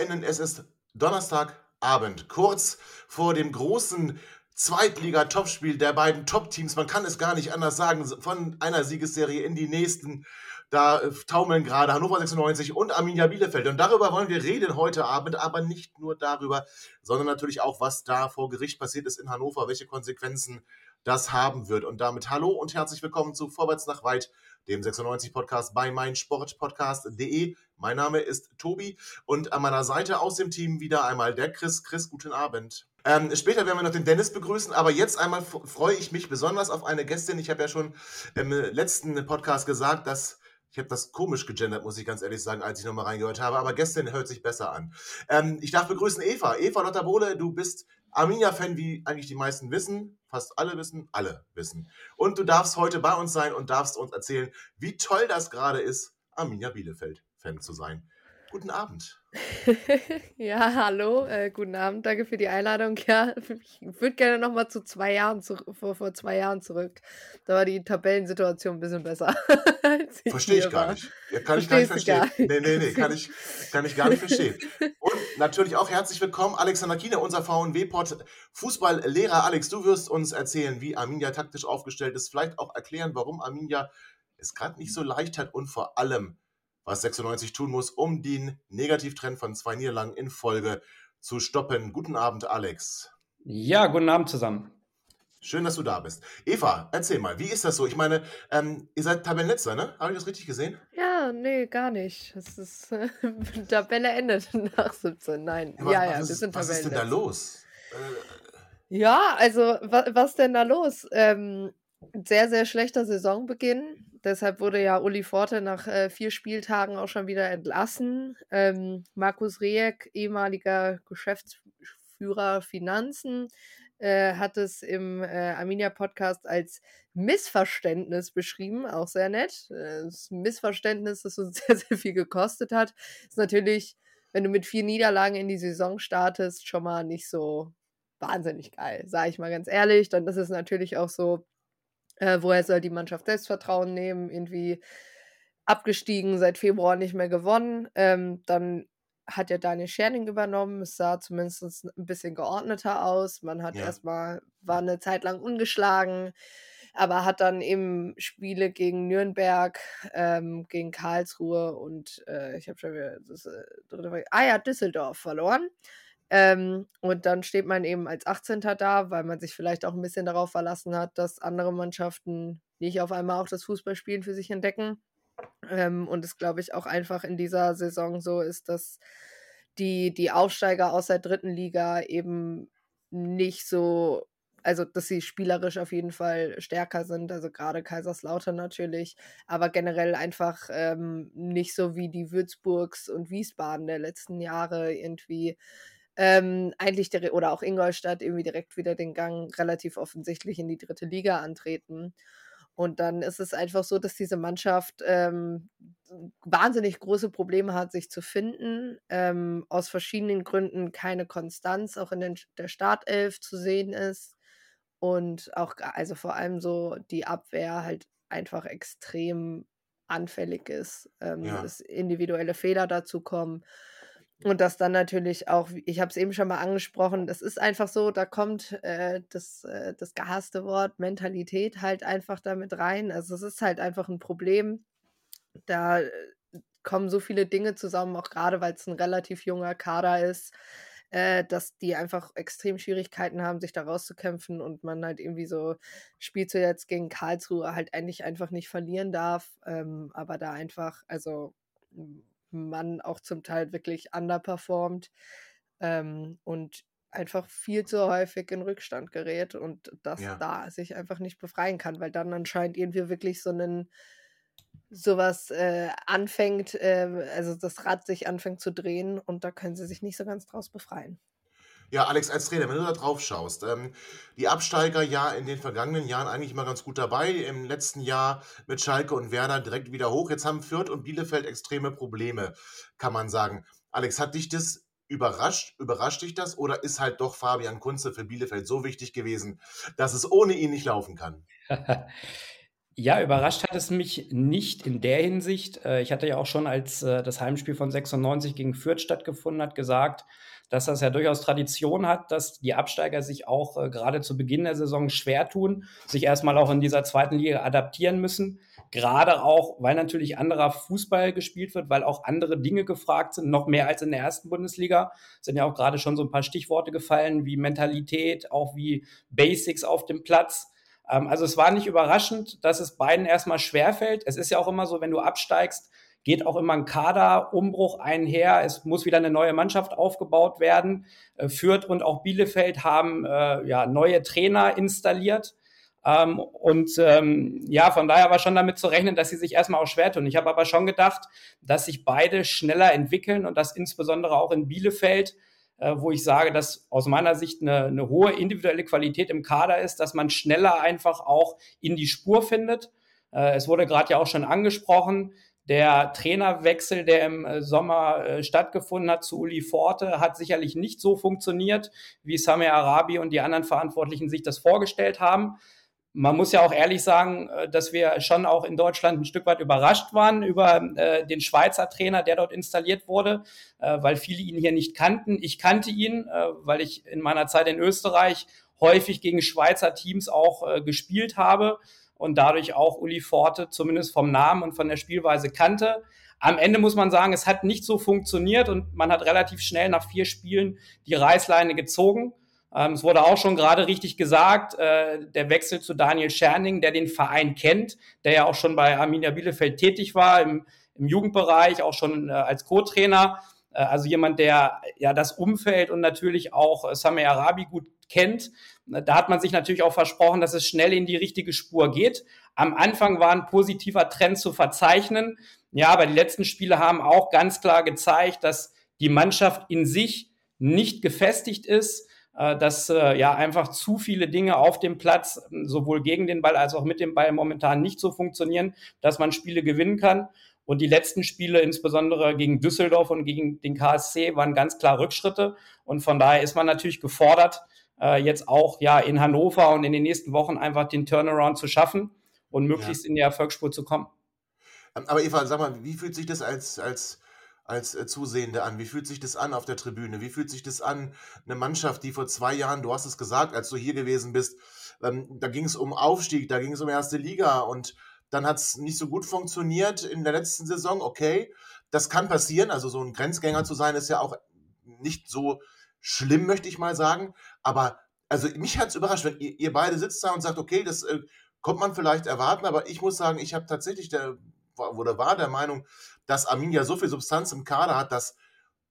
HörerInnen, es ist Donnerstagabend, kurz vor dem großen Zweitliga-Topspiel der beiden Top-Teams. Man kann es gar nicht anders sagen, von einer Siegesserie in die nächsten. Da äh, taumeln gerade Hannover 96 und Arminia Bielefeld. Und darüber wollen wir reden heute Abend, aber nicht nur darüber, sondern natürlich auch, was da vor Gericht passiert ist in Hannover, welche Konsequenzen das haben wird. Und damit hallo und herzlich willkommen zu Vorwärts nach Weit, dem 96 Podcast bei meinsportpodcast.de. Mein Name ist Tobi und an meiner Seite aus dem Team wieder einmal der Chris. Chris, guten Abend. Ähm, später werden wir noch den Dennis begrüßen, aber jetzt einmal freue ich mich besonders auf eine Gästin. Ich habe ja schon im letzten Podcast gesagt, dass ich habe das komisch gegendert, muss ich ganz ehrlich sagen, als ich nochmal reingehört habe, aber gestern hört sich besser an. Ähm, ich darf begrüßen Eva. Eva Lotterbohle, du bist Arminia-Fan, wie eigentlich die meisten wissen, fast alle wissen, alle wissen. Und du darfst heute bei uns sein und darfst uns erzählen, wie toll das gerade ist, Arminia Bielefeld-Fan zu sein. Guten Abend. ja, hallo, äh, guten Abend, danke für die Einladung. Ja, ich würde gerne nochmal zu zwei Jahren zu, vor, vor zwei Jahren zurück. Da war die Tabellensituation ein bisschen besser. Verstehe ich gar war. nicht. Ja, kann ich gar nicht verstehen. Gar nicht. Nee, nee, nee, kann ich, kann ich gar nicht verstehen. Und natürlich auch herzlich willkommen, Alexander Kiener, unser VNW-Pod Fußballlehrer. Alex, du wirst uns erzählen, wie Arminia taktisch aufgestellt ist, vielleicht auch erklären, warum Arminia es gerade nicht so leicht hat und vor allem, was 96 tun muss, um den Negativtrend von zwei Niederlagen in Folge zu stoppen. Guten Abend, Alex. Ja, guten Abend zusammen. Schön, dass du da bist. Eva, erzähl mal, wie ist das so? Ich meine, ähm, ihr seid Tabellenletzter, ne? Habe ich das richtig gesehen? Ja, nee, gar nicht. Das ist, äh, Tabelle endet nach 17. Nein, ja, ja, ja wir sind Was ist denn da los? Äh, ja, also, wa was denn da los? Ähm, sehr, sehr schlechter Saisonbeginn. Deshalb wurde ja Uli Forte nach äh, vier Spieltagen auch schon wieder entlassen. Ähm, Markus Rieck, ehemaliger Geschäftsführer Finanzen, äh, hat es im äh, Arminia-Podcast als Missverständnis beschrieben, auch sehr nett. Äh, das Missverständnis, das uns sehr, sehr viel gekostet hat, ist natürlich, wenn du mit vier Niederlagen in die Saison startest, schon mal nicht so wahnsinnig geil, sage ich mal ganz ehrlich. Dann ist es natürlich auch so, äh, woher soll die Mannschaft Selbstvertrauen nehmen? Irgendwie abgestiegen, seit Februar nicht mehr gewonnen. Ähm, dann hat ja Daniel Scherning übernommen. Es sah zumindest ein bisschen geordneter aus. Man hat ja. erstmal, war eine Zeit lang ungeschlagen, aber hat dann eben Spiele gegen Nürnberg, ähm, gegen Karlsruhe und äh, ich habe schon wieder das, äh, ah ja, Düsseldorf verloren. Ähm, und dann steht man eben als 18. da, weil man sich vielleicht auch ein bisschen darauf verlassen hat, dass andere Mannschaften nicht auf einmal auch das Fußballspielen für sich entdecken. Ähm, und es, glaube ich, auch einfach in dieser Saison so ist, dass die, die Aufsteiger aus der dritten Liga eben nicht so, also dass sie spielerisch auf jeden Fall stärker sind, also gerade Kaiserslautern natürlich, aber generell einfach ähm, nicht so wie die Würzburgs und Wiesbaden der letzten Jahre irgendwie ähm, eigentlich der, oder auch Ingolstadt irgendwie direkt wieder den Gang relativ offensichtlich in die dritte Liga antreten. Und dann ist es einfach so, dass diese Mannschaft ähm, wahnsinnig große Probleme hat, sich zu finden. Ähm, aus verschiedenen Gründen keine Konstanz auch in den, der Startelf zu sehen ist. Und auch, also vor allem so die Abwehr halt einfach extrem anfällig ist, ähm, ja. dass individuelle Fehler dazu kommen. Und das dann natürlich auch, ich habe es eben schon mal angesprochen, das ist einfach so, da kommt äh, das, äh, das gehasste Wort Mentalität halt einfach damit rein. Also es ist halt einfach ein Problem. Da äh, kommen so viele Dinge zusammen, auch gerade weil es ein relativ junger Kader ist, äh, dass die einfach extrem Schwierigkeiten haben, sich da rauszukämpfen und man halt irgendwie so spielt so jetzt gegen Karlsruhe halt eigentlich einfach nicht verlieren darf. Ähm, aber da einfach, also man auch zum Teil wirklich underperformt ähm, und einfach viel zu häufig in Rückstand gerät und das ja. da sich einfach nicht befreien kann, weil dann anscheinend irgendwie wirklich so einen sowas äh, anfängt, äh, also das Rad sich anfängt zu drehen und da können sie sich nicht so ganz draus befreien. Ja, Alex, als Trainer, wenn du da drauf schaust, ähm, die Absteiger ja in den vergangenen Jahren eigentlich immer ganz gut dabei. Im letzten Jahr mit Schalke und Werder direkt wieder hoch. Jetzt haben Fürth und Bielefeld extreme Probleme, kann man sagen. Alex, hat dich das überrascht? Überrascht dich das? Oder ist halt doch Fabian Kunze für Bielefeld so wichtig gewesen, dass es ohne ihn nicht laufen kann? Ja, überrascht hat es mich nicht in der Hinsicht. Äh, ich hatte ja auch schon, als äh, das Heimspiel von 96 gegen Fürth stattgefunden hat, gesagt, dass das ja durchaus Tradition hat, dass die Absteiger sich auch äh, gerade zu Beginn der Saison schwer tun, sich erstmal auch in dieser zweiten Liga adaptieren müssen. Gerade auch, weil natürlich anderer Fußball gespielt wird, weil auch andere Dinge gefragt sind, noch mehr als in der ersten Bundesliga. Sind ja auch gerade schon so ein paar Stichworte gefallen, wie Mentalität, auch wie Basics auf dem Platz. Ähm, also es war nicht überraschend, dass es beiden erstmal schwerfällt. Es ist ja auch immer so, wenn du absteigst, geht auch immer ein Kaderumbruch einher. Es muss wieder eine neue Mannschaft aufgebaut werden. Äh, Fürth und auch Bielefeld haben äh, ja, neue Trainer installiert. Ähm, und ähm, ja, von daher war schon damit zu rechnen, dass sie sich erstmal auch schwer tun. Ich habe aber schon gedacht, dass sich beide schneller entwickeln und dass insbesondere auch in Bielefeld, wo ich sage, dass aus meiner Sicht eine, eine hohe individuelle Qualität im Kader ist, dass man schneller einfach auch in die Spur findet. Äh, es wurde gerade ja auch schon angesprochen, der Trainerwechsel, der im äh, Sommer äh, stattgefunden hat zu Uli Forte, hat sicherlich nicht so funktioniert, wie Sami Arabi und die anderen Verantwortlichen sich das vorgestellt haben. Man muss ja auch ehrlich sagen, äh, dass wir schon auch in Deutschland ein Stück weit überrascht waren über äh, den Schweizer Trainer, der dort installiert wurde, äh, weil viele ihn hier nicht kannten. Ich kannte ihn, äh, weil ich in meiner Zeit in Österreich häufig gegen Schweizer Teams auch gespielt habe und dadurch auch Uli Forte zumindest vom Namen und von der Spielweise kannte. Am Ende muss man sagen, es hat nicht so funktioniert und man hat relativ schnell nach vier Spielen die Reißleine gezogen. Ähm, es wurde auch schon gerade richtig gesagt, äh, der Wechsel zu Daniel Scherning, der den Verein kennt, der ja auch schon bei Arminia Bielefeld tätig war, im, im Jugendbereich, auch schon äh, als Co-Trainer. Äh, also jemand, der ja das Umfeld und natürlich auch Sami Arabi gut kennt. Da hat man sich natürlich auch versprochen, dass es schnell in die richtige Spur geht. Am Anfang war ein positiver Trend zu verzeichnen. Ja, aber die letzten Spiele haben auch ganz klar gezeigt, dass die Mannschaft in sich nicht gefestigt ist, äh, dass äh, ja einfach zu viele Dinge auf dem Platz, sowohl gegen den Ball als auch mit dem Ball momentan nicht so funktionieren, dass man Spiele gewinnen kann. Und die letzten Spiele, insbesondere gegen Düsseldorf und gegen den KSC, waren ganz klar Rückschritte. Und von daher ist man natürlich gefordert, äh, jetzt auch ja in Hannover und in den nächsten Wochen einfach den Turnaround zu schaffen und möglichst ja. in die Erfolgsspur zu kommen. Ähm, aber Eva, sag mal, wie fühlt sich das als, als, als äh, Zusehende an? Wie fühlt sich das an auf der Tribüne? Wie fühlt sich das an, eine Mannschaft, die vor zwei Jahren, du hast es gesagt, als du hier gewesen bist, ähm, da ging es um Aufstieg, da ging es um erste Liga und dann hat es nicht so gut funktioniert in der letzten Saison. Okay, das kann passieren. Also so ein Grenzgänger zu sein, ist ja auch nicht so schlimm, möchte ich mal sagen. Aber also mich hat es überrascht, wenn ihr, ihr, beide sitzt da und sagt, okay, das äh, kommt man vielleicht erwarten, aber ich muss sagen, ich habe tatsächlich der, oder war der Meinung, dass Arminia so viel Substanz im Kader hat, dass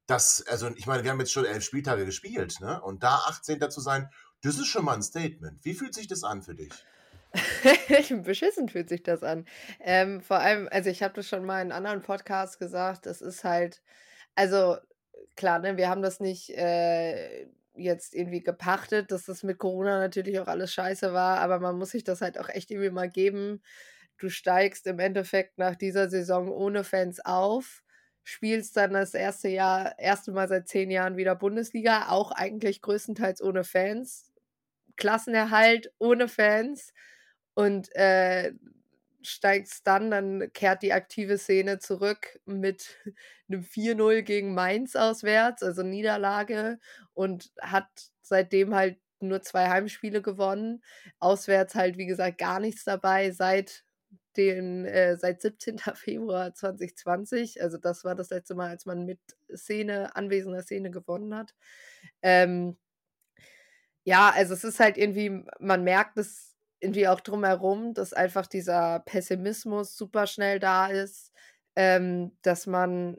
das, also ich meine, wir haben jetzt schon elf Spieltage gespielt, ne? Und da 18. zu sein, das ist schon mal ein Statement. Wie fühlt sich das an für dich? Beschissen fühlt sich das an. Ähm, vor allem, also ich habe das schon mal in anderen Podcasts gesagt, das ist halt, also klar, ne, wir haben das nicht äh, jetzt irgendwie gepachtet, dass das mit Corona natürlich auch alles scheiße war, aber man muss sich das halt auch echt irgendwie mal geben. Du steigst im Endeffekt nach dieser Saison ohne Fans auf, spielst dann das erste Jahr, erste Mal seit zehn Jahren wieder Bundesliga, auch eigentlich größtenteils ohne Fans. Klassenerhalt ohne Fans. Und äh, steigst dann, dann kehrt die aktive Szene zurück mit einem 4-0 gegen Mainz auswärts, also Niederlage und hat seitdem halt nur zwei Heimspiele gewonnen. Auswärts halt, wie gesagt, gar nichts dabei seit den, äh, seit 17. Februar 2020. Also das war das letzte Mal, als man mit Szene, anwesender Szene gewonnen hat. Ähm, ja, also es ist halt irgendwie, man merkt es irgendwie auch drumherum, dass einfach dieser Pessimismus super schnell da ist, ähm, dass man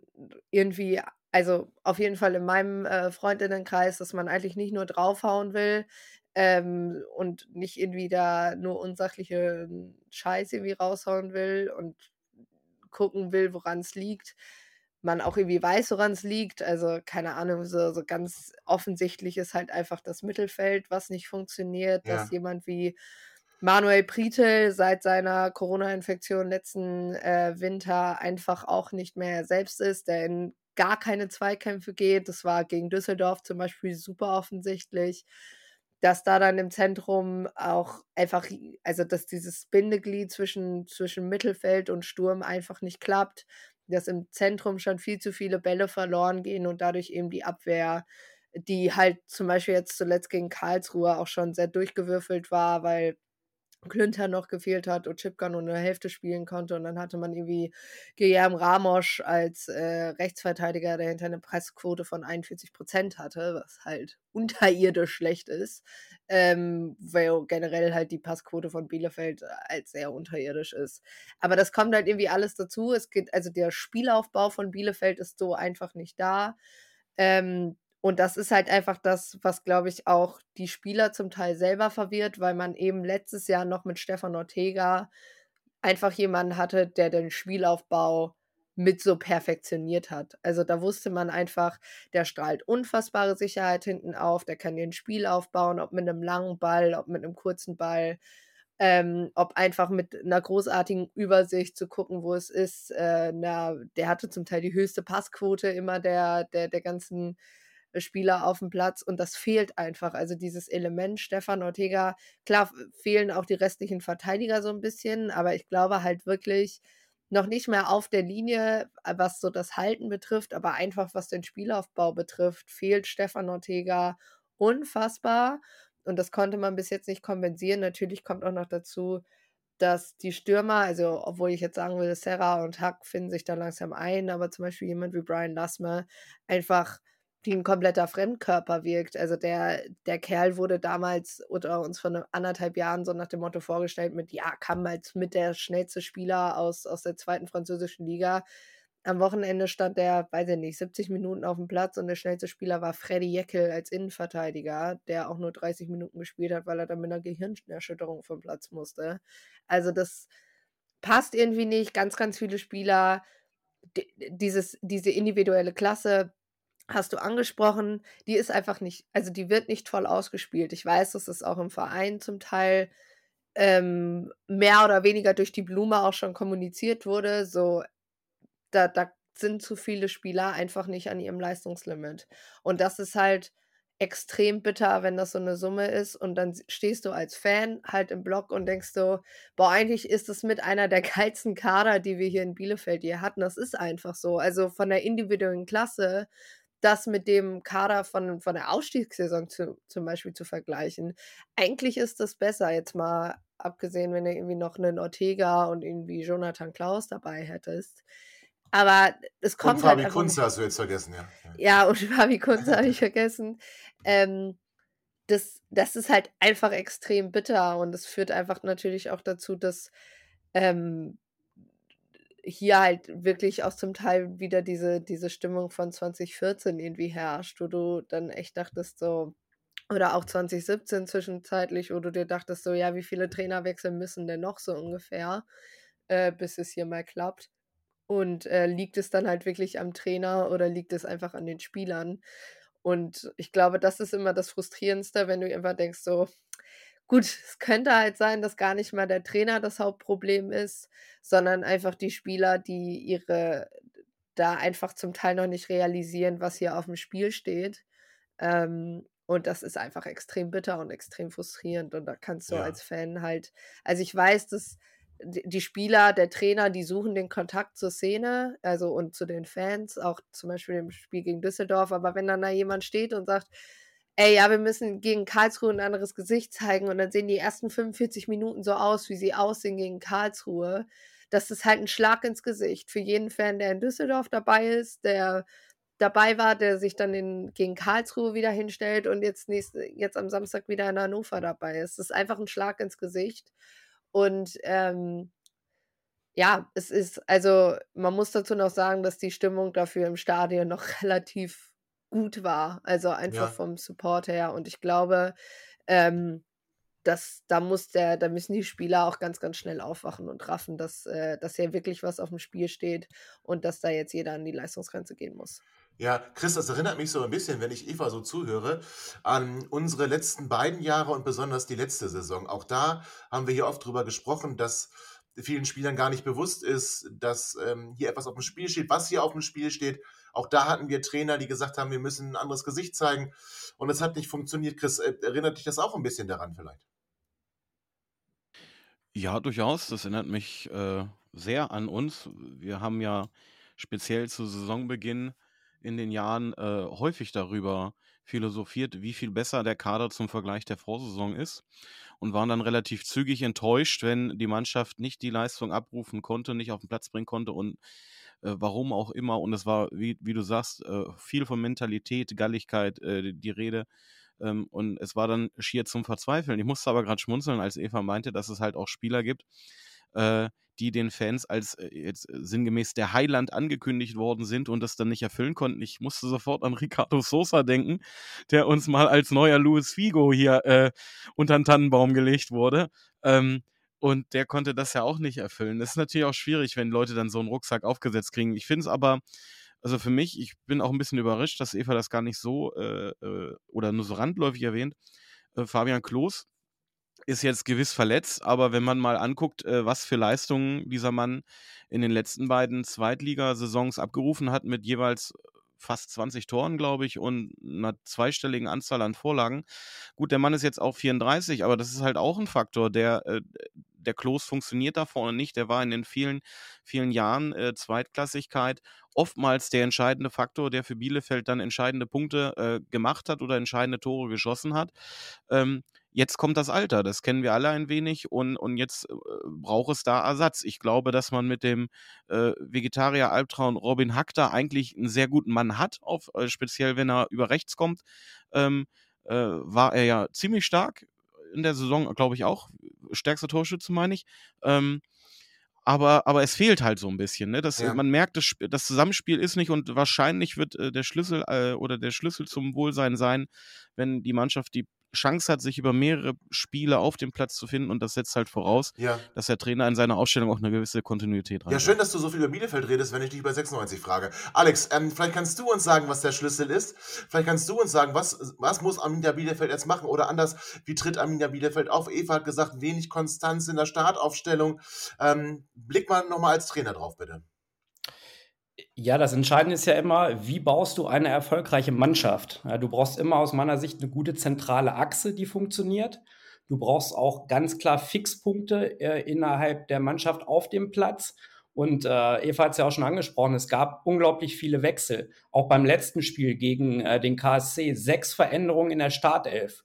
irgendwie, also auf jeden Fall in meinem äh, Freundinnenkreis, dass man eigentlich nicht nur draufhauen will ähm, und nicht irgendwie da nur unsachliche Scheiße irgendwie raushauen will und gucken will, woran es liegt. Man auch irgendwie weiß, woran es liegt. Also, keine Ahnung, so, so ganz offensichtlich ist halt einfach das Mittelfeld, was nicht funktioniert, Ja. dass jemand wie Manuel Pritel seit seiner Corona-Infektion letzten äh, Winter einfach auch nicht mehr er selbst ist, der in gar keine Zweikämpfe geht. Das war gegen Düsseldorf zum Beispiel super offensichtlich, dass da dann im Zentrum auch einfach, also dass dieses Bindeglied zwischen, zwischen Mittelfeld und Sturm einfach nicht klappt, dass im Zentrum schon viel zu viele Bälle verloren gehen und dadurch eben die Abwehr, die halt zum Beispiel jetzt zuletzt gegen Karlsruhe auch schon sehr durchgewürfelt war, weil Klünter noch gefehlt hat und Chipka nur eine Hälfte spielen konnte. Und dann hatte man irgendwie Guillermo Ramos als äh, Rechtsverteidiger, der hinter eine Pressquote von 41 Prozent hatte, was halt unterirdisch schlecht ist. Ähm, weil generell halt die Passquote von Bielefeld als sehr unterirdisch ist. Aber das kommt halt irgendwie alles dazu. Es geht, also der Spielaufbau von Bielefeld ist so einfach nicht da. Ähm, und das ist halt einfach das, was, glaube ich, auch die Spieler zum Teil selber verwirrt, weil man eben letztes Jahr noch mit Stefan Ortega einfach jemanden hatte, der den Spielaufbau mit so perfektioniert hat. Also da wusste man einfach, der strahlt unfassbare Sicherheit hinten auf, der kann den Spiel aufbauen, ob mit einem langen Ball, ob mit einem kurzen Ball, ähm, ob einfach mit einer großartigen Übersicht zu gucken, wo es ist. Äh, na, der hatte zum Teil die höchste Passquote immer der, der, der ganzen Spieler auf dem Platz und das fehlt einfach. Also dieses Element Stefan Ortega, klar fehlen auch die restlichen Verteidiger so ein bisschen, aber ich glaube halt wirklich noch nicht mehr auf der Linie, was so das Halten betrifft, aber einfach was den Spielaufbau betrifft, fehlt Stefan Ortega unfassbar und das konnte man bis jetzt nicht kompensieren. Natürlich kommt auch noch dazu, dass die Stürmer, also obwohl ich jetzt sagen will, Serra und Hack finden sich da langsam ein, aber zum Beispiel jemand wie Brian Lassmer einfach wie ein kompletter Fremdkörper wirkt. Also der, der Kerl wurde damals oder uns vor anderthalb Jahren so nach dem Motto vorgestellt mit, ja, kam als mit der schnellste Spieler aus, aus der zweiten französischen Liga. Am Wochenende stand der, weiß ich nicht, 70 Minuten auf dem Platz und der schnellste Spieler war Freddy Jeckel als Innenverteidiger, der auch nur 30 Minuten gespielt hat, weil er dann mit einer Gehirnerschütterung vom Platz musste. Also das passt irgendwie nicht. Ganz, ganz viele Spieler, dieses, diese individuelle Klasse hast du angesprochen, die ist einfach nicht, also die wird nicht voll ausgespielt. Ich weiß, dass es auch im Verein zum Teil ähm, mehr oder weniger durch die Blume auch schon kommuniziert wurde. So, da, da sind zu viele Spieler einfach nicht an ihrem Leistungslimit. Und das ist halt extrem bitter, wenn das so eine Summe ist und dann stehst du als Fan halt im Block und denkst so, boah, eigentlich ist es mit einer der geilsten Kader, die wir hier in Bielefeld hier hatten. Das ist einfach so. Also von der individuellen Klasse das mit dem Kader von, von der Ausstiegssaison zu, zum Beispiel zu vergleichen. Eigentlich ist das besser, jetzt mal abgesehen, wenn du irgendwie noch einen Ortega und irgendwie Jonathan Klaus dabei hättest. Aber es kommt und Fabi halt Kunze hast du jetzt vergessen, ja. Ja, und Fabi Kunze habe ich vergessen. Ähm, das, das ist halt einfach extrem bitter und es führt einfach natürlich auch dazu, dass ähm, hier halt wirklich auch zum Teil wieder diese, diese Stimmung von 2014 irgendwie herrscht, wo du dann echt dachtest so, oder auch 2017 zwischenzeitlich, wo du dir dachtest so, ja, wie viele Trainerwechsel müssen denn noch so ungefähr, äh, bis es hier mal klappt. Und äh, liegt es dann halt wirklich am Trainer oder liegt es einfach an den Spielern? Und ich glaube, das ist immer das Frustrierendste, wenn du immer denkst so, Gut, es könnte halt sein, dass gar nicht mal der Trainer das Hauptproblem ist, sondern einfach die Spieler, die ihre da einfach zum Teil noch nicht realisieren, was hier auf dem Spiel steht. Ähm, und das ist einfach extrem bitter und extrem frustrierend. Und da kannst du Ja. als Fan halt, also ich weiß, dass die die Spieler, der Trainer, die suchen den Kontakt zur Szene, also und zu den Fans, auch zum Beispiel im Spiel gegen Düsseldorf. Aber wenn dann da jemand steht und sagt, ey, ja, wir müssen gegen Karlsruhe ein anderes Gesicht zeigen und dann sehen die ersten 45 Minuten so aus, wie sie aussehen gegen Karlsruhe. Das ist halt ein Schlag ins Gesicht für jeden Fan, der in Düsseldorf dabei ist, der dabei war, der sich dann in, gegen Karlsruhe wieder hinstellt und jetzt, nächste, jetzt am Samstag wieder in Hannover dabei ist. Das ist einfach ein Schlag ins Gesicht. Und ähm, ja, es ist, also man muss dazu noch sagen, dass die Stimmung dafür im Stadion noch relativ gut war. Also einfach Ja. vom Support her. Und ich glaube, ähm, das, da muss der, da müssen die Spieler auch ganz, ganz schnell aufwachen und raffen, dass, äh, dass hier wirklich was auf dem Spiel steht und dass da jetzt jeder an die Leistungsgrenze gehen muss. Ja, Chris, das erinnert mich so ein bisschen, wenn ich Eva so zuhöre, an unsere letzten beiden Jahre und besonders die letzte Saison. Auch da haben wir hier oft drüber gesprochen, dass vielen Spielern gar nicht bewusst ist, dass ähm, hier etwas auf dem Spiel steht, was hier auf dem Spiel steht. Auch da hatten wir Trainer, die gesagt haben, wir müssen ein anderes Gesicht zeigen. Und es hat nicht funktioniert. Chris, äh, erinnert dich das auch ein bisschen daran vielleicht? Ja, durchaus. Das erinnert mich äh, sehr an uns. Wir haben ja speziell zu Saisonbeginn in den Jahren äh, häufig darüber philosophiert, wie viel besser der Kader zum Vergleich der Vorsaison ist und waren dann relativ zügig enttäuscht, wenn die Mannschaft nicht die Leistung abrufen konnte, nicht auf den Platz bringen konnte und äh, warum auch immer. Und es war, wie, wie du sagst, äh, viel von Mentalität, Galligkeit äh, die Rede. Ähm, und es war dann schier zum Verzweifeln. Ich musste aber gerade schmunzeln, als Eva meinte, dass es halt auch Spieler gibt, äh, die den Fans als äh, jetzt sinngemäß der Heiland angekündigt worden sind und das dann nicht erfüllen konnten. Ich musste sofort an Ricardo Sosa denken, der uns mal als neuer Luis Figo hier äh, unter den Tannenbaum gelegt wurde. Ähm, und der konnte das ja auch nicht erfüllen. Das ist natürlich auch schwierig, wenn Leute dann so einen Rucksack aufgesetzt kriegen. Ich finde es aber, also für mich, ich bin auch ein bisschen überrascht, dass Eva das gar nicht so äh, äh oder nur so randläufig erwähnt. Äh, Fabian Klos ist jetzt gewiss verletzt, aber wenn man mal anguckt, äh, was für Leistungen dieser Mann in den letzten beiden Zweitligasaisons abgerufen hat, mit jeweils fast 20 Toren, glaube ich, und einer zweistelligen Anzahl an Vorlagen. Gut, der Mann ist jetzt auch 34, aber das ist halt auch ein Faktor, der, äh, der Klos funktioniert da vorne nicht. Der war in den vielen, vielen Jahren äh, Zweitklassigkeit oftmals der entscheidende Faktor, der für Bielefeld dann entscheidende Punkte äh, gemacht hat oder entscheidende Tore geschossen hat. Ähm, Jetzt kommt das Alter, das kennen wir alle ein wenig und, und jetzt äh, braucht es da Ersatz. Ich glaube, dass man mit dem äh, Vegetarier Albtraum Robin Hack da eigentlich einen sehr guten Mann hat, auf, äh, speziell wenn er über rechts kommt. Ähm, äh, war er ja ziemlich stark in der Saison, glaube ich auch. Stärkster Torschütze, meine ich. Ähm, aber, aber es fehlt halt so ein bisschen. Ne? Das, ja. Man merkt, das, das Zusammenspiel ist nicht und wahrscheinlich wird äh, der Schlüssel äh, oder der Schlüssel zum Wohlsein sein, wenn die Mannschaft die Chance hat, sich über mehrere Spiele auf dem Platz zu finden und das setzt halt voraus, ja. dass der Trainer in seiner Ausstellung auch eine gewisse Kontinuität hat. Ja, schön, dass du so viel über Bielefeld redest, wenn ich dich über 96 frage. Alex, ähm, vielleicht kannst du uns sagen, was der Schlüssel ist. Vielleicht kannst du uns sagen, was, was muss Arminia Bielefeld jetzt machen oder anders, wie tritt Arminia Bielefeld auf? Eva hat gesagt, wenig Konstanz in der Startaufstellung. Ähm, blick mal nochmal als Trainer drauf, bitte. Ja, das Entscheidende ist ja immer, wie baust du eine erfolgreiche Mannschaft? Du brauchst immer aus meiner Sicht eine gute zentrale Achse, die funktioniert. Du brauchst auch ganz klar Fixpunkte äh, innerhalb der Mannschaft auf dem Platz. Und äh, Eva hat es ja auch schon angesprochen, es gab unglaublich viele Wechsel. Auch beim letzten Spiel gegen äh, den KSC sechs Veränderungen in der Startelf.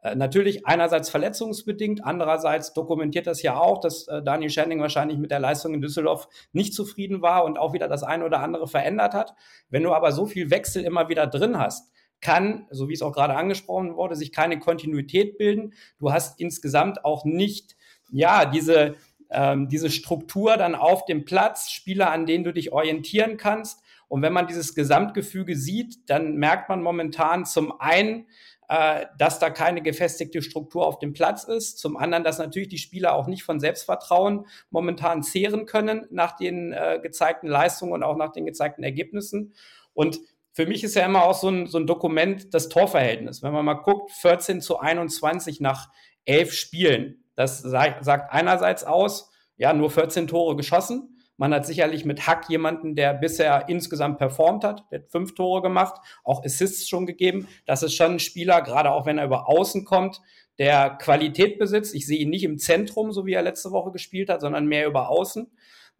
Äh, natürlich einerseits verletzungsbedingt, andererseits dokumentiert das ja auch, dass äh, Daniel Schenning wahrscheinlich mit der Leistung in Düsseldorf nicht zufrieden war und auch wieder das eine oder andere verändert hat. Wenn du aber so viel Wechsel immer wieder drin hast, kann, so wie es auch gerade angesprochen wurde, sich keine Kontinuität bilden. Du hast insgesamt auch nicht, ja, diese, ähm, diese Struktur dann auf dem Platz, Spieler, an denen du dich orientieren kannst. Und wenn man dieses Gesamtgefüge sieht, dann merkt man momentan zum einen, äh, dass da keine gefestigte Struktur auf dem Platz ist. Zum anderen, dass natürlich die Spieler auch nicht von Selbstvertrauen momentan zehren können nach den äh, gezeigten Leistungen und auch nach den gezeigten Ergebnissen. Und für mich ist ja immer auch so ein, so ein Dokument das Torverhältnis. Wenn man mal guckt, 14 zu 21 nach elf Spielen. Das sagt einerseits aus, ja, nur 14 Tore geschossen. Man hat sicherlich mit Hack jemanden, der bisher insgesamt performt hat, der hat fünf Tore gemacht, auch Assists schon gegeben. Das ist schon ein Spieler, gerade auch wenn er über Außen kommt, der Qualität besitzt. Ich sehe ihn nicht im Zentrum, so wie er letzte Woche gespielt hat, sondern mehr über Außen.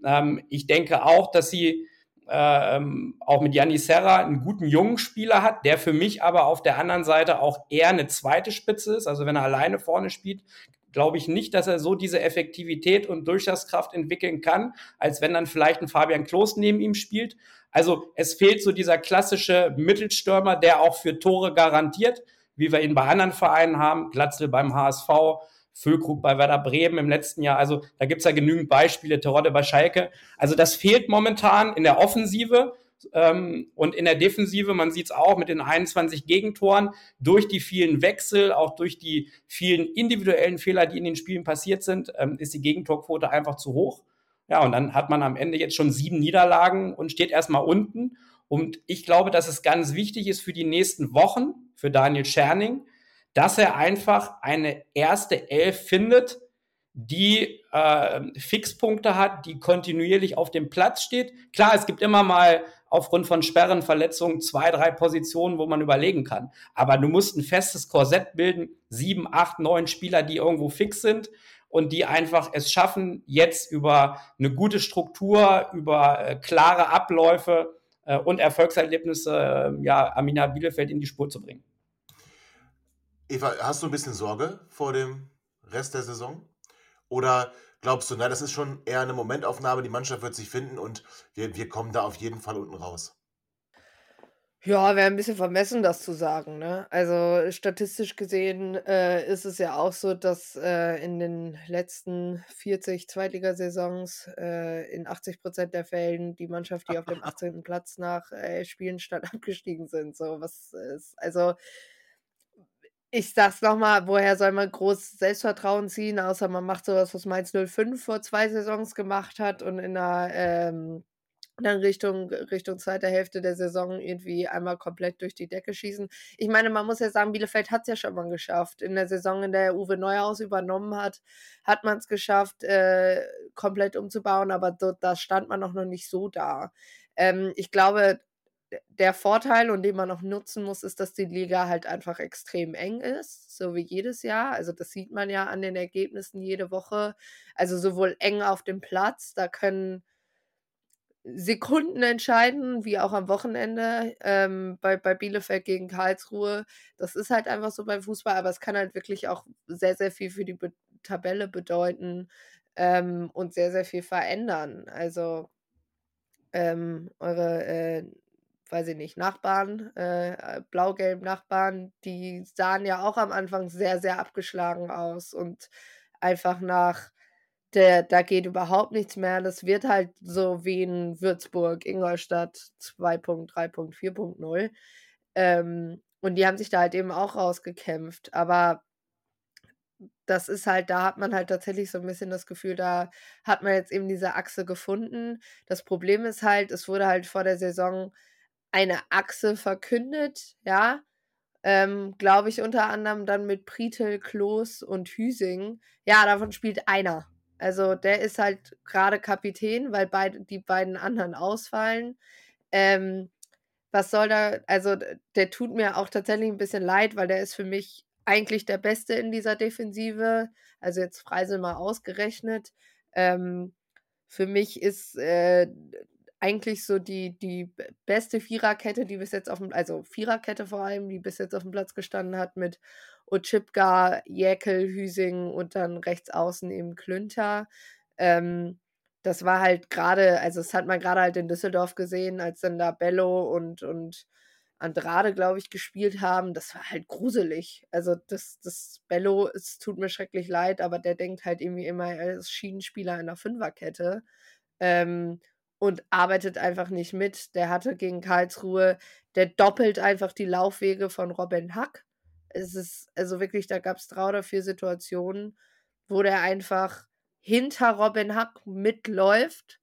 Ähm, ich denke auch, dass sie ähm, auch mit Yanni Serra einen guten jungen Spieler hat, der für mich aber auf der anderen Seite auch eher eine zweite Spitze ist. Also wenn er alleine vorne spielt, glaube ich nicht, dass er so diese Effektivität und Durchschlagskraft entwickeln kann, als wenn dann vielleicht ein Fabian Klos neben ihm spielt. Also es fehlt so dieser klassische Mittelstürmer, der auch für Tore garantiert, wie wir ihn bei anderen Vereinen haben, Glatzel beim HSV, Füllkrug bei Werder Bremen im letzten Jahr. Also da gibt's ja genügend Beispiele, Terodde bei Schalke. Also das fehlt momentan in der Offensive Ähm, und in der Defensive, man sieht es auch mit den 21 Gegentoren, durch die vielen Wechsel, auch durch die vielen individuellen Fehler, die in den Spielen passiert sind, ähm, ist die Gegentorquote einfach zu hoch. Ja, und dann hat man am Ende jetzt schon sieben Niederlagen und steht erstmal unten. Und ich glaube, dass es ganz wichtig ist für die nächsten Wochen, für Daniel Scherning, dass er einfach eine erste Elf findet, die äh, Fixpunkte hat, die kontinuierlich auf dem Platz steht. Klar, es gibt immer mal aufgrund von Sperren, Verletzungen zwei, drei Positionen, wo man überlegen kann. Aber du musst ein festes Korsett bilden, sieben, acht, neun Spieler, die irgendwo fix sind und die einfach es schaffen, jetzt über eine gute Struktur, über äh, klare Abläufe äh, und Erfolgserlebnisse äh, ja, Amina Bielefeld in die Spur zu bringen. Eva, hast du ein bisschen Sorge vor dem Rest der Saison? Oder glaubst du, na, das ist schon eher eine Momentaufnahme, die Mannschaft wird sich finden und wir, wir kommen da auf jeden Fall unten raus? Ja, wäre ein bisschen vermessen, das zu sagen, ne? Also, statistisch gesehen, äh, ist es ja auch so, dass, äh, in den letzten 40 Zweitligasaisons, äh, in 80% der Fällen die Mannschaft, die auf dem 18. Platz nach, äh, Spielstand abgestiegen sind, so was ist also ich sag's nochmal, woher soll man groß Selbstvertrauen ziehen, außer man macht sowas, was Mainz 05 vor zwei Saisons gemacht hat und in der ähm, dann Richtung, Richtung zweiter Hälfte der Saison irgendwie einmal komplett durch die Decke schießen. Ich meine, man muss ja sagen, Bielefeld hat es ja schon mal geschafft. In der Saison, in der Uwe Neuhaus übernommen hat, hat man es geschafft, äh, komplett umzubauen, aber da stand man auch noch nicht so da. Ähm, ich glaube, der Vorteil und den man noch nutzen muss, ist, dass die Liga halt einfach extrem eng ist, so wie jedes Jahr. Also das sieht man ja an den Ergebnissen jede Woche. Also sowohl eng auf dem Platz, da können Sekunden entscheiden, wie auch am Wochenende ähm, bei, bei Bielefeld gegen Karlsruhe. Das ist halt einfach so beim Fußball, aber es kann halt wirklich auch sehr, sehr viel für die Be Tabelle bedeuten ähm, und sehr, sehr viel verändern. Also ähm, eure äh, weiß ich nicht, Nachbarn, äh, blau-gelb Nachbarn, die sahen ja auch am Anfang sehr, sehr abgeschlagen aus und einfach nach der, da geht überhaupt nichts mehr. Das wird halt so wie in Würzburg, Ingolstadt 2.3.4.0. Ähm, und die haben sich da halt eben auch rausgekämpft. Aber das ist halt, da hat man halt tatsächlich so ein bisschen das Gefühl, da hat man jetzt eben diese Achse gefunden. Das Problem ist halt, es wurde halt vor der Saison eine Achse verkündet, ja. Ähm, Glaube ich unter anderem dann mit Pritel, Klos und Hüsing. Ja, davon spielt einer. Also der ist halt gerade Kapitän, weil beide, die beiden anderen ausfallen. Ähm, was soll da, also der tut mir auch tatsächlich ein bisschen leid, weil der ist für mich eigentlich der Beste in dieser Defensive. Also jetzt Freisel mal ausgerechnet. Ähm, für mich ist äh, eigentlich so die, die beste Viererkette, die bis jetzt auf dem, also Viererkette vor allem, die bis jetzt auf dem Platz gestanden hat mit Ochipka, Jäkel, Hüsing und dann rechts außen eben Klünter. Ähm, das war halt gerade, also das hat man gerade halt in Düsseldorf gesehen, als dann da Bello und, und Andrade, glaube ich, gespielt haben. Das war halt gruselig. Also das, das Bello, es tut mir schrecklich leid, aber der denkt halt irgendwie immer, er ist Schienenspieler in der Fünferkette. Ähm, und arbeitet einfach nicht mit. Der hatte gegen Karlsruhe, der doppelt einfach die Laufwege von Robin Hack. Es ist, also wirklich, da gab es drei oder vier Situationen, wo der einfach hinter Robin Hack mitläuft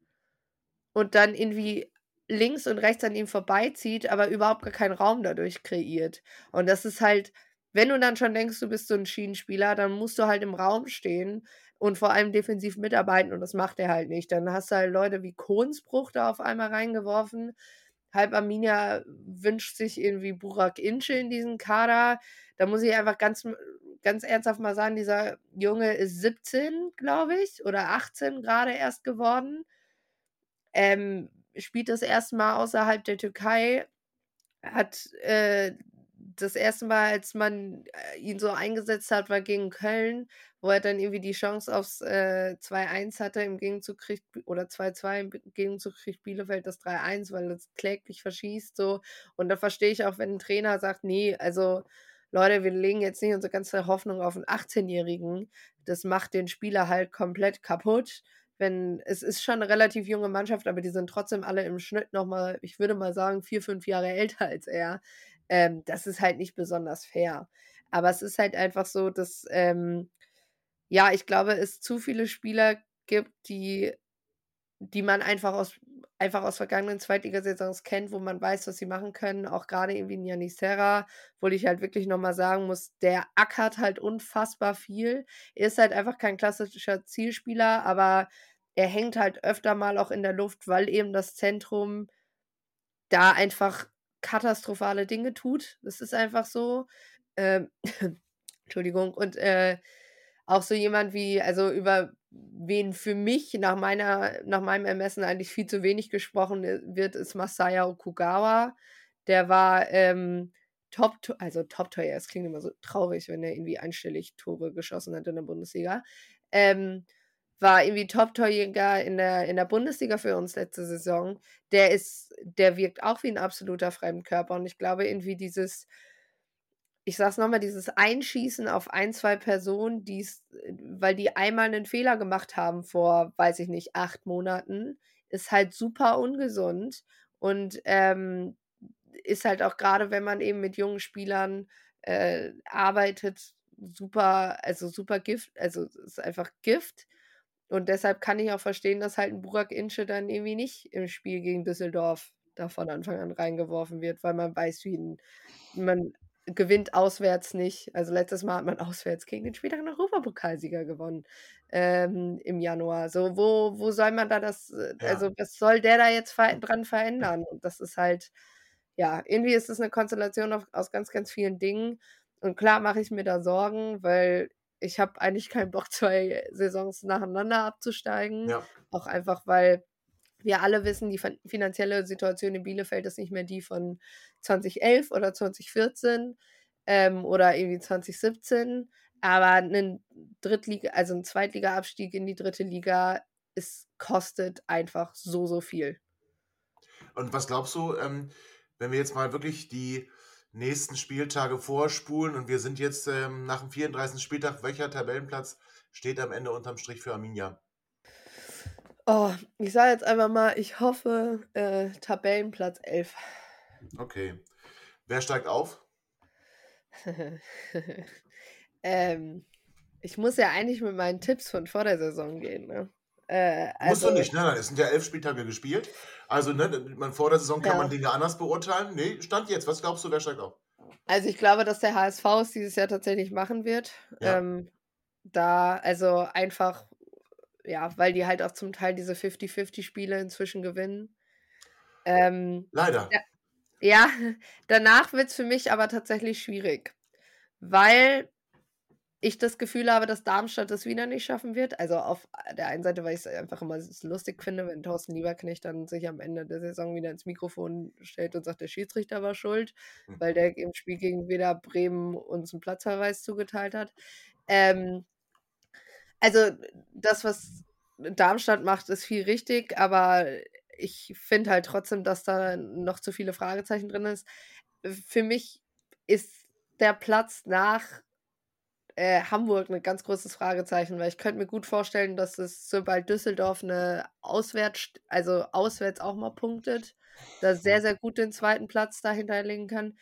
und dann irgendwie links und rechts an ihm vorbeizieht, aber überhaupt gar keinen Raum dadurch kreiert. Und das ist halt, wenn du dann schon denkst, du bist so ein Schienenspieler, dann musst du halt im Raum stehen und vor allem defensiv mitarbeiten und das macht er halt nicht. Dann hast du halt Leute wie Kohnsbruch da auf einmal reingeworfen. Halb Arminia wünscht sich irgendwie Burak Ince in diesen Kader. Da muss ich einfach ganz, ganz ernsthaft mal sagen, dieser Junge ist 17, glaube ich, oder 18 gerade erst geworden. Ähm, spielt das erste Mal außerhalb der Türkei, hat äh, das erste Mal, als man äh, ihn so eingesetzt hat, war gegen Köln, wo er dann irgendwie die Chance aufs äh, 2-1 hatte, im Gegenzug kriegt, oder 2-2, im Gegenzug kriegt Bielefeld das 3-1, weil es kläglich verschießt, so. Und da verstehe ich auch, wenn ein Trainer sagt, nee, also, Leute, wir legen jetzt nicht unsere ganze Hoffnung auf einen 18-Jährigen. Das macht den Spieler halt komplett kaputt. wenn, es ist schon eine relativ junge Mannschaft, aber die sind trotzdem alle im Schnitt nochmal, ich würde mal sagen, vier, fünf Jahre älter als er. Ähm, das ist halt nicht besonders fair. Aber es ist halt einfach so, dass, ähm, ja, ich glaube, es zu viele Spieler gibt, die, die man einfach aus, einfach aus vergangenen Zweitligasaisons kennt, wo man weiß, was sie machen können. Auch gerade irgendwie in Janis Serra, wo ich halt wirklich nochmal sagen muss, der ackert halt unfassbar viel. Er ist halt einfach kein klassischer Zielspieler, aber er hängt halt öfter mal auch in der Luft, weil eben das Zentrum da einfach katastrophale Dinge tut. Das ist einfach so. Ähm, Entschuldigung. Und äh, auch so jemand wie, also über wen für mich nach meiner, nach meinem Ermessen eigentlich viel zu wenig gesprochen wird, ist Masaya Okugawa. Der war ähm, Top, also Top-Torjäger, es klingt immer so traurig, wenn er irgendwie einstellig Tore geschossen hat in der Bundesliga. Ähm, war irgendwie Top-Torjäger in der, in der Bundesliga für uns letzte Saison. Der ist, der wirkt auch wie ein absoluter Fremdkörper. Und ich glaube, irgendwie dieses, ich sag's nochmal, dieses Einschießen auf ein, zwei Personen, die's, weil die einmal einen Fehler gemacht haben vor, weiß ich nicht, acht Monaten, ist halt super ungesund und ähm, ist halt auch gerade, wenn man eben mit jungen Spielern äh, arbeitet, super, also super Gift, also ist einfach Gift. Und deshalb kann ich auch verstehen, dass halt ein Burak Ince dann irgendwie nicht im Spiel gegen Düsseldorf da von Anfang an reingeworfen wird, weil man weiß, wie ein, man gewinnt auswärts nicht. Also letztes Mal hat man auswärts gegen den späteren Europapokalsieger gewonnen ähm, im Januar. So, wo, wo soll man da das, äh, ja. also was soll der da jetzt ver dran verändern? Und das ist halt, ja, irgendwie ist es eine Konstellation auf, aus ganz, ganz vielen Dingen. Und klar mache ich mir da Sorgen, weil ich habe eigentlich keinen Bock, zwei Saisons nacheinander abzusteigen. Ja. Auch einfach, weil wir alle wissen, die finanzielle Situation in Bielefeld ist nicht mehr die von 2011 oder 2014 ähm, oder irgendwie 2017. Aber ein Drittliga, also ein Zweitliga-Abstieg in die dritte Liga, es kostet einfach so, so viel. Und was glaubst du, ähm, wenn wir jetzt mal wirklich die nächsten Spieltage vorspulen und wir sind jetzt ähm, nach dem 34. Spieltag, welcher Tabellenplatz steht am Ende unterm Strich für Arminia? Oh, ich sage jetzt einfach mal, ich hoffe, äh, Tabellenplatz 11. Okay. Wer steigt auf? ähm, ich muss ja eigentlich mit meinen Tipps von vor der Saison gehen, ne? Äh, also, Musst du also nicht, ne? Es sind ja elf Spieltage gespielt. Also, ne, man, vor der Saison kann ja. man Dinge anders beurteilen. Nee, Stand jetzt. Was glaubst du, wer steigt auf? Also, ich glaube, dass der HSV es dieses Jahr tatsächlich machen wird. Ja. Ähm, da, also einfach, ja, weil die halt auch zum Teil diese 50-50-Spiele inzwischen gewinnen. Ähm, Leider. Ja, ja danach wird es für mich aber tatsächlich schwierig. Weil ich das Gefühl habe, dass Darmstadt das wieder nicht schaffen wird. Also auf der einen Seite, weil ich es einfach immer lustig finde, wenn Thorsten Lieberknecht dann sich am Ende der Saison wieder ins Mikrofon stellt und sagt, der Schiedsrichter war schuld, mhm. weil der im Spiel gegen Weder Bremen uns einen Platzverweis zugeteilt hat. Ähm, also das, was Darmstadt macht, ist viel richtig, aber ich finde halt trotzdem, dass da noch zu viele Fragezeichen drin ist. Für mich ist der Platz nach äh, Hamburg ein ganz großes Fragezeichen, weil ich könnte mir gut vorstellen, dass es sobald Düsseldorf eine Auswärts, also auswärts auch mal punktet, da sehr, sehr gut den zweiten Platz dahinter legen kann.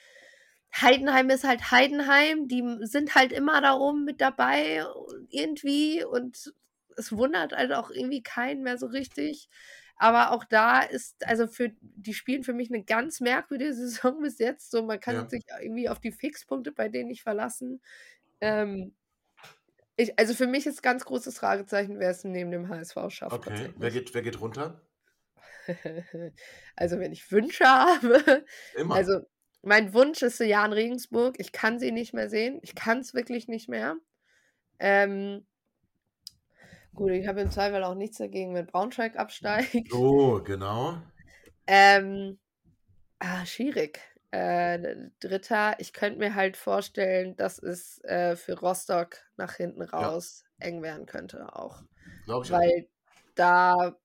Heidenheim ist halt Heidenheim, die sind halt immer da oben mit dabei irgendwie und es wundert halt auch irgendwie keinen mehr so richtig. Aber auch da ist, also für, die spielen für mich eine ganz merkwürdige Saison bis jetzt. So, man kann ja. sich irgendwie auf die Fixpunkte bei denen nicht verlassen. Ähm, ich, also für mich ist ganz großes Fragezeichen, wer es neben dem HSV schafft. Okay, wer geht, wer geht runter? also wenn ich Wünsche habe. Immer. Also mein Wunsch ist Jan Regensburg. Ich kann sie nicht mehr sehen. Ich kann es wirklich nicht mehr. Ähm, gut, ich habe im Zweifel auch nichts dagegen, wenn Braunschweig absteigt. Oh, genau. Ähm, ah, schwierig. Äh, Dritter, ich könnte mir halt vorstellen, dass es äh, für Rostock nach hinten raus ja. eng werden könnte auch. Glaube ich Weil auch. da,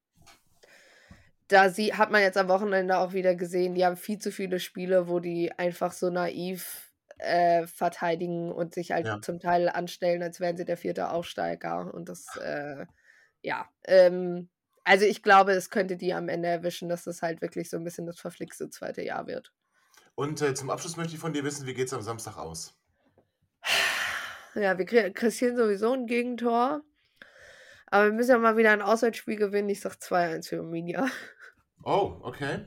da sie, hat man jetzt am Wochenende auch wieder gesehen, die haben viel zu viele Spiele, wo die einfach so naiv äh, verteidigen und sich halt ja. zum Teil anstellen, als wären sie der vierte Aufsteiger. Und das, äh, ja, ähm, also ich glaube, es könnte die am Ende erwischen, dass das halt wirklich so ein bisschen das verflixte zweite Jahr wird. Und äh, zum Abschluss möchte ich von dir wissen, wie geht es am Samstag aus? Ja, wir kassieren sowieso ein Gegentor. Aber wir müssen ja mal wieder ein Auswärtsspiel gewinnen. Ich sag 2-1 für Arminia. Oh, okay.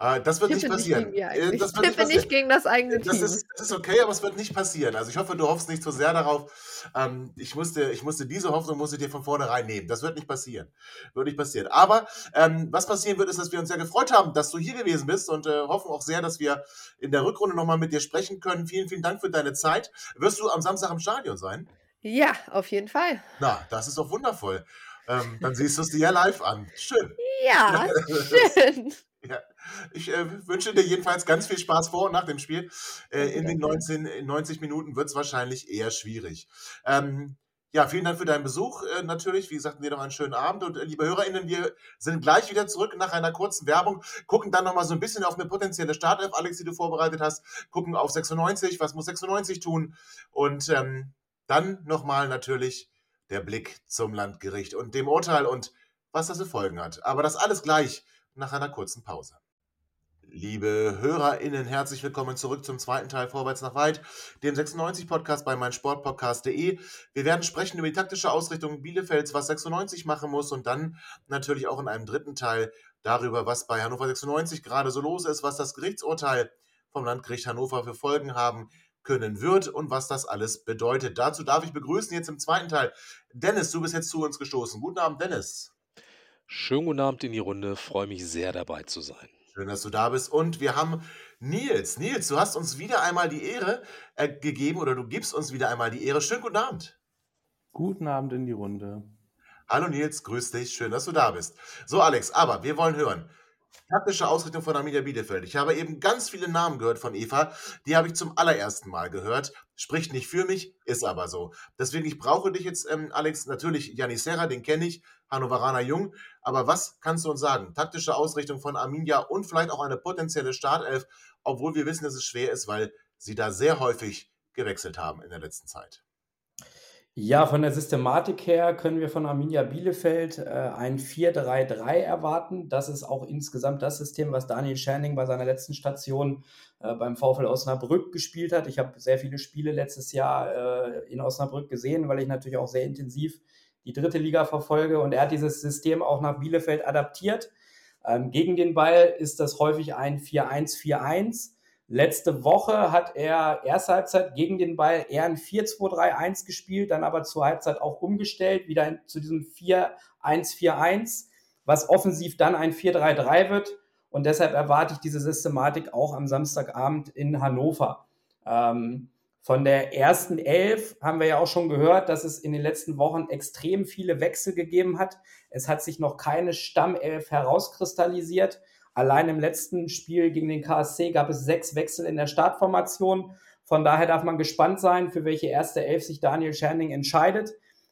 Äh, das wird nicht passieren. Nicht äh, das wird ich tippe nicht, gegen das eigene das Team. Ist, das ist okay, aber es wird nicht passieren. Also ich hoffe, du hoffst nicht so sehr darauf. Ähm, ich, musste, ich musste diese Hoffnung musste dir von vornherein nehmen. Das wird nicht passieren. Wird nicht passieren. Aber ähm, was passieren wird, ist, dass wir uns sehr gefreut haben, dass du hier gewesen bist und äh, hoffen auch sehr, dass wir in der Rückrunde nochmal mit dir sprechen können. Vielen, vielen Dank für deine Zeit. Wirst du am Samstag im Stadion sein? Ja, auf jeden Fall. Na, das ist doch wundervoll. Ähm, dann siehst du es dir ja live an. Schön. Ja, schön. Ja. Ich äh, wünsche dir jedenfalls ganz viel Spaß vor und nach dem Spiel. Äh, in den 19, in 90 Minuten wird es wahrscheinlich eher schwierig. Ähm, ja, vielen Dank für deinen Besuch äh, natürlich. Wie gesagt, dir noch einen schönen Abend. Und äh, liebe HörerInnen, wir sind gleich wieder zurück nach einer kurzen Werbung, gucken dann nochmal so ein bisschen auf eine potenzielle Startelf, Alex, die du vorbereitet hast, gucken auf 96, was muss 96 tun und ähm, dann nochmal natürlich der Blick zum Landgericht und dem Urteil und was das für Folgen hat. Aber das alles gleich nach einer kurzen Pause. Liebe HörerInnen, herzlich willkommen zurück zum zweiten Teil Vorwärts nach Weit, dem 96-Podcast bei meinsportpodcast.de. Wir werden sprechen über die taktische Ausrichtung Bielefelds, was 96 machen muss und dann natürlich auch in einem dritten Teil darüber, was bei Hannover 96 gerade so los ist, was das Gerichtsurteil vom Landgericht Hannover für Folgen haben können wird und was das alles bedeutet. Dazu darf ich begrüßen jetzt im zweiten Teil Dennis, du bist jetzt zu uns gestoßen. Guten Abend, Dennis. Schönen guten Abend in die Runde. Freue mich sehr dabei zu sein. Schön, dass du da bist. Und wir haben Nils. Nils, du hast uns wieder einmal die Ehre äh, gegeben oder du gibst uns wieder einmal die Ehre. Schönen guten Abend. Guten Abend in die Runde. Hallo Nils, grüß dich. Schön, dass du da bist. So, Alex, aber wir wollen hören. Taktische Ausrichtung von Arminia Bielefeld. Ich habe eben ganz viele Namen gehört von Eva. Die habe ich zum allerersten Mal gehört. Spricht nicht für mich, ist aber so. Deswegen, ich brauche dich jetzt, ähm, Alex. Natürlich Janis Serra, den kenne ich. Hannoveraner Jung. Aber was kannst du uns sagen? Taktische Ausrichtung von Arminia und vielleicht auch eine potenzielle Startelf, obwohl wir wissen, dass es schwer ist, weil sie da sehr häufig gewechselt haben in der letzten Zeit. Ja, von der Systematik her können wir von Arminia Bielefeld äh, ein 4-3-3 erwarten. Das ist auch insgesamt das System, was Daniel Scherning bei seiner letzten Station äh, beim VfL Osnabrück gespielt hat. Ich habe sehr viele Spiele letztes Jahr äh, in Osnabrück gesehen, weil ich natürlich auch sehr intensiv die dritte Liga verfolge. Und er hat dieses System auch nach Bielefeld adaptiert. Ähm, gegen den Ball ist das häufig ein 4-1-4-1. Letzte Woche hat er erste Halbzeit gegen den Ball eher ein 4-2-3-1 gespielt, dann aber zur Halbzeit auch umgestellt, wieder zu diesem 4-1-4-1, was offensiv dann ein 4-3-3 wird. Und deshalb erwarte ich diese Systematik auch am Samstagabend in Hannover. Ähm, von der ersten Elf haben wir ja auch schon gehört, dass es in den letzten Wochen extrem viele Wechsel gegeben hat. Es hat sich noch keine Stammelf herauskristallisiert. Allein im letzten Spiel gegen den KSC gab es sechs Wechsel in der Startformation. Von daher darf man gespannt sein, für welche erste Elf sich Daniel Scherning entscheidet.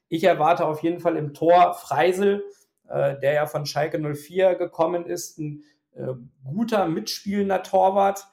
Ich erwarte auf jeden Fall im Tor Freisel, äh, der ja von Schalke 04 gekommen ist, ein äh, guter mitspielender Torwart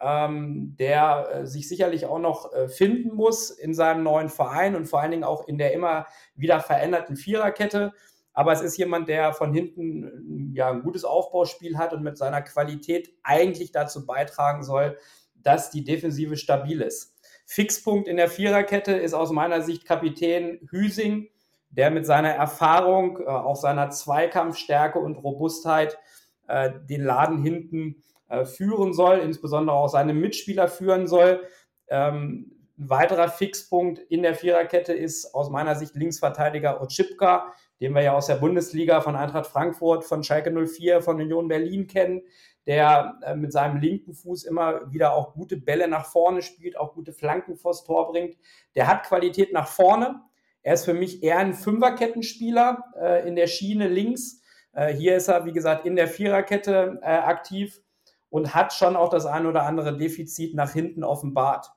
ähm, der äh, sich sicherlich auch noch äh, finden muss in seinem neuen Verein und vor allen Dingen auch in der immer wieder veränderten Viererkette. Aber es ist jemand, der von hinten ja, ein gutes Aufbauspiel hat und mit seiner Qualität eigentlich dazu beitragen soll, dass die Defensive stabil ist. Fixpunkt in der Viererkette ist aus meiner Sicht Kapitän Hüsing, der mit seiner Erfahrung, äh, auch seiner Zweikampfstärke und Robustheit äh, den Laden hinten äh, führen soll, insbesondere auch seine Mitspieler führen soll. Ähm, ein weiterer Fixpunkt in der Viererkette ist aus meiner Sicht Linksverteidiger Otschipka, den wir ja aus der Bundesliga von Eintracht Frankfurt, von Schalke 04, von Union Berlin kennen, der äh, mit seinem linken Fuß immer wieder auch gute Bälle nach vorne spielt, auch gute Flanken vors Tor bringt. Der hat Qualität nach vorne. Er ist für mich eher ein Fünferkettenspieler äh, in der Schiene links. Äh, hier ist er, wie gesagt, in der Viererkette aktiv und hat schon auch das ein oder andere Defizit nach hinten offenbart.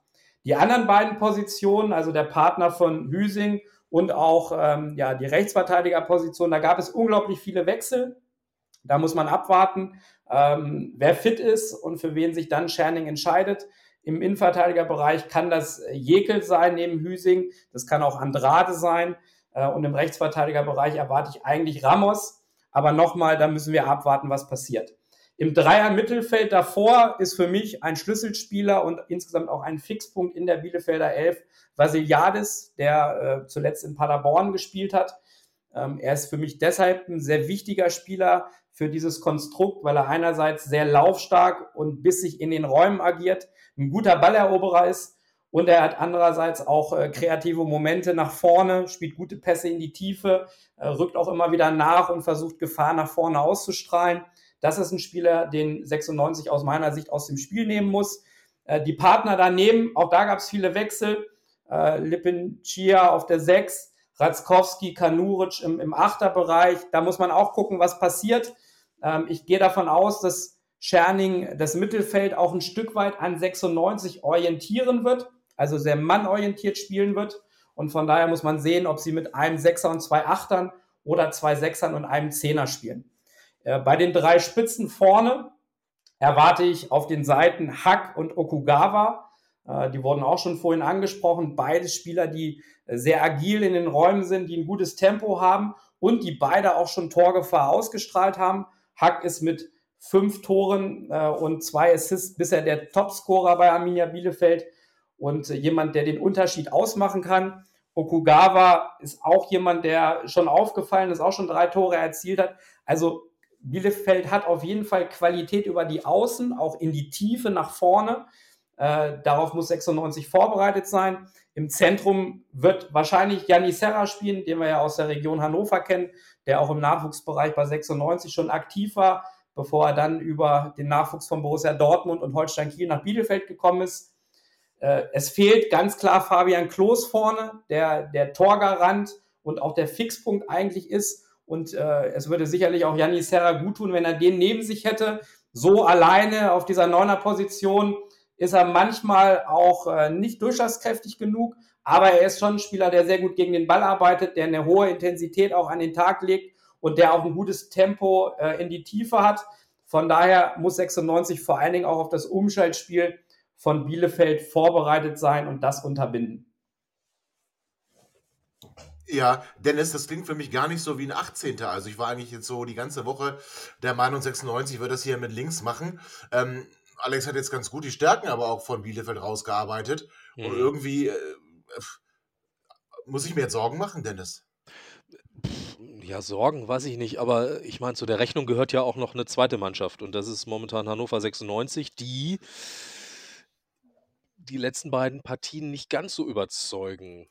Die anderen beiden Positionen, also der Partner von Hüsing und auch ähm, ja, die Rechtsverteidigerposition, da gab es unglaublich viele Wechsel. Da muss man abwarten, ähm, wer fit ist und für wen sich dann Scherning entscheidet. Im Innenverteidigerbereich kann das Jekel sein neben Hüsing, das kann auch Andrade sein. Äh, und im Rechtsverteidigerbereich erwarte ich eigentlich Ramos. Aber nochmal, da müssen wir abwarten, was passiert. Im Dreier-Mittelfeld davor ist für mich ein Schlüsselspieler und insgesamt auch ein Fixpunkt in der Bielefelder Elf Vasiliadis, der äh, zuletzt in Paderborn gespielt hat. Ähm, er ist für mich deshalb ein sehr wichtiger Spieler für dieses Konstrukt, weil er einerseits sehr laufstark und bissig in den Räumen agiert, ein guter Balleroberer ist und er hat andererseits auch äh, kreative Momente nach vorne, spielt gute Pässe in die Tiefe, äh, rückt auch immer wieder nach und versucht Gefahr nach vorne auszustrahlen. Das ist ein Spieler, den 96 aus meiner Sicht aus dem Spiel nehmen muss. Äh, die Partner daneben, auch da gab es viele Wechsel. Äh, Lippin Chia auf der 6, Ratzkowski, Kanuric im, im Achterbereich. Da muss man auch gucken, was passiert. Ähm, ich gehe davon aus, dass Scherning das Mittelfeld auch ein Stück weit an 96 orientieren wird also sehr mannorientiert spielen wird. Und von daher muss man sehen, ob sie mit einem Sechser und zwei Achtern oder zwei Sechsern und einem Zehner spielen. Äh, bei den drei Spitzen vorne erwarte ich auf den Seiten Hack und Okugawa. Äh, die wurden auch schon vorhin angesprochen. Beide Spieler, die sehr agil in den Räumen sind, die ein gutes Tempo haben und die beide auch schon Torgefahr ausgestrahlt haben. Hack ist mit fünf Toren äh, und zwei Assists bisher der Topscorer bei Arminia Bielefeld und jemand, der den Unterschied ausmachen kann. Okugawa ist auch jemand, der schon aufgefallen ist, auch schon drei Tore erzielt hat. Also Bielefeld hat auf jeden Fall Qualität über die Außen, auch in die Tiefe nach vorne. Äh, darauf muss 96 vorbereitet sein. Im Zentrum wird wahrscheinlich Janni Serra spielen, den wir ja aus der Region Hannover kennen, der auch im Nachwuchsbereich bei 96 schon aktiv war, bevor er dann über den Nachwuchs von Borussia Dortmund und Holstein Kiel nach Bielefeld gekommen ist. Äh, es fehlt ganz klar Fabian Klos vorne, der der Torgarant und auch der Fixpunkt eigentlich ist. Und äh, es würde sicherlich auch Yanni Serra gut tun, wenn er den neben sich hätte. So alleine auf dieser Neuner-Position ist er manchmal auch äh, nicht durchschlagskräftig genug, aber er ist schon ein Spieler, der sehr gut gegen den Ball arbeitet, der eine hohe Intensität auch an den Tag legt und der auch ein gutes Tempo äh, in die Tiefe hat. Von daher muss 96 vor allen Dingen auch auf das Umschaltspiel von Bielefeld vorbereitet sein und das unterbinden. Ja, Dennis, das klingt für mich gar nicht so wie ein 18. Also ich war eigentlich jetzt so die ganze Woche der Meinung, 96 wird das hier mit links machen. Ähm, Alex hat jetzt ganz gut die Stärken aber auch von Bielefeld rausgearbeitet. Mhm. Und irgendwie äh, muss ich mir jetzt Sorgen machen, Dennis. Ja, Sorgen weiß ich nicht, aber ich meine, zu der Rechnung gehört ja auch noch eine zweite Mannschaft und das ist momentan Hannover 96, die die letzten beiden Partien nicht ganz so überzeugen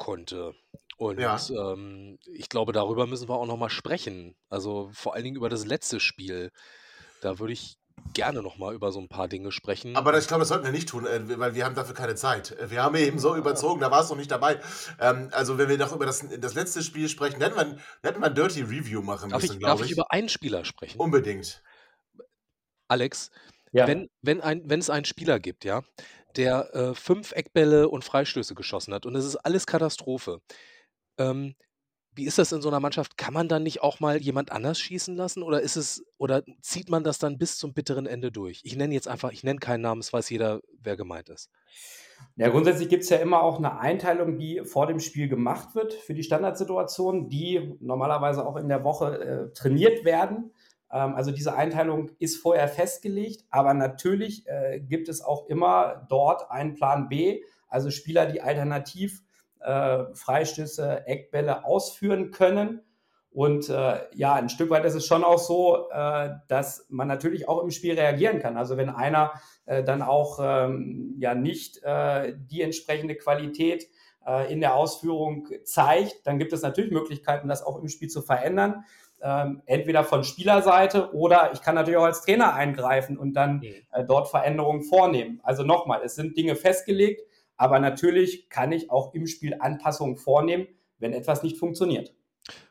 konnte. Und Ja. ähm, ich glaube, darüber müssen wir auch noch mal sprechen. Also vor allen Dingen über das letzte Spiel. Da würde ich gerne noch mal über so ein paar Dinge sprechen. Aber ich glaube, das sollten wir nicht tun, äh, weil wir haben dafür keine Zeit. Äh, wir haben eben so überzogen, da war es noch nicht dabei. Ähm, also wenn wir noch über das, das letzte Spiel sprechen, hätten wir, hätten wir ein Dirty Review machen Darf müssen, ich, darf glaube ich ich. über einen Spieler sprechen? Unbedingt. Alex, Ja. Wenn, wenn, ein, wenn es einen Spieler gibt, ja, der äh, fünf Eckbälle und Freistöße geschossen hat und es ist alles Katastrophe, ähm, wie ist das in so einer Mannschaft? Kann man dann nicht auch mal jemand anders schießen lassen oder ist es oder zieht man das dann bis zum bitteren Ende durch? Ich nenne jetzt einfach, ich nenne keinen Namen, es weiß jeder, wer gemeint ist. Ja, grundsätzlich gibt es ja immer auch eine Einteilung, die vor dem Spiel gemacht wird für die Standardsituation, die normalerweise auch in der Woche äh, trainiert werden. Ähm, also diese Einteilung ist vorher festgelegt, aber natürlich äh, gibt es auch immer dort einen Plan B, also Spieler, die alternativ äh, Freistöße, Eckbälle ausführen können. Und äh, ja, ein Stück weit ist es schon auch so, äh, dass man natürlich auch im Spiel reagieren kann. Also wenn einer äh, dann auch ähm, ja nicht äh, die entsprechende Qualität äh, in der Ausführung zeigt, dann gibt es natürlich Möglichkeiten, das auch im Spiel zu verändern ähm, entweder von Spielerseite oder ich kann natürlich auch als Trainer eingreifen und dann mhm. äh, dort Veränderungen vornehmen. Also nochmal, es sind Dinge festgelegt, aber natürlich kann ich auch im Spiel Anpassungen vornehmen, wenn etwas nicht funktioniert.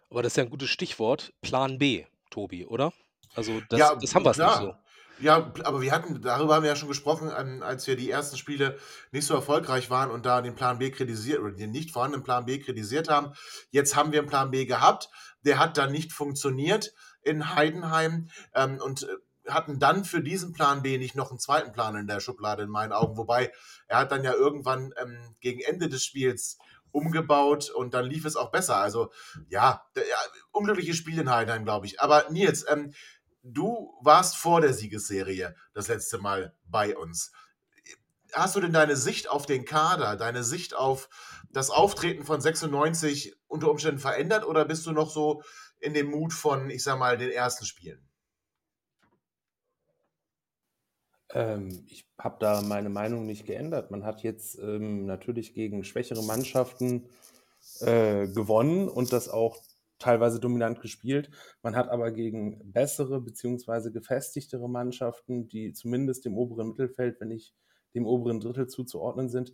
Aber das ist ja ein gutes Stichwort, Plan B, Tobi, oder? Also das, ja, das haben wir nicht so. Ja, aber wir hatten, darüber haben wir ja schon gesprochen, als wir die ersten Spiele nicht so erfolgreich waren und da den Plan B kritisiert oder den nicht vorhandenen Plan B kritisiert haben. Jetzt haben wir einen Plan B gehabt der hat dann nicht funktioniert in Heidenheim ähm, und äh, hatten dann für diesen Plan B nicht noch einen zweiten Plan in der Schublade in meinen Augen. Wobei er hat dann ja irgendwann ähm, gegen Ende des Spiels umgebaut und dann lief es auch besser. Also ja, ja unglückliches Spiel in Heidenheim, glaube ich. Aber Nils, ähm, du warst vor der Siegesserie das letzte Mal bei uns. Hast du denn deine Sicht auf den Kader, deine Sicht auf das Auftreten von 96 unter Umständen verändert oder bist du noch so in dem Mut von, ich sag mal, den ersten Spielen? Ähm, ich habe da meine Meinung nicht geändert. Man hat jetzt ähm, natürlich gegen schwächere Mannschaften äh, gewonnen und das auch teilweise dominant gespielt. Man hat aber gegen bessere beziehungsweise gefestigtere Mannschaften, die zumindest im oberen Mittelfeld, wenn nicht dem oberen Drittel zuzuordnen sind,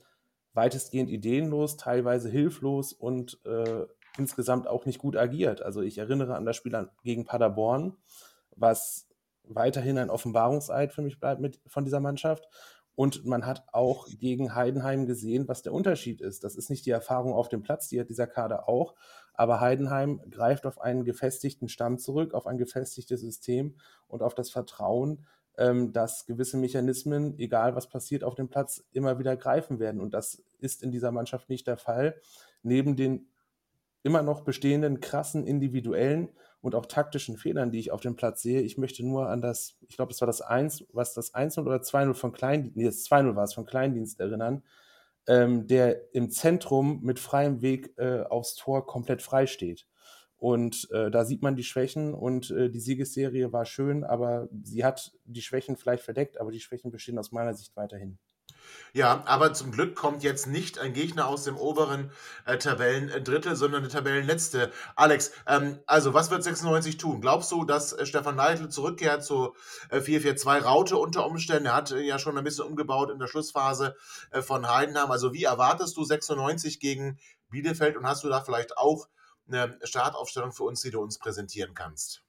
weitestgehend ideenlos, teilweise hilflos und äh, insgesamt auch nicht gut agiert. Also ich erinnere an das Spiel gegen Paderborn, was weiterhin ein Offenbarungseid für mich bleibt mit, von dieser Mannschaft. Und man hat auch gegen Heidenheim gesehen, was der Unterschied ist. Das ist nicht die Erfahrung auf dem Platz, die hat dieser Kader auch. Aber Heidenheim greift auf einen gefestigten Stamm zurück, auf ein gefestigtes System und auf das Vertrauen, ähm, dass gewisse Mechanismen, egal was passiert auf dem Platz, immer wieder greifen werden. Und das ist in dieser Mannschaft nicht der Fall. Neben den immer noch bestehenden krassen individuellen und auch taktischen Fehlern, die ich auf dem Platz sehe. Ich möchte nur an das, ich glaube, es war das 1, was das 1-0 oder 2-0 von Kleindienst, nee, das 2-0 war es von Kleindienst erinnern, ähm, der im Zentrum mit freiem Weg äh, aufs Tor komplett frei steht. Und äh, da sieht man die Schwächen und äh, die Siegesserie war schön, aber sie hat die Schwächen vielleicht verdeckt, aber die Schwächen bestehen aus meiner Sicht weiterhin. Ja, aber zum Glück kommt jetzt nicht ein Gegner aus dem oberen äh, Tabellendrittel, sondern eine Tabellenletzte. Alex, ähm, also was wird 96 tun? Glaubst du, dass äh, Stefan Neidl zurückkehrt zur äh, 4-4-2 Raute unter Umständen? Er hat äh, ja schon ein bisschen umgebaut in der Schlussphase äh, von Heidenheim. Also wie erwartest du 96 gegen Bielefeld und hast du da vielleicht auch eine Startaufstellung für uns, die du uns präsentieren kannst?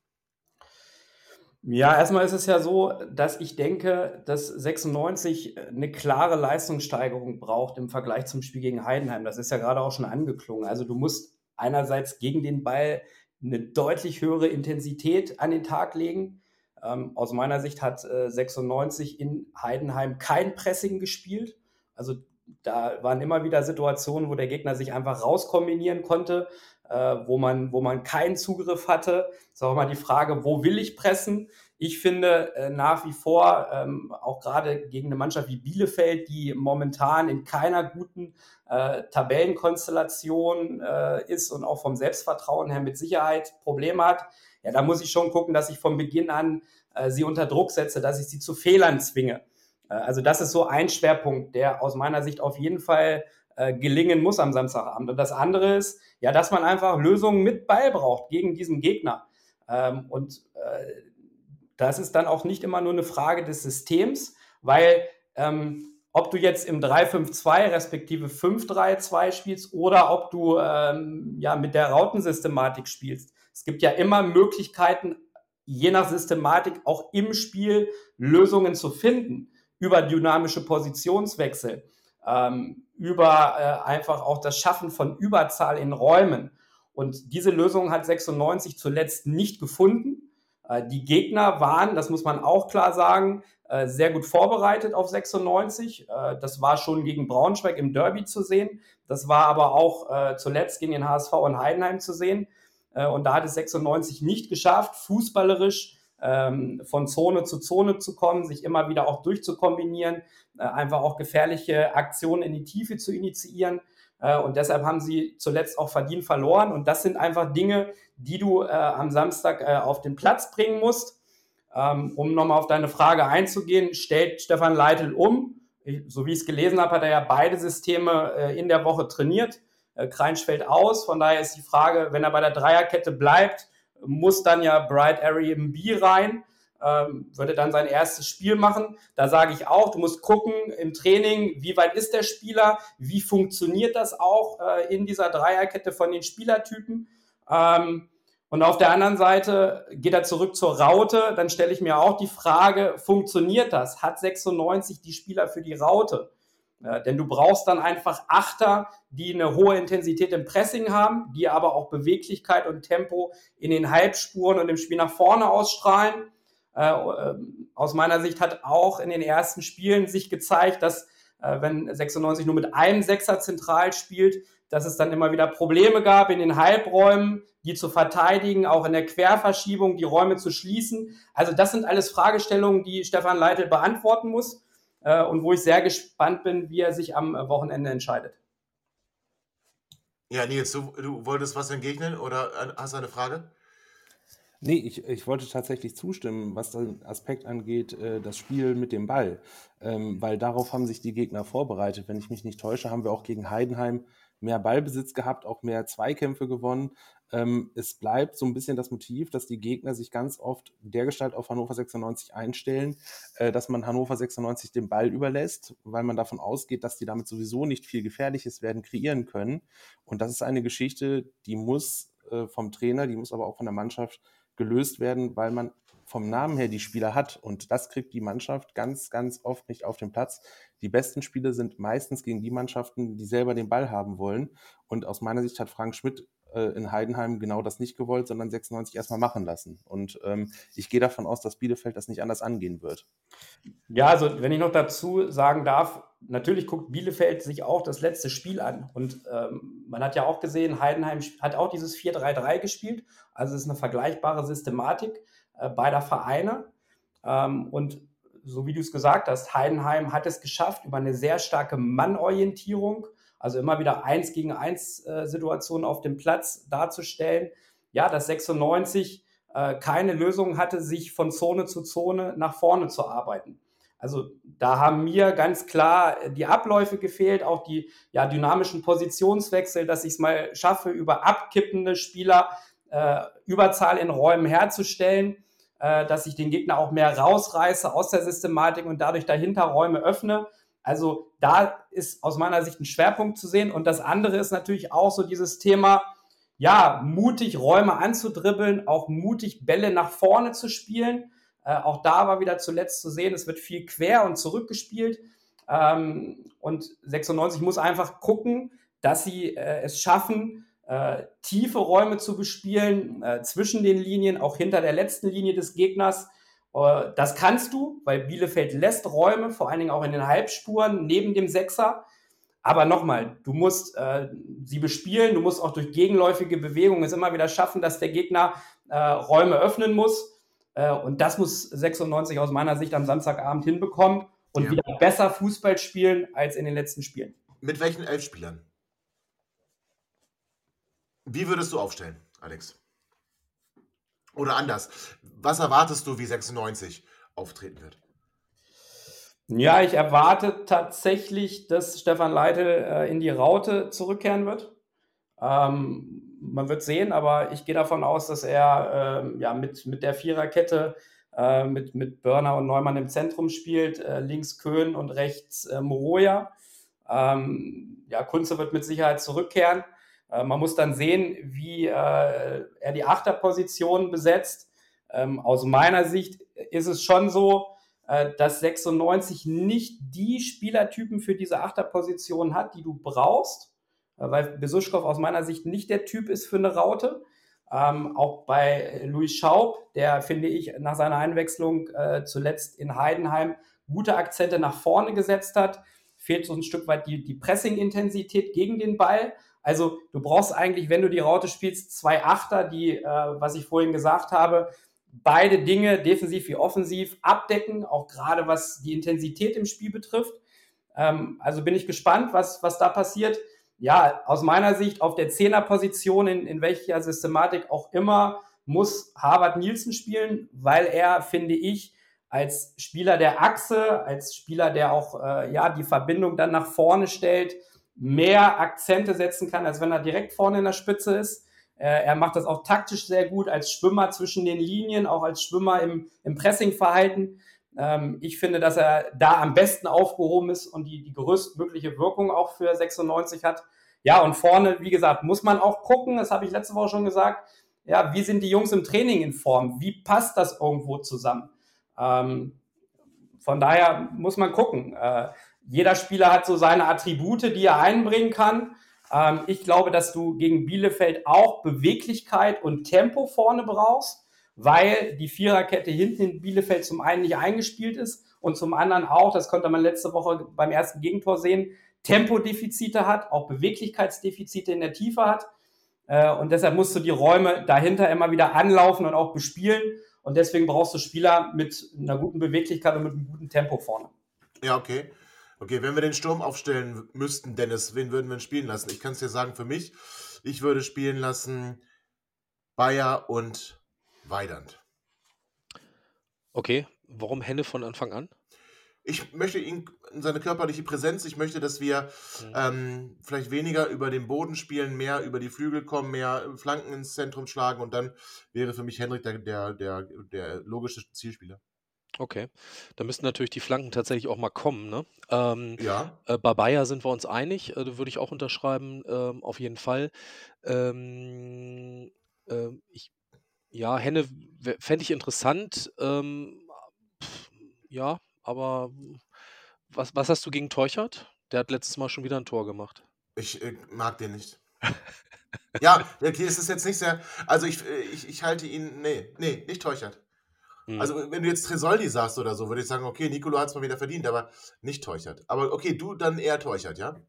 Ja, erstmal ist es ja so, dass ich denke, dass 96 eine klare Leistungssteigerung braucht im Vergleich zum Spiel gegen Heidenheim. Das ist ja gerade auch schon angeklungen. Also du musst einerseits gegen den Ball eine deutlich höhere Intensität an den Tag legen. Ähm, aus meiner Sicht hat äh, 96 in Heidenheim kein Pressing gespielt. Also da waren immer wieder Situationen, wo der Gegner sich einfach rauskombinieren konnte äh, wo, man, wo man keinen Zugriff hatte. Das ist auch immer die Frage, wo will ich pressen? Ich finde äh, nach wie vor, ähm, auch gerade gegen eine Mannschaft wie Bielefeld, die momentan in keiner guten äh, Tabellenkonstellation äh, ist und auch vom Selbstvertrauen her mit Sicherheit Probleme hat, ja, da muss ich schon gucken, dass ich von Beginn an äh, sie unter Druck setze, dass ich sie zu Fehlern zwinge. Äh, also das ist so ein Schwerpunkt, der aus meiner Sicht auf jeden Fall äh, gelingen muss am Samstagabend. Und das andere ist, ja, dass man einfach Lösungen mit Ball braucht gegen diesen Gegner. Ähm, und äh, das ist dann auch nicht immer nur eine Frage des Systems, weil ähm, ob du jetzt im 3-5-2 respektive 5-3-2 spielst oder ob du ähm, ja mit der Rautensystematik spielst. Es gibt ja immer Möglichkeiten, je nach Systematik auch im Spiel Lösungen zu finden über dynamische Positionswechsel ähm, über äh, einfach auch das Schaffen von Überzahl in Räumen. Und diese Lösung hat 96 zuletzt nicht gefunden. Äh, die Gegner waren, das muss man auch klar sagen, äh, sehr gut vorbereitet auf 96. Äh, das war schon gegen Braunschweig im Derby zu sehen. Das war aber auch äh, zuletzt gegen den HSV in Heidenheim zu sehen. Äh, und da hat es 96 nicht geschafft, fußballerisch ähm, von Zone zu Zone zu kommen, sich immer wieder auch durchzukombinieren, äh, einfach auch gefährliche Aktionen in die Tiefe zu initiieren. Äh, und deshalb haben sie zuletzt auch verdient verloren. Und das sind einfach Dinge, die du äh, am Samstag äh, auf den Platz bringen musst. Ähm, um nochmal auf deine Frage einzugehen, stellt Stefan Leitl um. Ich, so wie ich es gelesen habe, hat er ja beide Systeme äh, in der Woche trainiert. Äh, Kreinsch fällt aus. Von daher ist die Frage, wenn er bei der Dreierkette bleibt, muss dann ja Bright Airbnb rein, ähm, würde dann sein erstes Spiel machen. Da sage ich auch, du musst gucken im Training, wie weit ist der Spieler, wie funktioniert das auch äh, in dieser Dreierkette von den Spielertypen. Ähm, und auf der anderen Seite geht er zurück zur Raute, dann stelle ich mir auch die Frage, funktioniert das? Hat 96 die Spieler für die Raute? Ja, denn du brauchst dann einfach Achter, die eine hohe Intensität im Pressing haben, die aber auch Beweglichkeit und Tempo in den Halbspuren und im Spiel nach vorne ausstrahlen. Äh, ähm, aus meiner Sicht hat auch in den ersten Spielen sich gezeigt, dass äh, wenn 96 nur mit einem Sechser zentral spielt, dass es dann immer wieder Probleme gab in den Halbräumen, die zu verteidigen, auch in der Querverschiebung die Räume zu schließen. Also das sind alles Fragestellungen, die Stefan Leitl beantworten muss äh, und wo ich sehr gespannt bin, wie er sich am Wochenende entscheidet. Ja, Nils, du, du wolltest was entgegnen oder hast du eine Frage? Nee, ich, ich wollte tatsächlich zustimmen, was den Aspekt angeht, äh, das Spiel mit dem Ball. Ähm, weil darauf haben sich die Gegner vorbereitet. Wenn ich mich nicht täusche, haben wir auch gegen Heidenheim mehr Ballbesitz gehabt, auch mehr Zweikämpfe gewonnen. Ähm, es bleibt so ein bisschen das Motiv, dass die Gegner sich ganz oft dergestalt auf Hannover 96 einstellen, äh, dass man Hannover 96 den Ball überlässt, weil man davon ausgeht, dass die damit sowieso nicht viel Gefährliches werden kreieren können. Und das ist eine Geschichte, die muss äh, vom Trainer, die muss aber auch von der Mannschaft gelöst werden, weil man vom Namen her die Spieler hat. Und das kriegt die Mannschaft ganz, ganz oft nicht auf den Platz. Die besten Spiele sind meistens gegen die Mannschaften, die selber den Ball haben wollen. Und aus meiner Sicht hat Frank Schmidt äh, in Heidenheim genau das nicht gewollt, sondern 96 erstmal machen lassen. Und ähm, ich gehe davon aus, dass Bielefeld das nicht anders angehen wird. Ja, also wenn ich noch dazu sagen darf, natürlich guckt Bielefeld sich auch das letzte Spiel an. Und ähm, man hat ja auch gesehen, Heidenheim hat auch dieses 4-3-3 gespielt. Also es ist eine vergleichbare Systematik äh, beider Vereine. Ähm, und so wie du es gesagt hast, Heidenheim hat es geschafft, über eine sehr starke Mannorientierung, also immer wieder eins gegen eins äh, Situationen auf dem Platz darzustellen. Ja, dass 96 äh, keine Lösung hatte, sich von Zone zu Zone nach vorne zu arbeiten. Also da haben mir ganz klar die Abläufe gefehlt, auch die ja, dynamischen Positionswechsel, dass ich es mal schaffe, über abkippende Spieler äh, Überzahl in Räumen herzustellen äh, dass ich den Gegner auch mehr rausreiße aus der Systematik und dadurch dahinter Räume öffne. Also da ist aus meiner Sicht ein Schwerpunkt zu sehen. Und das andere ist natürlich auch so dieses Thema, ja, mutig Räume anzudribbeln, auch mutig Bälle nach vorne zu spielen. Äh, auch da war wieder zuletzt zu sehen, es wird viel quer und zurückgespielt. Ähm, und 96 muss einfach gucken, dass sie äh, es schaffen, äh, tiefe Räume zu bespielen, äh, zwischen den Linien, auch hinter der letzten Linie des Gegners. Äh, das kannst du, weil Bielefeld lässt Räume, vor allen Dingen auch in den Halbspuren neben dem Sechser. Aber nochmal, du musst äh, sie bespielen, du musst auch durch gegenläufige Bewegungen es immer wieder schaffen, dass der Gegner äh, Räume öffnen muss. Äh, und das muss 96 aus meiner Sicht am Samstagabend hinbekommen und ja. wieder besser Fußball spielen als in den letzten Spielen. Mit welchen Elfspielern? Wie würdest du aufstellen, Alex? Oder anders, was erwartest du, wie 96 auftreten wird? Ja, ich erwarte tatsächlich, dass Stefan Leitl äh, in die Raute zurückkehren wird. Ähm, man wird sehen, aber ich gehe davon aus, dass er äh, ja, mit, mit der Viererkette äh, mit, mit Börner und Neumann im Zentrum spielt, äh, links Köhn und rechts äh, Moroja. Ähm, ja, Kunze wird mit Sicherheit zurückkehren. Äh, man muss dann sehen, wie äh, er die Achterposition besetzt. Ähm, aus meiner Sicht ist es schon so, äh, dass 96 nicht die Spielertypen für diese Achterposition hat, die du brauchst, weil Besuschkow aus meiner Sicht nicht der Typ ist für eine Raute. Ähm, auch bei Louis Schaub, der finde ich nach seiner Einwechslung äh, zuletzt in Heidenheim gute Akzente nach vorne gesetzt hat, fehlt so ein Stück weit die, die Pressing-Intensität gegen den Ball. Also du brauchst eigentlich, wenn du die Raute spielst, zwei Achter, die, äh, was ich vorhin gesagt habe, beide Dinge, defensiv wie offensiv, abdecken, auch gerade was die Intensität im Spiel betrifft. Ähm, also bin ich gespannt, was, was da passiert. Ja, aus meiner Sicht auf der Zehnerposition, in, in welcher Systematik auch immer, muss Harvard Nielsen spielen, weil er, finde ich, als Spieler der Achse, als Spieler, der auch äh, ja, die Verbindung dann nach vorne stellt, mehr Akzente setzen kann, als wenn er direkt vorne in der Spitze ist. Äh, er macht das auch taktisch sehr gut als Schwimmer zwischen den Linien, auch als Schwimmer im, im Pressingverhalten. Ähm, ich finde, dass er da am besten aufgehoben ist und die, die größtmögliche Wirkung auch für 96 hat. Ja, und vorne, wie gesagt, muss man auch gucken, das habe ich letzte Woche schon gesagt, ja, wie sind die Jungs im Training in Form? Wie passt das irgendwo zusammen? Ähm, von daher muss man gucken. Äh, jeder Spieler hat so seine Attribute, die er einbringen kann. Ähm, ich glaube, dass du gegen Bielefeld auch Beweglichkeit und Tempo vorne brauchst, weil die Viererkette hinten in Bielefeld zum einen nicht eingespielt ist und zum anderen auch, das konnte man letzte Woche beim ersten Gegentor sehen, Tempodefizite hat, auch Beweglichkeitsdefizite in der Tiefe hat. Äh, und deshalb musst du die Räume dahinter immer wieder anlaufen und auch bespielen. Und deswegen brauchst du Spieler mit einer guten Beweglichkeit und mit einem guten Tempo vorne. Ja, okay. Okay, wenn wir den Sturm aufstellen müssten, Dennis, wen würden wir spielen lassen? Ich kann es dir sagen, für mich, ich würde spielen lassen Bayer und Weidand. Okay, warum Henne von Anfang an? Ich möchte ihn in seine körperliche Präsenz, ich möchte, dass wir mhm. ähm, vielleicht weniger über den Boden spielen, mehr über die Flügel kommen, mehr Flanken ins Zentrum schlagen und dann wäre für mich Henrik der, der, der, der logische Zielspieler. Okay, da müssten natürlich die Flanken tatsächlich auch mal kommen, ne? Ähm, Ja. äh, bei Bayer sind wir uns einig, äh, da würde ich auch unterschreiben, ähm, auf jeden Fall. Ähm, ähm, ich, ja, Henne fände ich interessant, ähm, ja, aber was, was hast du gegen Teuchert? Der hat letztes Mal schon wieder ein Tor gemacht. Ich äh, mag den nicht. Ja, okay, es ist jetzt nicht sehr. Also ich, äh, ich, ich halte ihn. Nee, nee, nicht Teuchert. Mhm. Also, wenn du jetzt Tresoldi sagst oder so, würde ich sagen, okay, Nicolo hat es mal wieder verdient, aber nicht Teuchert. Aber okay, du dann eher Teuchert, ja?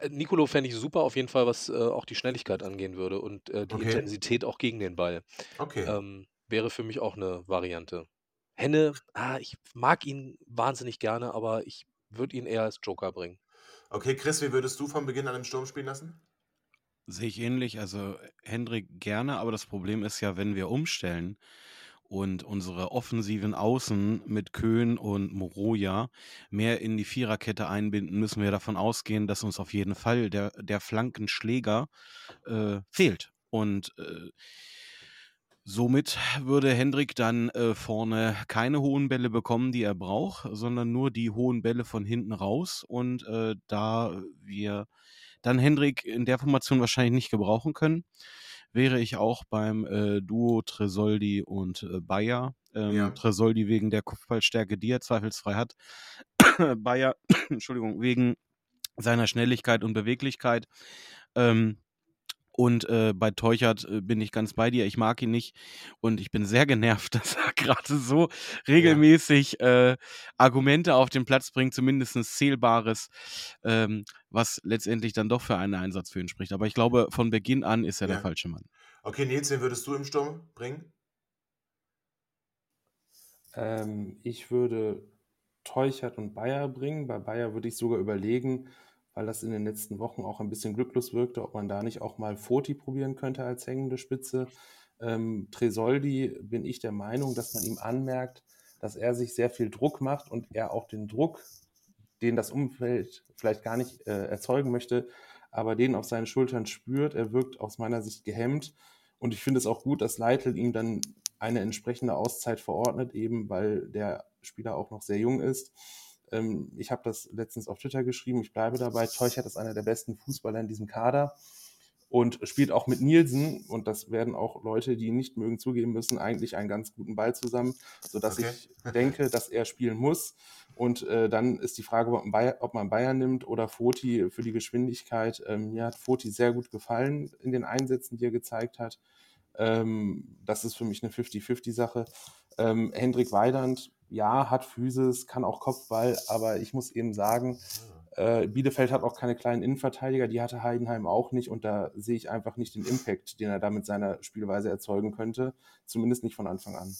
Äh, Nicolo fände ich super auf jeden Fall, was äh, auch die Schnelligkeit angehen würde und äh, die okay. Intensität auch gegen den Ball. Okay. Ähm, wäre für mich auch eine Variante. Henne, ah, ich mag ihn wahnsinnig gerne, aber ich würde ihn eher als Joker bringen. Okay, Chris, wie würdest du von Beginn an im Sturm spielen lassen? Sehe ich ähnlich. Also Hendrik gerne, aber das Problem ist ja, wenn wir umstellen, und unsere offensiven Außen mit Köhn und Moroja mehr in die Viererkette einbinden, müssen wir davon ausgehen, dass uns auf jeden Fall der, der Flankenschläger äh, fehlt. Und äh, somit würde Hendrik dann äh, vorne keine hohen Bälle bekommen, die er braucht, sondern nur die hohen Bälle von hinten raus. Und äh, da wir dann Hendrik in der Formation wahrscheinlich nicht gebrauchen können, wäre ich auch beim äh, Duo Tresoldi und äh, Bayer. Ähm, ja. Tresoldi wegen der Kopfballstärke, die er zweifelsfrei hat. Bayer, Entschuldigung, wegen seiner Schnelligkeit und Beweglichkeit. Ähm, und äh, bei Teuchert äh, bin ich ganz bei dir. Ich mag ihn nicht. Und ich bin sehr genervt, dass er gerade so regelmäßig ja. äh, Argumente auf den Platz bringt, zumindest Zählbares, ähm, was letztendlich dann doch für einen Einsatz für ihn spricht. Aber ich glaube, von Beginn an ist er ja. der falsche Mann. Okay, Nils, wen würdest du im Sturm bringen? Ähm, ich würde Teuchert und Bayer bringen. Bei Bayer würde ich sogar überlegen, weil das in den letzten Wochen auch ein bisschen glücklos wirkte, ob man da nicht auch mal Foti probieren könnte als hängende Spitze. Ähm, Tresoldi bin ich der Meinung, dass man ihm anmerkt, dass er sich sehr viel Druck macht und er auch den Druck, den das Umfeld vielleicht gar nicht äh, erzeugen möchte, aber den auf seinen Schultern spürt. Er wirkt aus meiner Sicht gehemmt und ich finde es auch gut, dass Leitl ihm dann eine entsprechende Auszeit verordnet, eben weil der Spieler auch noch sehr jung ist. Ähm, ich habe das letztens auf Twitter geschrieben, ich bleibe dabei. Teuchert ist einer der besten Fußballer in diesem Kader und spielt auch mit Nielsen, und das werden auch Leute, die ihn nicht mögen, zugeben müssen, eigentlich einen ganz guten Ball zusammen, sodass okay. ich denke, dass er spielen muss. Und äh, dann ist die Frage, ob man, Bayern, ob man Bayern nimmt oder Foti für die Geschwindigkeit. Ähm, mir hat Foti sehr gut gefallen in den Einsätzen, die er gezeigt hat. Ähm, das ist für mich eine 50-50-Sache. Ähm, Hendrik Weidand ja, hat Physis, kann auch Kopfball, aber ich muss eben sagen, äh, Bielefeld hat auch keine kleinen Innenverteidiger, die hatte Heidenheim auch nicht und da sehe ich einfach nicht den Impact, den er da mit seiner Spielweise erzeugen könnte, zumindest nicht von Anfang an.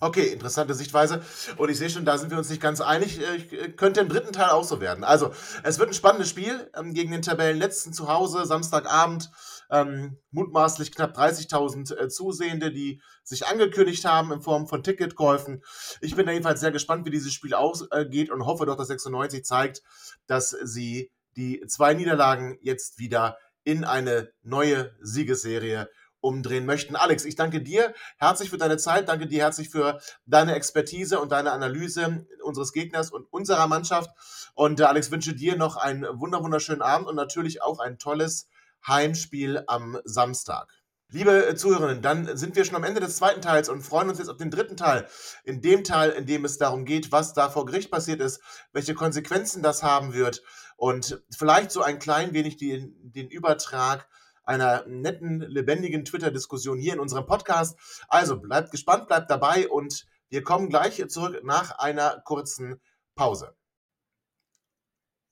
Okay, interessante Sichtweise. Und ich sehe schon, da sind wir uns nicht ganz einig. Äh, äh, könnte im dritten Teil auch so werden. Also, es wird ein spannendes Spiel ähm, gegen den Tabellenletzten zu Hause, Samstagabend. Ähm, mutmaßlich knapp 30.000 äh, Zusehende, die sich angekündigt haben in Form von Ticketkäufen. Ich bin jedenfalls sehr gespannt, wie dieses Spiel ausgeht und hoffe doch, dass 96 zeigt, dass sie die zwei Niederlagen jetzt wieder in eine neue Siegesserie umdrehen möchten. Alex, ich danke dir herzlich für deine Zeit, danke dir herzlich für deine Expertise und deine Analyse unseres Gegners und unserer Mannschaft. Und äh, Alex, wünsche dir noch einen wunderschönen Abend und natürlich auch ein tolles Heimspiel am Samstag. Liebe äh, Zuhörerinnen, dann sind wir schon am Ende des zweiten Teils und freuen uns jetzt auf den dritten Teil. In dem Teil, in dem es darum geht, was da vor Gericht passiert ist, welche Konsequenzen das haben wird und vielleicht so ein klein wenig die, den Übertrag einer netten, lebendigen Twitter-Diskussion hier in unserem Podcast. Also bleibt gespannt, bleibt dabei und wir kommen gleich zurück nach einer kurzen Pause.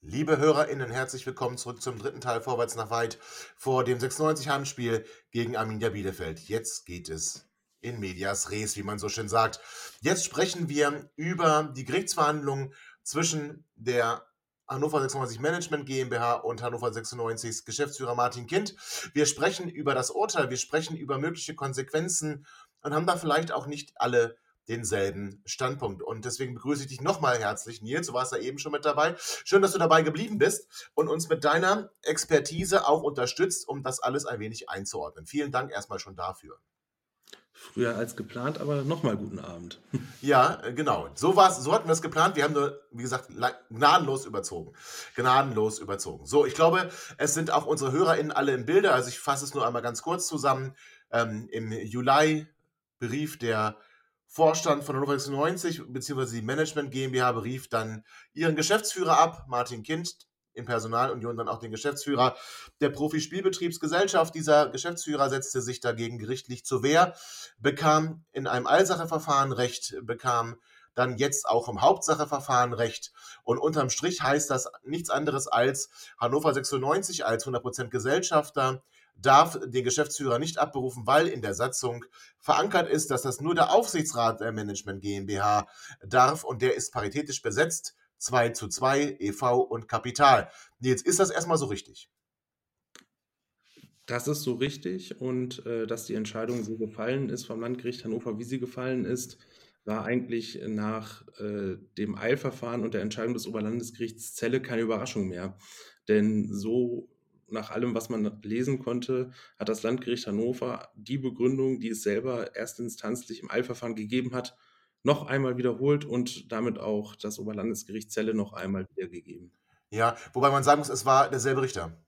Liebe HörerInnen, herzlich willkommen zurück zum dritten Teil Vorwärts nach Weit vor dem 96 Heimspiel gegen Arminia Bielefeld. Jetzt geht es in medias res, wie man so schön sagt. Jetzt sprechen wir über die Gerichtsverhandlungen zwischen der Hannover 96 Management GmbH und Hannover 96 Geschäftsführer Martin Kind. Wir sprechen über das Urteil, wir sprechen über mögliche Konsequenzen und haben da vielleicht auch nicht alle denselben Standpunkt. Und deswegen begrüße ich dich nochmal herzlich, Nils. Du warst ja eben schon mit dabei. Schön, dass du dabei geblieben bist und uns mit deiner Expertise auch unterstützt, um das alles ein wenig einzuordnen. Vielen Dank erstmal schon dafür. Früher als geplant, aber nochmal guten Abend. Ja, äh, genau. So war's, so hatten wir es geplant. Wir haben nur, wie gesagt, gnadenlos überzogen. Gnadenlos überzogen. So, ich glaube, es sind auch unsere HörerInnen alle im Bilde. Also ich fasse es nur einmal ganz kurz zusammen. Ähm, Im Juli berief der Vorstand von Hannover 96 bzw. die Management GmbH berief dann ihren Geschäftsführer ab, Martin Kind, in Personalunion dann auch den Geschäftsführer der Profi-Spielbetriebsgesellschaft. Dieser Geschäftsführer setzte sich dagegen gerichtlich zur Wehr, bekam in einem Allsacheverfahren Recht, bekam dann jetzt auch im Hauptsacheverfahren Recht. Und unterm Strich heißt das nichts anderes als Hannover 96 als 100% Gesellschafter darf den Geschäftsführer nicht abberufen, weil in der Satzung verankert ist, dass das nur der Aufsichtsrat der Management GmbH darf und der ist paritätisch besetzt, 2 zu 2, EV und Kapital. Jetzt ist das erstmal so richtig. Das ist so richtig und äh, dass die Entscheidung so gefallen ist vom Landgericht Hannover, wie sie gefallen ist, war eigentlich nach äh, dem Eilverfahren und der Entscheidung des Oberlandesgerichts Celle keine Überraschung mehr. Denn so nach allem, was man lesen konnte, hat das Landgericht Hannover die Begründung, die es selber erstinstanzlich im Eilverfahren gegeben hat, noch einmal wiederholt und damit auch das Oberlandesgericht Celle noch einmal wiedergegeben. Ja, wobei man sagen muss, es war derselbe Richter.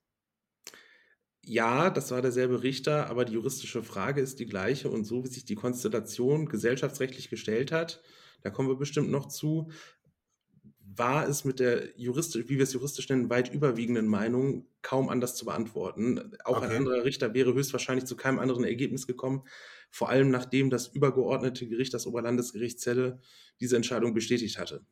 Ja, das war derselbe Richter, aber die juristische Frage ist die gleiche und so wie sich die Konstellation gesellschaftsrechtlich gestellt hat, da kommen wir bestimmt noch zu, war es mit der juristisch, wie wir es juristisch nennen, weit überwiegenden Meinung kaum anders zu beantworten. Auch okay. ein anderer Richter wäre höchstwahrscheinlich zu keinem anderen Ergebnis gekommen, vor allem nachdem das übergeordnete Gericht, das Oberlandesgericht Celle, diese Entscheidung bestätigt hatte.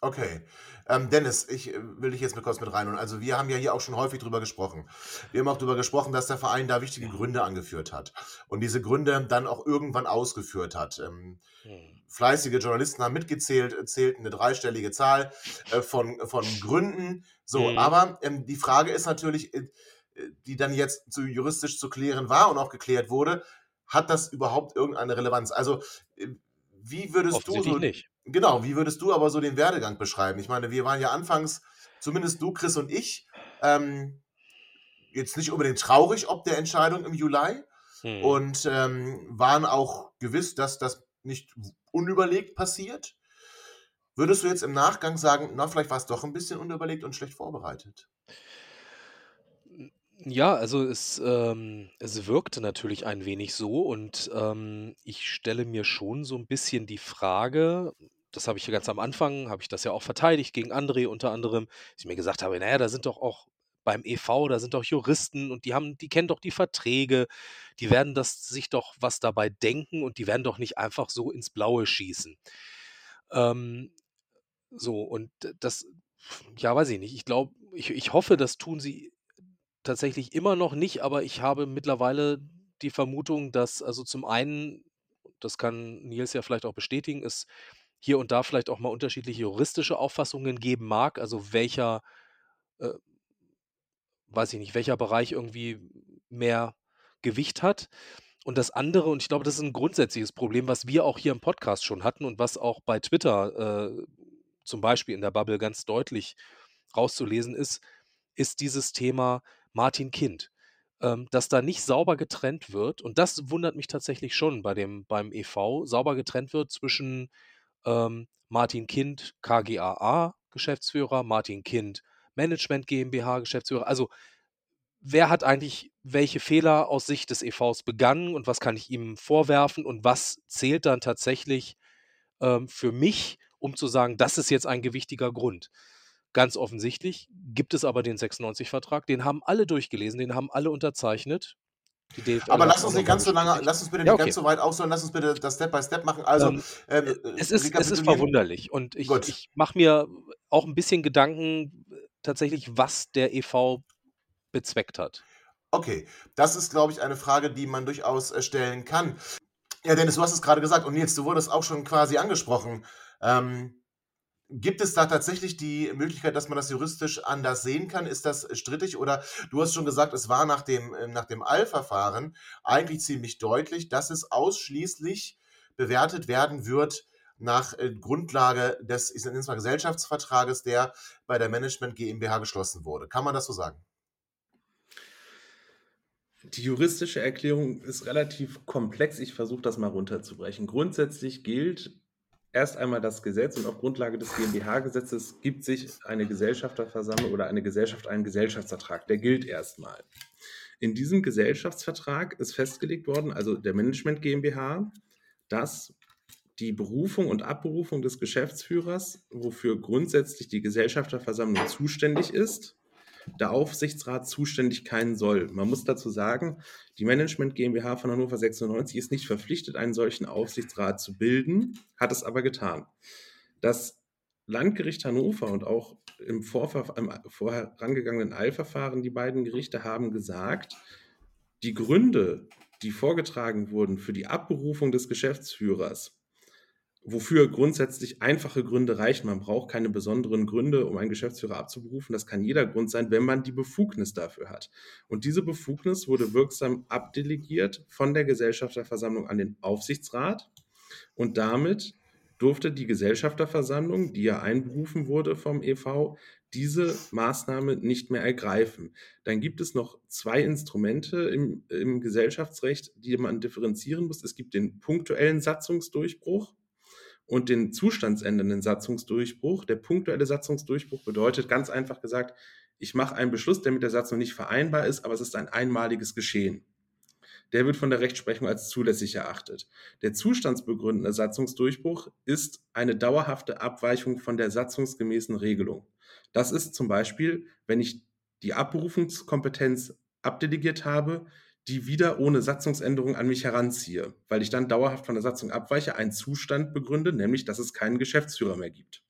Okay. Ähm, Dennis, ich äh, will dich jetzt mit kurz mit rein. Also wir haben ja hier auch schon häufig drüber gesprochen. Wir haben auch drüber gesprochen, dass der Verein da wichtige Gründe angeführt hat und diese Gründe dann auch irgendwann ausgeführt hat. Ähm, hm fleißige Journalisten haben mitgezählt, zählten eine dreistellige Zahl äh, von, von Gründen. So, mhm. aber ähm, die Frage ist natürlich, äh, die dann jetzt zu juristisch zu klären war und auch geklärt wurde, hat das überhaupt irgendeine Relevanz? Also, äh, wie würdest du so, nicht. Genau, wie würdest du aber so den Werdegang beschreiben? Ich meine, wir waren ja anfangs, zumindest du, Chris und ich, ähm, jetzt nicht unbedingt traurig ob der Entscheidung im Juli hm. und ähm, waren auch gewiss, dass das nicht unüberlegt passiert? Würdest du jetzt im Nachgang sagen, na, vielleicht war es doch ein bisschen unüberlegt und schlecht vorbereitet? Ja, also es, ähm, es wirkte natürlich ein wenig so und ähm, ich stelle mir schon so ein bisschen die Frage, das habe ich ja ganz am Anfang, habe ich das ja auch verteidigt gegen André unter anderem, dass ich mir gesagt habe, naja, da sind doch auch beim EV, da sind doch Juristen und die haben, die kennen doch die Verträge, die werden das sich doch was dabei denken und die werden doch nicht einfach so ins Blaue schießen. Ähm, so, und das, ja, weiß ich nicht. Ich glaube, ich, ich hoffe, das tun sie tatsächlich immer noch nicht, aber ich habe mittlerweile die Vermutung, dass also zum einen, das kann Nils ja vielleicht auch bestätigen, es hier und da vielleicht auch mal unterschiedliche juristische Auffassungen geben mag, also welcher äh, weiß ich nicht, welcher Bereich irgendwie mehr Gewicht hat. Und das andere, und ich glaube, das ist ein grundsätzliches Problem, was wir auch hier im Podcast schon hatten und was auch bei Twitter äh, zum Beispiel in der Bubble ganz deutlich rauszulesen ist, ist dieses Thema Martin Kind. Ähm, dass da nicht sauber getrennt wird, und das wundert mich tatsächlich schon bei dem, beim EV, sauber getrennt wird zwischen ähm, Martin Kind, KGAA, Geschäftsführer, Martin Kind, Management GmbH, Geschäftsführer. Also wer hat eigentlich welche Fehler aus Sicht des EVs begangen und was kann ich ihm vorwerfen und was zählt dann tatsächlich ähm, für mich, um zu sagen, das ist jetzt ein gewichtiger Grund. Ganz offensichtlich gibt es aber den 96-Vertrag, den haben alle durchgelesen, den haben alle unterzeichnet. Aber lass uns nicht ganz so lange, lass uns bitte ja, okay. nicht ganz so weit ausholen, lass uns bitte das Step by Step machen. Also, ähm, äh, es, ist, es ist verwunderlich und ich, ich mache mir auch ein bisschen Gedanken, tatsächlich, was der e.V. bezweckt hat. Okay, das ist, glaube ich, eine Frage, die man durchaus äh, stellen kann. Ja, Dennis, du hast es gerade gesagt und Nils, du wurdest auch schon quasi angesprochen. Ähm, Gibt es da tatsächlich die Möglichkeit, dass man das juristisch anders sehen kann? Ist das strittig? Oder du hast schon gesagt, es war nach dem, äh, nach dem Eilverfahren eigentlich ziemlich deutlich, dass es ausschließlich bewertet werden wird nach äh, Grundlage des ich nenne mal Gesellschaftsvertrages, der bei der Management GmbH geschlossen wurde. Kann man das so sagen? Die juristische Erklärung ist relativ komplex. Ich versuche das mal runterzubrechen. Grundsätzlich gilt erst einmal das Gesetz und auf Grundlage des GmbH-Gesetzes gibt sich eine Gesellschafterversammlung oder eine Gesellschaft einen Gesellschaftsvertrag. Der gilt erstmal. In diesem Gesellschaftsvertrag ist festgelegt worden, also der Management GmbH, dass die Berufung und Abberufung des Geschäftsführers, wofür grundsätzlich die Gesellschafterversammlung zuständig ist, der Aufsichtsrat zuständig keinen soll. Man muss dazu sagen, die Management GmbH von Hannover 96 ist nicht verpflichtet, einen solchen Aufsichtsrat zu bilden, hat es aber getan. Das Landgericht Hannover und auch im, Vorver im vorherangegangenen Eilverfahren, die beiden Gerichte haben gesagt, die Gründe, die vorgetragen wurden für die Abberufung des Geschäftsführers, wofür grundsätzlich einfache Gründe reichen. Man braucht keine besonderen Gründe, um einen Geschäftsführer abzuberufen. Das kann jeder Grund sein, wenn man die Befugnis dafür hat. Und diese Befugnis wurde wirksam abdelegiert von der Gesellschafterversammlung an den Aufsichtsrat. Und damit durfte die Gesellschafterversammlung, die ja einberufen wurde vom EV, diese Maßnahme nicht mehr ergreifen. Dann gibt es noch zwei Instrumente im, im Gesellschaftsrecht, die man differenzieren muss. Es gibt den punktuellen Satzungsdurchbruch und den zustandsändernden Satzungsdurchbruch. Der punktuelle Satzungsdurchbruch bedeutet ganz einfach gesagt, ich mache einen Beschluss, der mit der Satzung nicht vereinbar ist, aber es ist ein einmaliges Geschehen. Der wird von der Rechtsprechung als zulässig erachtet. Der zustandsbegründende Satzungsdurchbruch ist eine dauerhafte Abweichung von der satzungsgemäßen Regelung. Das ist zum Beispiel, wenn ich die Abberufungskompetenz abdelegiert habe, die wieder ohne Satzungsänderung an mich heranziehe, weil ich dann dauerhaft von der Satzung abweiche, einen Zustand begründe, nämlich dass es keinen Geschäftsführer mehr gibt.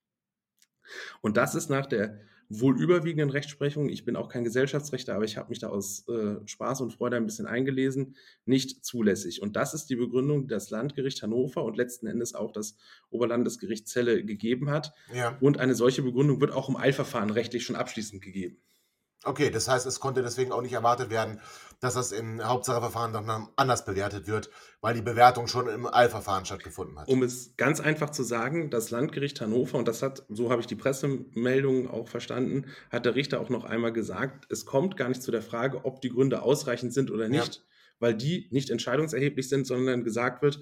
Und das ist nach der wohl überwiegenden Rechtsprechung, ich bin auch kein Gesellschaftsrechter, aber ich habe mich da aus äh, Spaß und Freude ein bisschen eingelesen, nicht zulässig. Und das ist die Begründung, die das Landgericht Hannover und letzten Endes auch das Oberlandesgericht Celle gegeben hat. Ja. Und eine solche Begründung wird auch im Eilverfahren rechtlich schon abschließend gegeben. Okay, das heißt, es konnte deswegen auch nicht erwartet werden, dass das im Hauptsacheverfahren dann anders bewertet wird, weil die Bewertung schon im Eilverfahren stattgefunden hat. Um es ganz einfach zu sagen, das Landgericht Hannover, und das hat, so habe ich die Pressemeldungen auch verstanden, hat der Richter auch noch einmal gesagt, es kommt gar nicht zu der Frage, ob die Gründe ausreichend sind oder nicht, ja. weil die nicht entscheidungserheblich sind, sondern gesagt wird,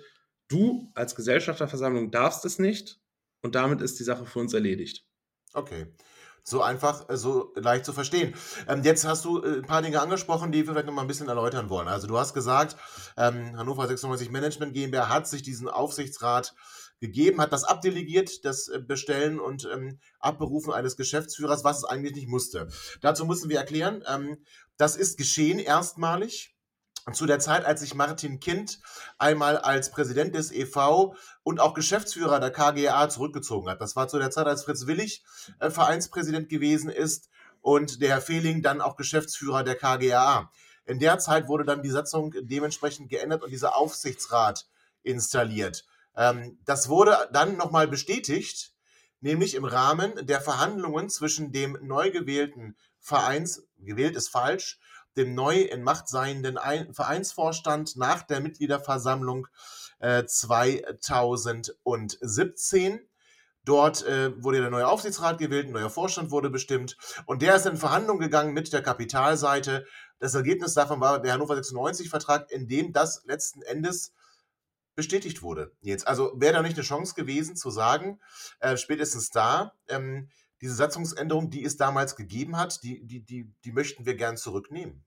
du als Gesellschafterversammlung darfst es nicht und damit ist die Sache für uns erledigt. Okay so einfach, äh, so leicht zu verstehen. Ähm, jetzt hast du äh, ein paar Dinge angesprochen, die wir vielleicht noch mal ein bisschen erläutern wollen. Also du hast gesagt, ähm, Hannover 96 Management GmbH hat sich diesen Aufsichtsrat gegeben, hat das abdelegiert, das äh, Bestellen und ähm, Abberufen eines Geschäftsführers, was es eigentlich nicht musste. Dazu müssen wir erklären, ähm, das ist geschehen erstmalig zu der Zeit, als sich Martin Kind einmal als Präsident des EV und auch Geschäftsführer der KGA zurückgezogen hat. Das war zu der Zeit, als Fritz Willig äh, Vereinspräsident gewesen ist und der Herr Fehling dann auch Geschäftsführer der KGA. In der Zeit wurde dann die Satzung dementsprechend geändert und dieser Aufsichtsrat installiert. Ähm, das wurde dann nochmal bestätigt, nämlich im Rahmen der Verhandlungen zwischen dem neu gewählten Vereins, gewählt ist falsch, dem neu in Macht seienden Vereinsvorstand nach der Mitgliederversammlung äh, 2017. Dort äh, wurde der neue Aufsichtsrat gewählt, ein neuer Vorstand wurde bestimmt und der ist in Verhandlungen gegangen mit der Kapitalseite. Das Ergebnis davon war der Hannover 96-Vertrag, in dem das letzten Endes bestätigt wurde. Jetzt, also wäre da nicht eine Chance gewesen zu sagen, äh, spätestens da, ähm, diese Satzungsänderung, die es damals gegeben hat, die, die, die, die möchten wir gern zurücknehmen.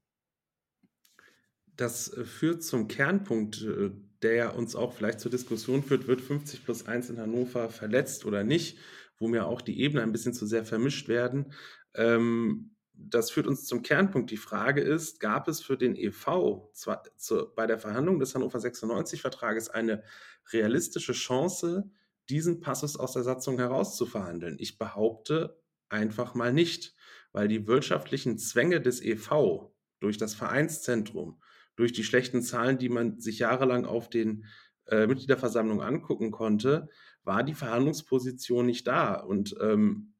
Das äh, führt zum Kernpunkt, äh, der uns auch vielleicht zur Diskussion führt, wird 50 plus 1 in Hannover verletzt oder nicht, wo mir auch die Ebenen ein bisschen zu sehr vermischt werden. Ähm, das führt uns zum Kernpunkt. Die Frage ist, gab es für den EV bei der Verhandlung des Hannover 96-Vertrages eine realistische Chance, diesen Passus aus der Satzung herauszuverhandeln? Ich behaupte einfach mal nicht, weil die wirtschaftlichen Zwänge des EV durch das Vereinszentrum, durch die schlechten Zahlen, die man sich jahrelang auf den äh, Mitgliederversammlungen angucken konnte, war die Verhandlungsposition nicht da. Und ähm,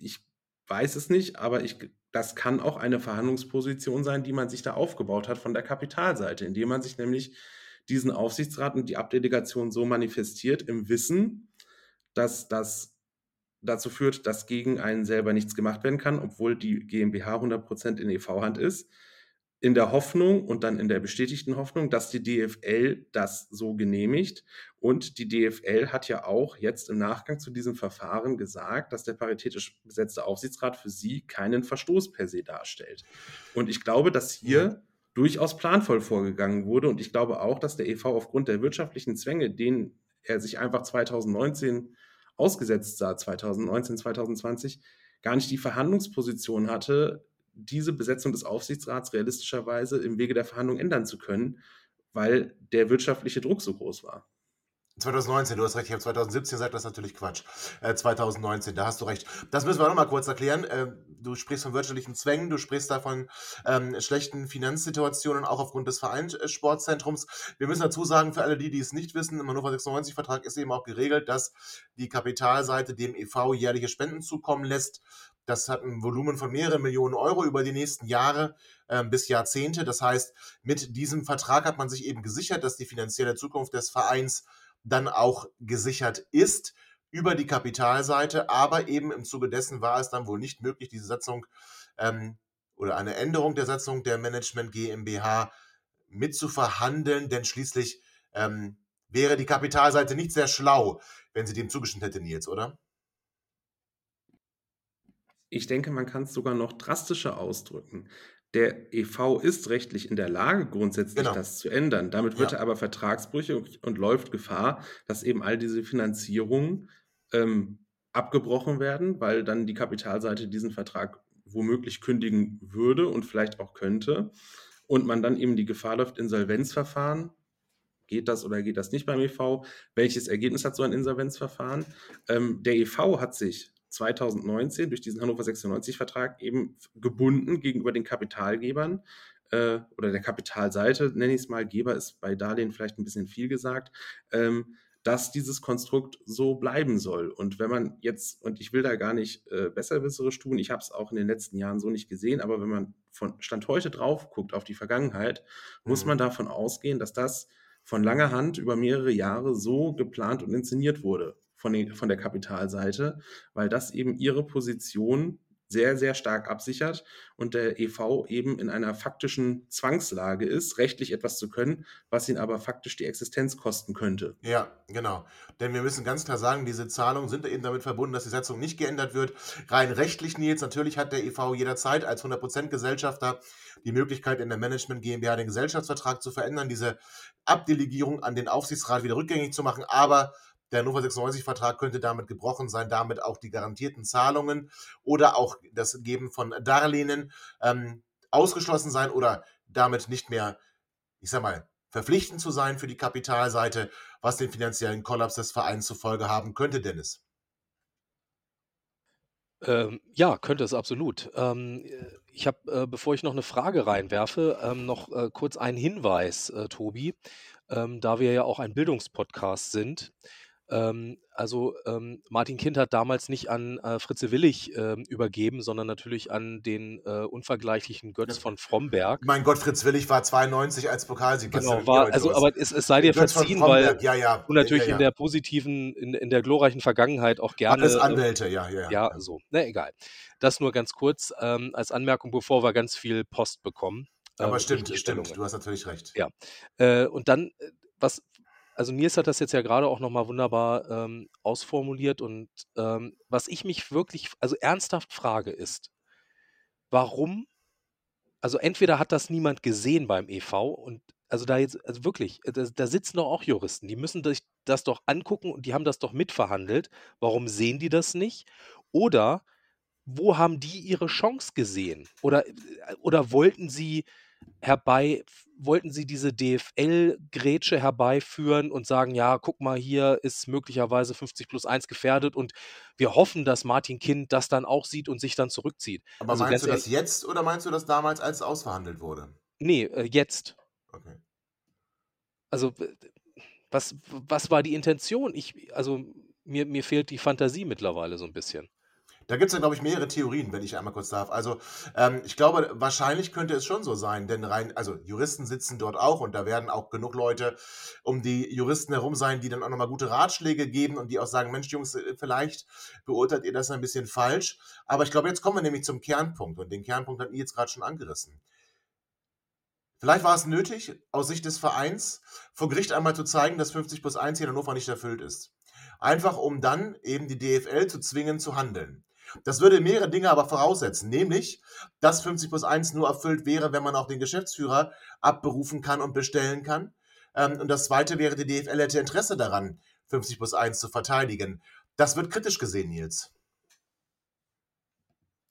ich weiß es nicht, aber ich, das kann auch eine Verhandlungsposition sein, die man sich da aufgebaut hat von der Kapitalseite, indem man sich nämlich diesen Aufsichtsrat und die Abdelegation so manifestiert im Wissen, dass das dazu führt, dass gegen einen selber nichts gemacht werden kann, obwohl die GmbH 100% in EV-Hand ist, in der Hoffnung und dann in der bestätigten Hoffnung, dass die DFL das so genehmigt. Und die DFL hat ja auch jetzt im Nachgang zu diesem Verfahren gesagt, dass der paritätisch besetzte Aufsichtsrat für sie keinen Verstoß per se darstellt. Und ich glaube, dass hier durchaus planvoll vorgegangen wurde. Und ich glaube auch, dass der EV aufgrund der wirtschaftlichen Zwänge, denen er sich einfach 2019 ausgesetzt sah, 2019, 2020, gar nicht die Verhandlungsposition hatte, diese Besetzung des Aufsichtsrats realistischerweise im Wege der Verhandlungen ändern zu können, weil der wirtschaftliche Druck so groß war. 2019, du hast recht, ich habe 2017 gesagt, das ist natürlich Quatsch. Äh, 2019, da hast du recht. Das müssen wir nochmal kurz erklären. Äh, du sprichst von wirtschaftlichen Zwängen, du sprichst davon ähm, schlechten Finanzsituationen, auch aufgrund des Vereinssportzentrums. Wir müssen dazu sagen, für alle die, die es nicht wissen, im Hannover 96-Vertrag ist eben auch geregelt, dass die Kapitalseite dem EV jährliche Spenden zukommen lässt. Das hat ein Volumen von mehreren Millionen Euro über die nächsten Jahre äh, bis Jahrzehnte. Das heißt, mit diesem Vertrag hat man sich eben gesichert, dass die finanzielle Zukunft des Vereins dann auch gesichert ist über die Kapitalseite. Aber eben im Zuge dessen war es dann wohl nicht möglich, diese Satzung ähm, oder eine Änderung der Satzung der Management GmbH mitzuverhandeln, denn schließlich ähm, wäre die Kapitalseite nicht sehr schlau, wenn sie dem zugestimmt hätte, Nils, oder? Ich denke, man kann es sogar noch drastischer ausdrücken. Der EV ist rechtlich in der Lage, grundsätzlich Genau. das zu ändern. Damit wird Ja. er aber vertragsbrüchig und läuft Gefahr, dass eben all diese Finanzierungen ähm, abgebrochen werden, weil dann die Kapitalseite diesen Vertrag womöglich kündigen würde und vielleicht auch könnte. Und man dann eben die Gefahr läuft, Insolvenzverfahren. Geht das oder geht das nicht beim EV? Welches Ergebnis hat so ein Insolvenzverfahren? Ähm, der EV hat sich 2019 durch diesen Hannover 96-Vertrag eben gebunden gegenüber den Kapitalgebern äh, oder der Kapitalseite, nenne ich es mal. Geber ist bei Darlehen vielleicht ein bisschen viel gesagt. Ähm, dass dieses Konstrukt so bleiben soll. Und wenn man jetzt, und ich will da gar nicht äh, besserwisserisch tun, ich habe es auch in den letzten Jahren so nicht gesehen, aber wenn man von Stand heute drauf guckt auf die Vergangenheit, muss Mhm. man davon ausgehen, dass das von langer Hand über mehrere Jahre so geplant und inszeniert wurde von, den, von der Kapitalseite, weil das eben ihre Position sehr, sehr stark absichert und der EV eben in einer faktischen Zwangslage ist, rechtlich etwas zu können, was ihn aber faktisch die Existenz kosten könnte. Ja, genau. Denn wir müssen ganz klar sagen, diese Zahlungen sind eben damit verbunden, dass die Satzung nicht geändert wird. Rein rechtlich, Nils, natürlich hat der EV jederzeit als 100% Gesellschafter die Möglichkeit, in der Management GmbH den Gesellschaftsvertrag zu verändern, diese Abdelegierung an den Aufsichtsrat wieder rückgängig zu machen. Aber der Hannover 96-Vertrag könnte damit gebrochen sein, damit auch die garantierten Zahlungen oder auch das Geben von Darlehen ähm, ausgeschlossen sein oder damit nicht mehr, ich sag mal, verpflichtend zu sein für die Kapitalseite, was den finanziellen Kollaps des Vereins zur Folge haben könnte, Dennis. Ähm, ja, könnte es absolut. Ähm, äh, ich habe, äh, bevor ich noch eine Frage reinwerfe, ähm, noch äh, kurz einen Hinweis, äh, Tobi, ähm, da wir ja auch ein Bildungspodcast sind. Ähm, also ähm, Martin Kind hat damals nicht an äh, Fritze Willig ähm, übergeben, sondern natürlich an den äh, unvergleichlichen Götz von Fromberg. Mein Gott, Fritz Willig war 92 als Pokalsieg. Was Genau, war, also, aber es, es sei dir Götz verziehen, weil ja, ja. du natürlich ja, ja. in der positiven, in, in der glorreichen Vergangenheit auch gerne. Alles äh, Anwälte, ja, ja. ja, so. Na, egal. Das nur ganz kurz ähm, als Anmerkung, bevor wir ganz viel Post bekommen. Aber ähm, stimmt, stimmt. Du hast natürlich recht. Ja. Äh, und dann, äh, was, also Nils hat das jetzt ja gerade auch nochmal wunderbar ähm, ausformuliert und ähm, was ich mich wirklich, also ernsthaft frage ist, warum, also entweder hat das niemand gesehen beim EV und also da jetzt, also wirklich, äh, da, da sitzen doch auch Juristen, die müssen sich das doch angucken und die haben das doch mitverhandelt. Warum sehen die das nicht? Oder wo haben die ihre Chance gesehen? Oder, äh, oder wollten sie, herbei, wollten sie diese DFL-Grätsche herbeiführen und sagen, ja, guck mal, hier ist möglicherweise 50 plus 1 gefährdet und wir hoffen, dass Martin Kind das dann auch sieht und sich dann zurückzieht. Aber Also meinst du das jetzt oder meinst du das damals, als es ausverhandelt wurde? nee, äh, jetzt. Okay. Also, was, was war die Intention? Ich, also, mir, mir fehlt die Fantasie mittlerweile so ein bisschen. Da gibt es ja, glaube ich, mehrere Theorien, wenn ich einmal kurz darf. Also, ähm, ich glaube, wahrscheinlich könnte es schon so sein, denn rein, also Juristen sitzen dort auch und da werden auch genug Leute um die Juristen herum sein, die dann auch nochmal gute Ratschläge geben und die auch sagen, Mensch, Jungs, äh, vielleicht beurteilt ihr das ein bisschen falsch. Aber ich glaube, jetzt kommen wir nämlich zum Kernpunkt und den Kernpunkt habt ihr jetzt gerade schon angerissen. Vielleicht war es nötig, aus Sicht des Vereins vor Gericht einmal zu zeigen, dass 50 plus 1 hier in Hannover nicht erfüllt ist. Einfach um dann eben die DFL zu zwingen zu handeln. Das würde mehrere Dinge aber voraussetzen, nämlich, dass 50 plus 1 nur erfüllt wäre, wenn man auch den Geschäftsführer abberufen kann und bestellen kann. Ähm, und das zweite wäre, die DFL hätte Interesse daran, 50 plus 1 zu verteidigen. Das wird kritisch gesehen, Nils.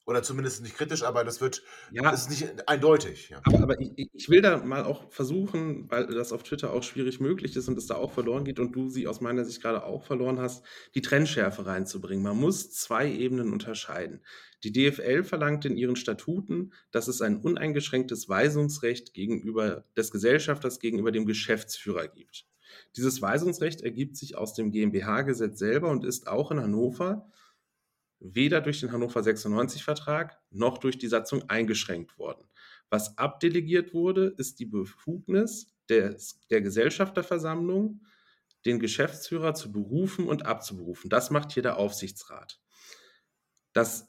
Oder zumindest nicht kritisch, aber das wird, Ja, das ist nicht eindeutig. Ja. aber, aber ich, ich- ich will da mal auch versuchen, weil das auf Twitter auch schwierig möglich ist und es da auch verloren geht und du sie aus meiner Sicht gerade auch verloren hast, die Trennschärfe reinzubringen. Man muss zwei Ebenen unterscheiden. Die DFL verlangt in ihren Statuten, dass es ein uneingeschränktes Weisungsrecht gegenüber des Gesellschafters gegenüber dem Geschäftsführer gibt. Dieses Weisungsrecht ergibt sich aus dem GmbH-Gesetz selber und ist auch in Hannover weder durch den Hannover 96-Vertrag noch durch die Satzung eingeschränkt worden. Was abdelegiert wurde, ist die Befugnis des, der Gesellschafterversammlung, den Geschäftsführer zu berufen und abzuberufen. Das macht hier der Aufsichtsrat. Das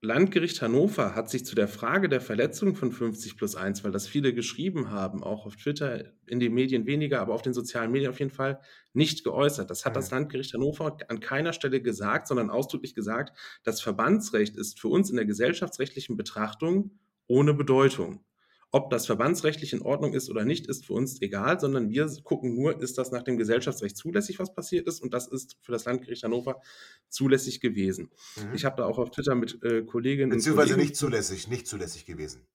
Landgericht Hannover hat sich zu der Frage der Verletzung von 50 plus 1, weil das viele geschrieben haben, auch auf Twitter, in den Medien weniger, aber auf den sozialen Medien auf jeden Fall, nicht geäußert. Das hat das Landgericht Hannover an keiner Stelle gesagt, sondern ausdrücklich gesagt, das Verbandsrecht ist für uns in der gesellschaftsrechtlichen Betrachtung ohne Bedeutung. Ob das verbandsrechtlich in Ordnung ist oder nicht, ist für uns egal, sondern wir gucken nur, ist das nach dem Gesellschaftsrecht zulässig, was passiert ist, und das ist für das Landgericht Hannover zulässig gewesen. Mhm. Ich habe da auch auf Twitter mit äh, Kolleginnen Beziehungsweise und Kollegen nicht zulässig, nicht zulässig gewesen.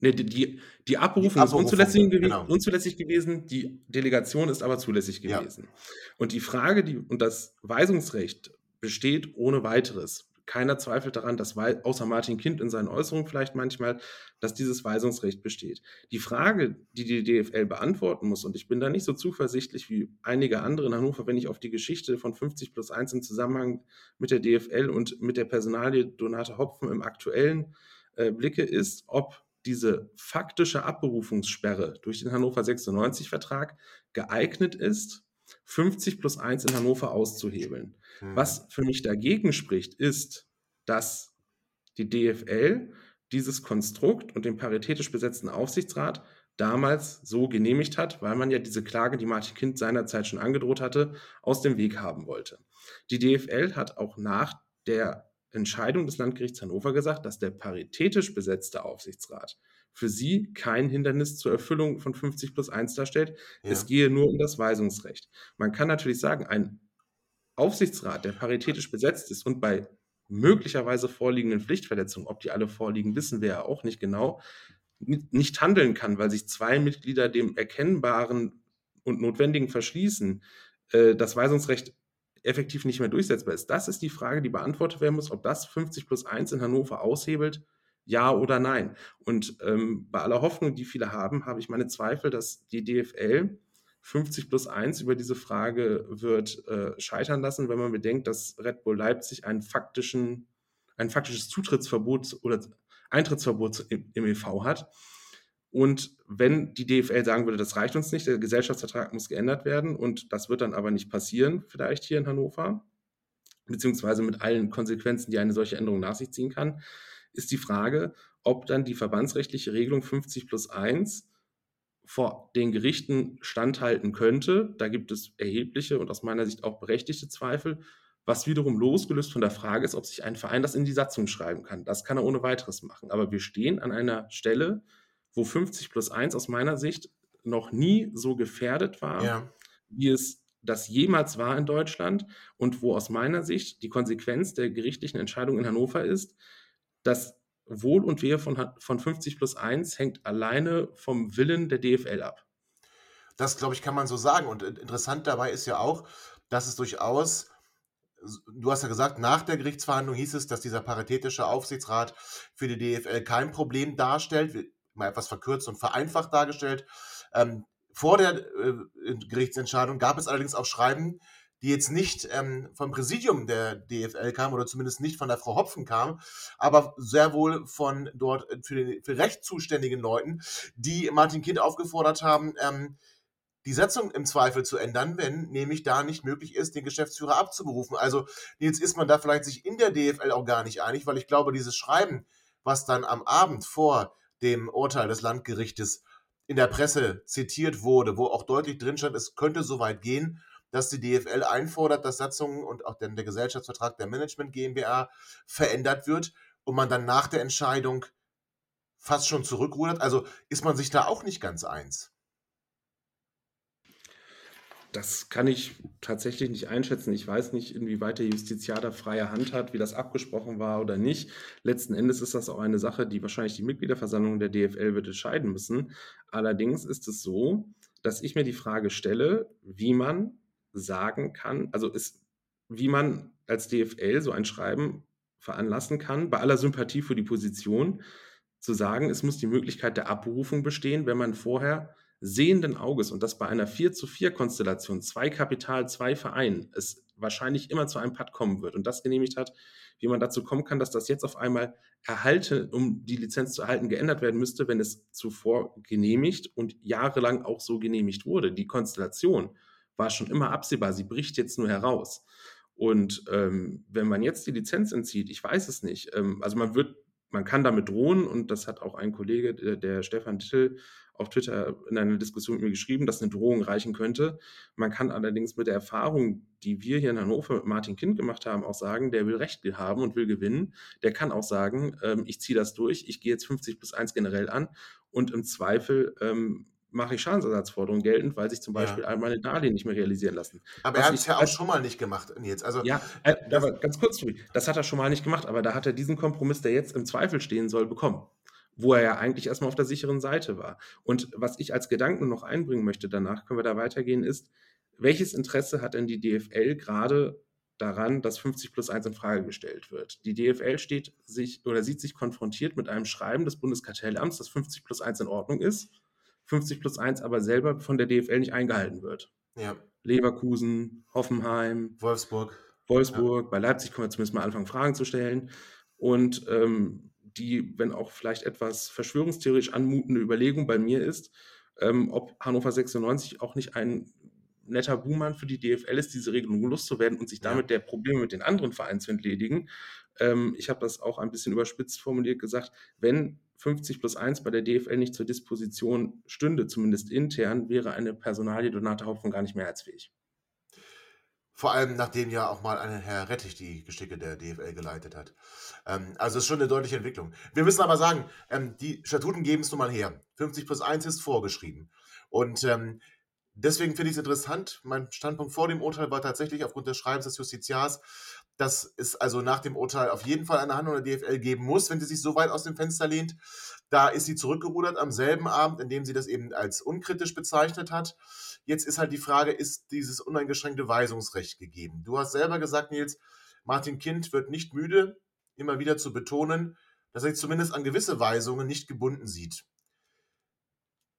Ne, die, die, die Abberufung Die ist unzulässig, gewe genau. unzulässig gewesen, die Delegation ist aber zulässig Ja. gewesen. Und die Frage, die, und das Weisungsrecht besteht ohne weiteres. Keiner zweifelt daran, dass außer Martin Kind in seinen Äußerungen vielleicht manchmal, dass dieses Weisungsrecht besteht. Die Frage, die die DFL beantworten muss, und ich bin da nicht so zuversichtlich wie einige andere in Hannover, wenn ich auf die Geschichte von 50 plus 1 im Zusammenhang mit der DFL und mit der Personalie Donate Hopfen im aktuellen äh, blicke, ist, ob diese faktische Abberufungssperre durch den Hannover 96-Vertrag geeignet ist, 50 plus 1 in Hannover auszuhebeln. Mhm. Was für mich dagegen spricht, ist, dass die DFL dieses Konstrukt und den paritätisch besetzten Aufsichtsrat damals so genehmigt hat, weil man ja diese Klage, die Martin Kind seinerzeit schon angedroht hatte, aus dem Weg haben wollte. Die DFL hat auch nach der Entscheidung des Landgerichts Hannover gesagt, dass der paritätisch besetzte Aufsichtsrat für sie kein Hindernis zur Erfüllung von 50 plus 1 darstellt. Ja. Es gehe nur um das Weisungsrecht. Man kann natürlich sagen, ein Aufsichtsrat, der paritätisch besetzt ist und bei möglicherweise vorliegenden Pflichtverletzungen, ob die alle vorliegen, wissen wir ja auch nicht genau, ni- nicht handeln kann, weil sich zwei Mitglieder dem Erkennbaren und Notwendigen verschließen, äh, das Weisungsrecht effektiv nicht mehr durchsetzbar ist. Das ist die Frage, die beantwortet werden muss, ob das 50 plus 1 in Hannover aushebelt, ja oder nein. Und ähm, bei aller Hoffnung, die viele haben, habe ich meine Zweifel, dass die DFL 50 plus 1 über diese Frage wird äh, scheitern lassen, wenn man bedenkt, dass Red Bull Leipzig einen faktischen, ein faktisches Zutrittsverbot oder Eintrittsverbot im, im EV hat. Und wenn die DFL sagen würde, das reicht uns nicht, der Gesellschaftsvertrag muss geändert werden und das wird dann aber nicht passieren, vielleicht hier in Hannover, beziehungsweise mit allen Konsequenzen, die eine solche Änderung nach sich ziehen kann, ist die Frage, ob dann die verbandsrechtliche Regelung 50 plus 1 vor den Gerichten standhalten könnte. Da gibt es erhebliche und aus meiner Sicht auch berechtigte Zweifel, was wiederum losgelöst von der Frage ist, ob sich ein Verein das in die Satzung schreiben kann. Das kann er ohne weiteres machen. Aber wir stehen an einer Stelle, wo 50 plus 1 aus meiner Sicht noch nie so gefährdet war, Ja. wie es das jemals war in Deutschland und wo aus meiner Sicht die Konsequenz der gerichtlichen Entscheidung in Hannover ist, dass Wohl und Wehe von, von 50 plus 1 hängt alleine vom Willen der DFL ab. Das, glaube ich, kann man so sagen. Und interessant dabei ist ja auch, dass es durchaus, du hast ja gesagt, nach der Gerichtsverhandlung hieß es, dass dieser paritätische Aufsichtsrat für die DFL kein Problem darstellt, mal etwas verkürzt und vereinfacht dargestellt. Ähm, vor der äh, Gerichtsentscheidung gab es allerdings auch Schreiben, die jetzt nicht ähm, vom Präsidium der DFL kamen oder zumindest nicht von der Frau Hopfen kamen, aber sehr wohl von dort äh, für, den, für recht zuständigen Leuten, die Martin Kind aufgefordert haben, ähm, die Setzung im Zweifel zu ändern, wenn nämlich da nicht möglich ist, den Geschäftsführer abzuberufen. Also jetzt ist man da vielleicht sich in der DFL auch gar nicht einig, weil ich glaube, dieses Schreiben, was dann am Abend vor dem Urteil des Landgerichtes in der Presse zitiert wurde, wo auch deutlich drin stand, es könnte so weit gehen, dass die DFL einfordert, dass Satzungen und auch denn der Gesellschaftsvertrag der Management GmbH verändert wird und man dann nach der Entscheidung fast schon zurückrudert. Also ist man sich da auch nicht ganz eins. Das kann ich tatsächlich nicht einschätzen. Ich weiß nicht, inwieweit der Justiziar da freie Hand hat, wie das abgesprochen war oder nicht. Letzten Endes ist das auch eine Sache, die wahrscheinlich die Mitgliederversammlung der DFL wird entscheiden müssen. Allerdings ist es so, dass ich mir die Frage stelle, wie man sagen kann, also ist, wie man als DFL so ein Schreiben veranlassen kann, bei aller Sympathie für die Position, zu sagen, es muss die Möglichkeit der Abberufung bestehen, wenn man vorher sehenden Auges und das bei einer 4 zu 4 Konstellation, zwei Kapital, zwei Verein, es wahrscheinlich immer zu einem Putt kommen wird und das genehmigt hat, wie man dazu kommen kann, dass das jetzt auf einmal erhalten, um die Lizenz zu erhalten, geändert werden müsste, wenn es zuvor genehmigt und jahrelang auch so genehmigt wurde. Die Konstellation war schon immer absehbar. Sie bricht jetzt nur heraus. Und ähm, wenn man jetzt die Lizenz entzieht, ich weiß es nicht. Ähm, also man wird, man kann damit drohen und das hat auch ein Kollege, der, der Stefan Till, auf Twitter in einer Diskussion mit mir geschrieben, dass eine Drohung reichen könnte. Man kann allerdings mit der Erfahrung, die wir hier in Hannover mit Martin Kind gemacht haben, auch sagen, der will Recht haben und will gewinnen. Der kann auch sagen, ähm, ich ziehe das durch, ich gehe jetzt 50 plus 1 generell an und im Zweifel ähm, mache ich Schadensersatzforderungen geltend, weil sich zum Beispiel ja. all meine Darlehen nicht mehr realisieren lassen. Aber Was er hat es ja auch schon mal nicht gemacht, Nils. Also, ja, äh, aber ganz kurz, das hat er schon mal nicht gemacht, aber da hat er diesen Kompromiss, der jetzt im Zweifel stehen soll, bekommen. Wo er ja eigentlich erstmal auf der sicheren Seite war. Und was ich als Gedanken noch einbringen möchte, danach können wir da weitergehen, ist, welches Interesse hat denn die DFL gerade daran, dass 50 plus 1 in Frage gestellt wird. Die DFL steht sich oder sieht sich konfrontiert mit einem Schreiben des Bundeskartellamts, dass 50 plus 1 in Ordnung ist 50 plus 1 aber selber von der DFL nicht eingehalten wird. Ja. Leverkusen, Hoffenheim, Wolfsburg. Wolfsburg, ja. bei Leipzig können wir zumindest mal anfangen, Fragen zu stellen. Und ähm, die, wenn auch vielleicht etwas verschwörungstheoretisch anmutende Überlegung bei mir ist, ähm, ob Hannover 96 auch nicht ein netter Buhmann für die DFL ist, diese Regelung loszuwerden und sich damit ja. der Probleme mit den anderen Vereinen zu entledigen. Ähm, ich habe das auch ein bisschen überspitzt formuliert gesagt, wenn 50 plus 1 bei der DFL nicht zur Disposition stünde, zumindest intern, wäre eine Personalie Donate Hauptmann gar nicht mehrheitsfähig. Vor allem, nachdem ja auch mal ein Herr Rettich die Geschicke der DFL geleitet hat. Ähm, also es ist schon eine deutliche Entwicklung. Wir müssen aber sagen, ähm, die Statuten geben es nun mal her. 50 plus 1 ist vorgeschrieben. Und ähm, deswegen finde ich es interessant. Mein Standpunkt vor dem Urteil war tatsächlich aufgrund des Schreibens des Justiziars, dass es also nach dem Urteil auf jeden Fall eine Handlung der DFL geben muss, wenn sie sich so weit aus dem Fenster lehnt. Da ist sie zurückgerudert am selben Abend, in dem sie das eben als unkritisch bezeichnet hat. Jetzt ist halt die Frage, ist dieses uneingeschränkte Weisungsrecht gegeben? Du hast selber gesagt, Nils, Martin Kind wird nicht müde, immer wieder zu betonen, dass er sich zumindest an gewisse Weisungen nicht gebunden sieht.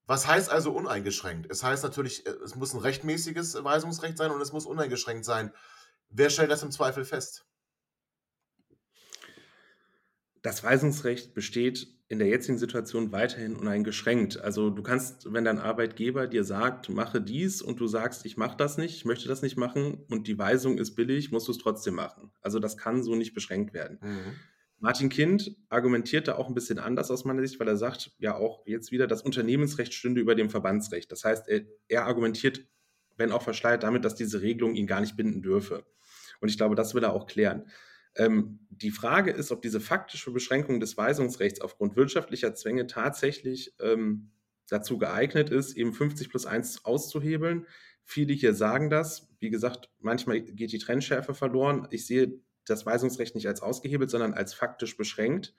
Was heißt also uneingeschränkt? Es heißt natürlich, es muss ein rechtmäßiges Weisungsrecht sein und es muss uneingeschränkt sein. Wer stellt das im Zweifel fest? Das Weisungsrecht besteht in der jetzigen Situation weiterhin uneingeschränkt. Also du kannst, wenn dein Arbeitgeber dir sagt, mache dies und du sagst, ich mache das nicht, ich möchte das nicht machen und die Weisung ist billig, musst du es trotzdem machen. Also das kann so nicht beschränkt werden. Mhm. Martin Kind argumentiert da auch ein bisschen anders aus meiner Sicht, weil er sagt ja auch jetzt wieder, das Unternehmensrecht stünde über dem Verbandsrecht. Das heißt, er, er argumentiert, wenn auch verschleiert, damit, dass diese Regelung ihn gar nicht binden dürfe. Und ich glaube, das will er auch klären. Ähm, die Frage ist, ob diese faktische Beschränkung des Weisungsrechts aufgrund wirtschaftlicher Zwänge tatsächlich ähm, dazu geeignet ist, eben 50 plus 1 auszuhebeln. Viele hier sagen das. Wie gesagt, manchmal geht die Trennschärfe verloren. Ich sehe das Weisungsrecht nicht als ausgehebelt, sondern als faktisch beschränkt.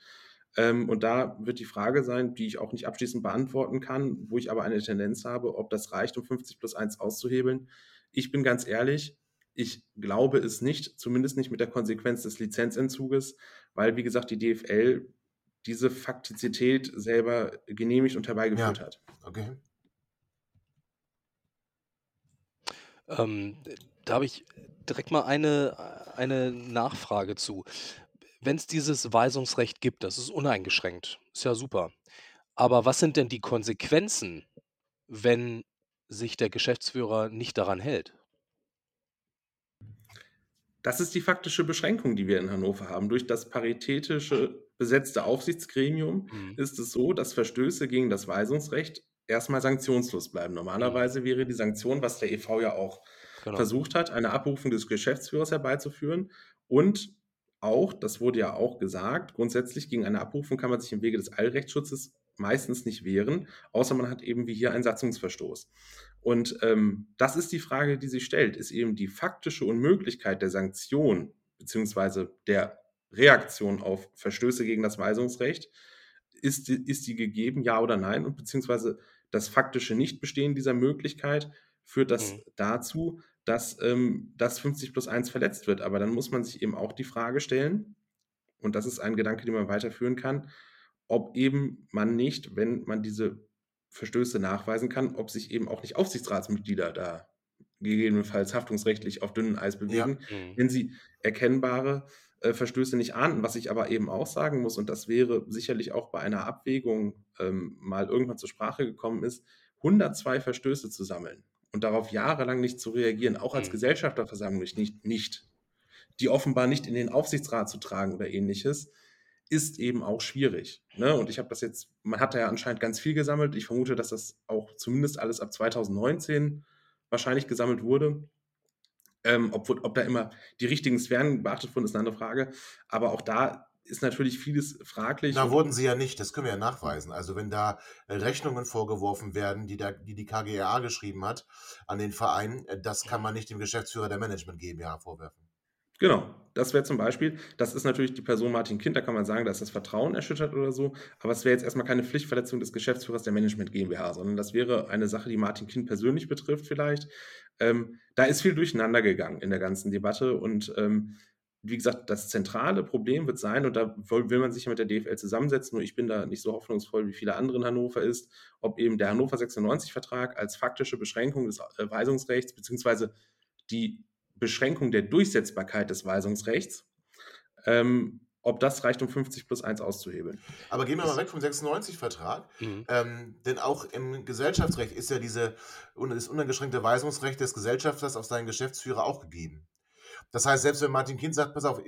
Ähm, und da wird die Frage sein, die ich auch nicht abschließend beantworten kann, wo ich aber eine Tendenz habe, ob das reicht, um 50 plus 1 auszuhebeln. Ich bin ganz ehrlich, ich glaube es nicht, zumindest nicht mit der Konsequenz des Lizenzentzuges, weil, wie gesagt, die DFL diese Faktizität selber genehmigt und herbeigeführt Ja, hat. okay. Ähm, da habe ich direkt mal eine, eine Nachfrage zu. Wenn es dieses Weisungsrecht gibt, das ist uneingeschränkt, ist ja super. Aber was sind denn die Konsequenzen, wenn sich der Geschäftsführer nicht daran hält? Das ist die faktische Beschränkung, die wir in Hannover haben. Durch das paritätische besetzte Aufsichtsgremium Mhm. ist es so, dass Verstöße gegen das Weisungsrecht erstmal sanktionslos bleiben. Normalerweise wäre die Sanktion, was der EV ja auch Genau. versucht hat, eine Abberufung des Geschäftsführers herbeizuführen. Und auch, das wurde ja auch gesagt, grundsätzlich gegen eine Abberufung kann man sich im Wege des Allrechtsschutzes meistens nicht wehren, außer man hat eben wie hier einen Satzungsverstoß. Und ähm, das ist die Frage, die sich stellt, ist eben die faktische Unmöglichkeit der Sanktion beziehungsweise der Reaktion auf Verstöße gegen das Weisungsrecht, ist die, ist die gegeben, ja oder nein? Und beziehungsweise das faktische Nichtbestehen dieser Möglichkeit führt das Mhm. dazu, dass ähm, das 50 plus 1 verletzt wird. Aber dann muss man sich eben auch die Frage stellen, und das ist ein Gedanke, den man weiterführen kann, ob eben man nicht, wenn man diese Verstöße nachweisen kann, ob sich eben auch nicht Aufsichtsratsmitglieder da gegebenenfalls haftungsrechtlich auf dünnem Eis bewegen, Mhm. wenn sie erkennbare äh, Verstöße nicht ahnden. Was ich aber eben auch sagen muss, und das wäre sicherlich auch bei einer Abwägung ähm, mal irgendwann zur Sprache gekommen ist, 102 Verstöße zu sammeln und darauf jahrelang nicht zu reagieren, auch als Mhm. Gesellschafterversammlung nicht, nicht, die offenbar nicht in den Aufsichtsrat zu tragen oder ähnliches, ist eben auch schwierig. Ne? Und ich habe das jetzt, man hat da ja anscheinend ganz viel gesammelt. Ich vermute, dass das auch zumindest alles ab 2019 wahrscheinlich gesammelt wurde. Ähm, ob, ob da immer die richtigen Sphären beachtet wurden, ist eine andere Frage. Aber auch da ist natürlich vieles fraglich. Und- wurden sie ja nicht, das können wir ja nachweisen. Also wenn da äh, Rechnungen vorgeworfen werden, die, da, die die KGA geschrieben hat an den Verein, äh, das kann man nicht dem Geschäftsführer der Management GmbH vorwerfen. Genau, das wäre zum Beispiel, das ist natürlich die Person Martin Kind, da kann man sagen, da ist das Vertrauen erschüttert oder so, aber es wäre jetzt erstmal keine Pflichtverletzung des Geschäftsführers der Management GmbH, sondern das wäre eine Sache, die Martin Kind persönlich betrifft vielleicht. Ähm, da ist viel durcheinander gegangen in der ganzen Debatte und ähm, wie gesagt, das zentrale Problem wird sein, und da will man sich mit der DFL zusammensetzen, nur ich bin da nicht so hoffnungsvoll, wie viele andere in Hannover ist, ob eben der Hannover 96-Vertrag als faktische Beschränkung des äh, Weisungsrechts beziehungsweise die Beschränkung der Durchsetzbarkeit des Weisungsrechts, ähm, ob das reicht, um 50 plus 1 auszuhebeln. Aber gehen wir mal weg vom 96-Vertrag. Mhm. Ähm, denn auch im Gesellschaftsrecht ist ja diese, das uneingeschränkte Weisungsrecht des Gesellschafters auf seinen Geschäftsführer auch gegeben. Das heißt, selbst wenn Martin Kind sagt, pass auf,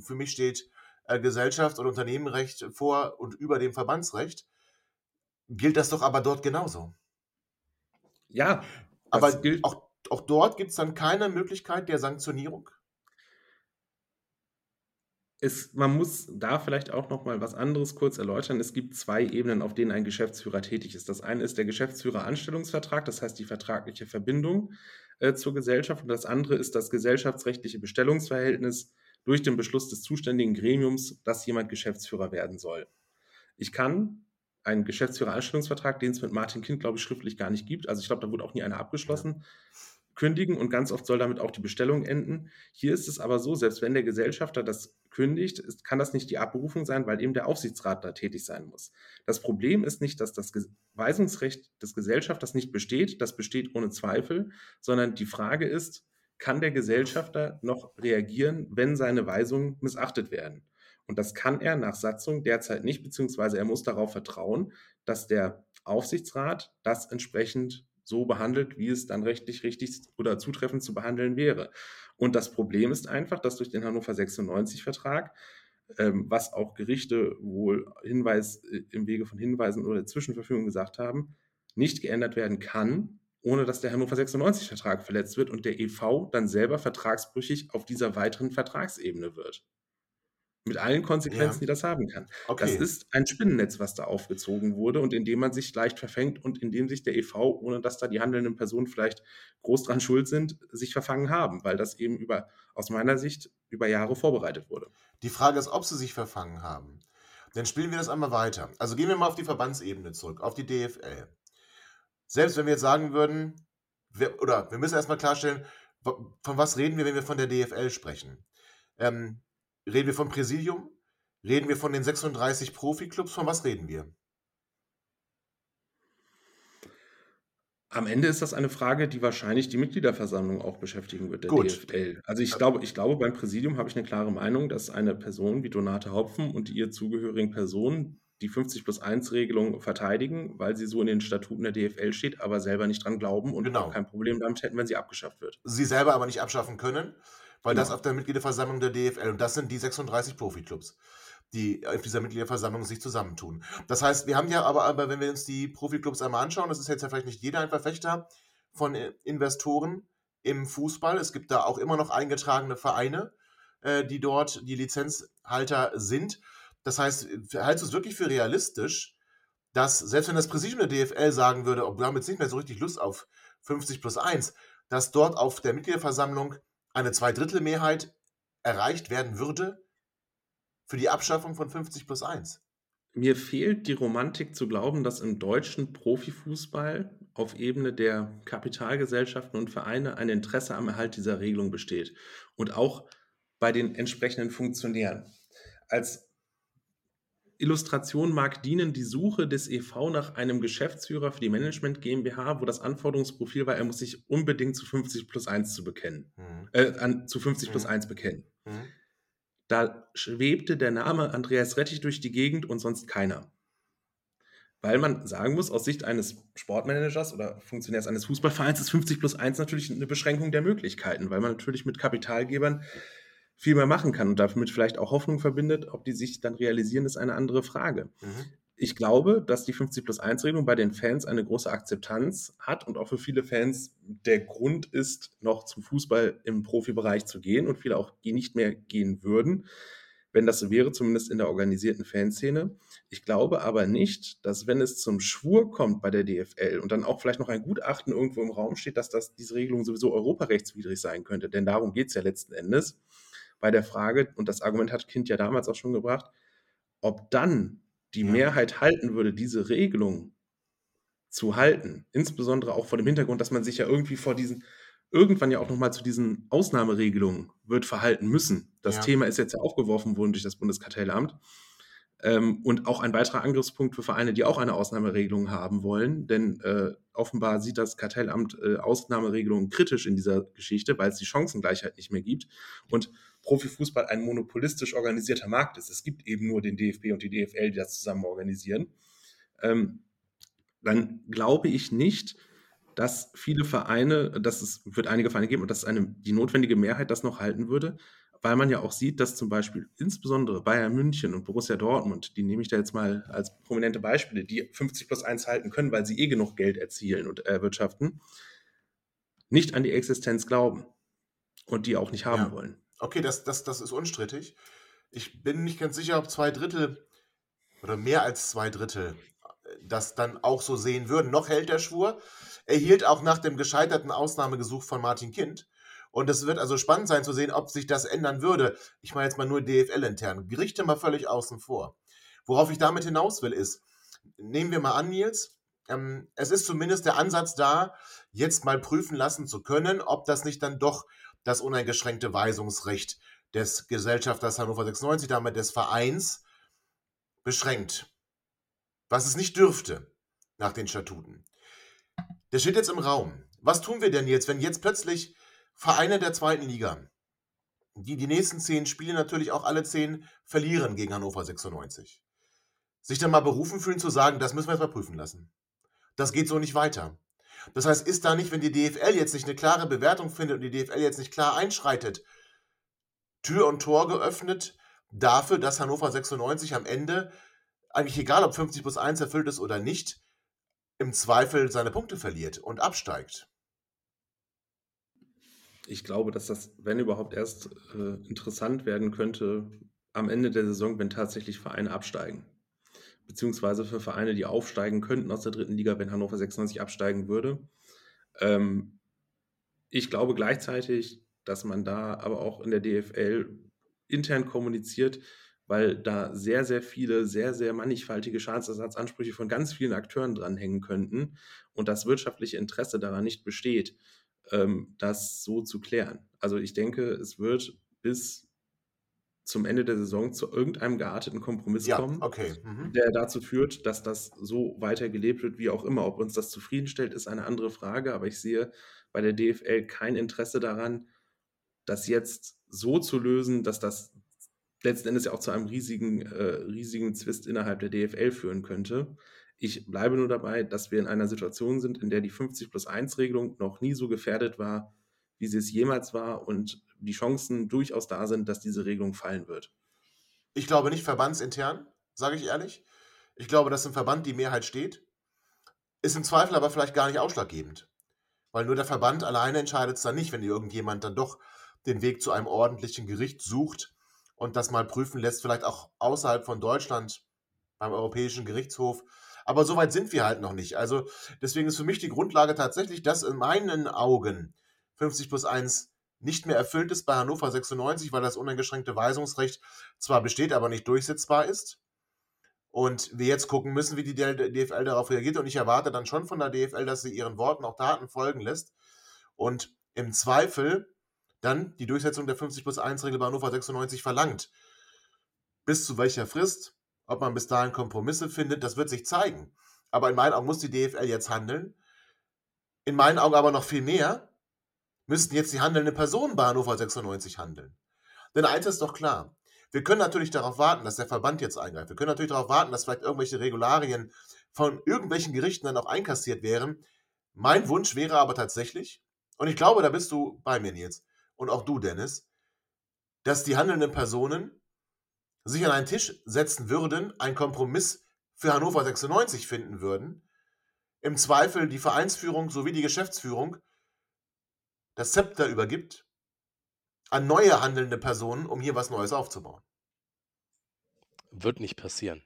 für mich steht äh, Gesellschafts- oder Unternehmenrecht vor und über dem Verbandsrecht, gilt das doch aber dort genauso. Ja, Aber gilt. auch, auch dort gibt es dann keine Möglichkeit der Sanktionierung. Es, man muss da vielleicht auch noch mal was anderes kurz erläutern. Es gibt zwei Ebenen, auf denen ein Geschäftsführer tätig ist. Das eine ist der Geschäftsführer-Anstellungsvertrag, das heißt die vertragliche Verbindung äh, zur Gesellschaft. Und das andere ist das gesellschaftsrechtliche Bestellungsverhältnis durch den Beschluss des zuständigen Gremiums, dass jemand Geschäftsführer werden soll. Ich kann einen Geschäftsführer-Anstellungsvertrag, den es mit Martin Kind, glaube ich, schriftlich gar nicht gibt, also ich glaube, da wurde auch nie einer abgeschlossen, kündigen und ganz oft soll damit auch die Bestellung enden. Hier ist es aber so, selbst wenn der Gesellschafter das kündigt, ist, kann das nicht die Abberufung sein, weil eben der Aufsichtsrat da tätig sein muss. Das Problem ist nicht, dass das Weisungsrecht des Gesellschafters nicht besteht, das besteht ohne Zweifel, sondern die Frage ist, kann der Gesellschafter noch reagieren, wenn seine Weisungen missachtet werden? Und das kann er nach Satzung derzeit nicht, beziehungsweise er muss darauf vertrauen, dass der Aufsichtsrat das entsprechend so behandelt, wie es dann rechtlich richtig oder zutreffend zu behandeln wäre. Und das Problem ist einfach, dass durch den Hannover 96-Vertrag, ähm, was auch Gerichte wohl Hinweis äh, im Wege von Hinweisen oder Zwischenverfügung gesagt haben, nicht geändert werden kann, ohne dass der Hannover 96-Vertrag verletzt wird und der EV dann selber vertragsbrüchig auf dieser weiteren Vertragsebene wird. Mit allen Konsequenzen, Ja. die das haben kann. Okay. Das ist ein Spinnennetz, was da aufgezogen wurde und in dem man sich leicht verfängt und in dem sich der EV, ohne dass da die handelnden Personen vielleicht groß dran schuld sind, sich verfangen haben, weil das eben über, aus meiner Sicht, über Jahre vorbereitet wurde. Die Frage ist, ob sie sich verfangen haben. Dann spielen wir das einmal weiter. Also gehen wir mal auf die Verbandsebene zurück, auf die DFL. Selbst wenn wir jetzt sagen würden, wir, oder wir müssen erstmal klarstellen, von was reden wir, wenn wir von der DFL sprechen? Ähm, reden wir vom Präsidium? Reden wir von den 36 Profiklubs? Von was reden wir? Am Ende ist das eine Frage, die wahrscheinlich die Mitgliederversammlung auch beschäftigen wird, der Gut. DFL. Also ich glaube, ich glaube, beim Präsidium habe ich eine klare Meinung, dass eine Person wie Donate Hopfen und die ihr zugehörigen Personen die 50 plus 1 Regelung verteidigen, weil sie so in den Statuten der DFL steht, aber selber nicht dran glauben und Genau. auch kein Problem damit hätten, wenn sie abgeschafft wird. Sie selber aber nicht abschaffen können, weil das Genau. auf der Mitgliederversammlung der DFL und das sind die 36 Profiklubs, die auf dieser Mitgliederversammlung sich zusammentun. Das heißt, wir haben ja aber, aber wenn wir uns die Profiklubs einmal anschauen, das ist jetzt ja vielleicht nicht jeder ein Verfechter von äh, Investoren im Fußball. Es gibt da auch immer noch eingetragene Vereine, äh, die dort die Lizenzhalter sind. Das heißt, hältst du es wirklich für realistisch, dass selbst wenn das Präsidium der DFL sagen würde, oh, wir haben jetzt nicht mehr so richtig Lust auf 50 plus 1, dass dort auf der Mitgliederversammlung eine Zweidrittelmehrheit erreicht werden würde für die Abschaffung von 50 plus 1. Mir fehlt die Romantik zu glauben, dass im deutschen Profifußball auf Ebene der Kapitalgesellschaften und Vereine ein Interesse am Erhalt dieser Regelung besteht. Und auch bei den entsprechenden Funktionären. Als Illustration mag dienen die Suche des EV nach einem Geschäftsführer für die Management GmbH, wo das Anforderungsprofil war, er muss sich unbedingt zu 50 plus 1 zu bekennen, Mhm. äh, an, zu 50 plus Mhm. 1 bekennen. Mhm. Da schwebte der Name Andreas Rettich durch die Gegend und sonst keiner. Weil man sagen muss, aus Sicht eines Sportmanagers oder Funktionärs eines Fußballvereins ist 50 plus 1 natürlich eine Beschränkung der Möglichkeiten, weil man natürlich mit Kapitalgebern viel mehr machen kann und damit vielleicht auch Hoffnung verbindet. Ob die sich dann realisieren, ist eine andere Frage. Mhm. Ich glaube, dass die 50 plus 1 Regelung bei den Fans eine große Akzeptanz hat und auch für viele Fans der Grund ist, noch zum Fußball im Profibereich zu gehen und viele auch nicht mehr gehen würden, wenn das so wäre, zumindest in der organisierten Fanszene. Ich glaube aber nicht, dass wenn es zum Schwur kommt bei der DFL und dann auch vielleicht noch ein Gutachten irgendwo im Raum steht, dass das, diese Regelung sowieso europarechtswidrig sein könnte. Denn darum geht es ja letzten Endes bei der Frage, und das Argument hat Kind ja damals auch schon gebracht, ob dann die Ja. Mehrheit halten würde, diese Regelung zu halten, insbesondere auch vor dem Hintergrund, dass man sich ja irgendwie vor diesen, irgendwann ja auch nochmal zu diesen Ausnahmeregelungen wird verhalten müssen. Das Ja. Thema ist jetzt ja aufgeworfen worden durch das Bundeskartellamt. Ähm, und auch ein weiterer Angriffspunkt für Vereine, die auch eine Ausnahmeregelung haben wollen, denn äh, offenbar sieht das Kartellamt äh, Ausnahmeregelungen kritisch in dieser Geschichte, weil es die Chancengleichheit nicht mehr gibt und Profifußball ein monopolistisch organisierter Markt ist. Es gibt eben nur den DFB und die DFL, die das zusammen organisieren. Ähm, dann glaube ich nicht, dass viele Vereine, dass es wird einige Vereine geben und dass eine, die notwendige Mehrheit das noch halten würde, weil man ja auch sieht, dass zum Beispiel insbesondere Bayern München und Borussia Dortmund, die nehme ich da jetzt mal als prominente Beispiele, die 50 plus 1 halten können, weil sie eh genug Geld erzielen und erwirtschaften, nicht an die Existenz glauben und die auch nicht haben Ja. wollen. Okay, das, das, das ist unstrittig. Ich bin nicht ganz sicher, ob zwei Drittel oder mehr als zwei Drittel äh, das dann auch so sehen würden. Noch hält der Schwur. Er hielt auch nach dem gescheiterten Ausnahmegesuch von Martin Kind. Und es wird also spannend sein zu sehen, ob sich das ändern würde. Ich meine jetzt mal nur DFL-intern. Gerichte mal völlig außen vor. Worauf ich damit hinaus will, ist, nehmen wir mal an, Nils, ähm, es ist zumindest der Ansatz da, jetzt mal prüfen lassen zu können, ob das nicht dann doch das uneingeschränkte Weisungsrecht des Gesellschafters Hannover 96, damit des Vereins, beschränkt. Was es nicht dürfte nach den Statuten. Der steht jetzt im Raum. Was tun wir denn jetzt, wenn jetzt plötzlich Vereine der zweiten Liga, die die nächsten zehn Spiele natürlich auch alle zehn verlieren gegen Hannover 96, sich dann mal berufen fühlen zu sagen, das müssen wir jetzt mal prüfen lassen. Das geht so nicht weiter. Das heißt, ist da nicht, wenn die DFL jetzt nicht eine klare Bewertung findet und die DFL jetzt nicht klar einschreitet, Tür und Tor geöffnet dafür, dass Hannover 96 am Ende, eigentlich egal ob 50 plus 1 erfüllt ist oder nicht, im Zweifel seine Punkte verliert und absteigt. Ich glaube, dass das, wenn überhaupt, erst äh, interessant werden könnte am Ende der Saison, wenn tatsächlich Vereine absteigen. Beziehungsweise für Vereine, die aufsteigen könnten aus der dritten Liga, wenn Hannover 96 absteigen würde. Ähm, ich glaube gleichzeitig, dass man da aber auch in der DFL intern kommuniziert, weil da sehr, sehr viele, sehr, sehr mannigfaltige Schadensersatzansprüche von ganz vielen Akteuren dranhängen könnten und das wirtschaftliche Interesse daran nicht besteht, ähm, das so zu klären. Also ich denke, es wird bis zum Ende der Saison zu irgendeinem gearteten Kompromiss Ja, kommen, okay. Mhm. der dazu führt, dass das so weiter gelebt wird, wie auch immer. Ob uns das zufriedenstellt, ist eine andere Frage, aber ich sehe bei der DFL kein Interesse daran, das jetzt so zu lösen, dass das letzten Endes ja auch zu einem riesigen, äh, riesigen Zwist innerhalb der DFL führen könnte. Ich bleibe nur dabei, dass wir in einer Situation sind, in der die 50 plus 1 Regelung noch nie so gefährdet war, wie sie es jemals war und die Chancen durchaus da sind, dass diese Regelung fallen wird. Ich glaube nicht verbandsintern, sage ich ehrlich. Ich glaube, dass im Verband die Mehrheit steht. Ist im Zweifel aber vielleicht gar nicht ausschlaggebend. Weil nur der Verband alleine entscheidet es dann nicht, wenn irgendjemand dann doch den Weg zu einem ordentlichen Gericht sucht und das mal prüfen lässt, vielleicht auch außerhalb von Deutschland beim Europäischen Gerichtshof. Aber so weit sind wir halt noch nicht. Also deswegen ist für mich die Grundlage tatsächlich, dass in meinen Augen 50 plus 1 nicht mehr erfüllt ist bei Hannover 96, weil das uneingeschränkte Weisungsrecht zwar besteht, aber nicht durchsetzbar ist. Und wir jetzt gucken müssen, wie die DFL darauf reagiert. Und ich erwarte dann schon von der DFL, dass sie ihren Worten auch Taten folgen lässt. Und im Zweifel dann die Durchsetzung der 50 plus 1 Regel bei Hannover 96 verlangt. Bis zu welcher Frist, ob man bis dahin Kompromisse findet, das wird sich zeigen. Aber in meinen Augen muss die DFL jetzt handeln. In meinen Augen aber noch viel mehr müssten jetzt die handelnden Personen bei Hannover 96 handeln. Denn eins ist doch klar. Wir können natürlich darauf warten, dass der Verband jetzt eingreift. Wir können natürlich darauf warten, dass vielleicht irgendwelche Regularien von irgendwelchen Gerichten dann auch einkassiert wären. Mein Wunsch wäre aber tatsächlich, und ich glaube, da bist du bei mir, Nils, und auch du, Dennis, dass die handelnden Personen sich an einen Tisch setzen würden, einen Kompromiss für Hannover 96 finden würden, im Zweifel die Vereinsführung sowie die Geschäftsführung das Zepter übergibt an neue handelnde Personen, um hier was Neues aufzubauen. Wird nicht passieren.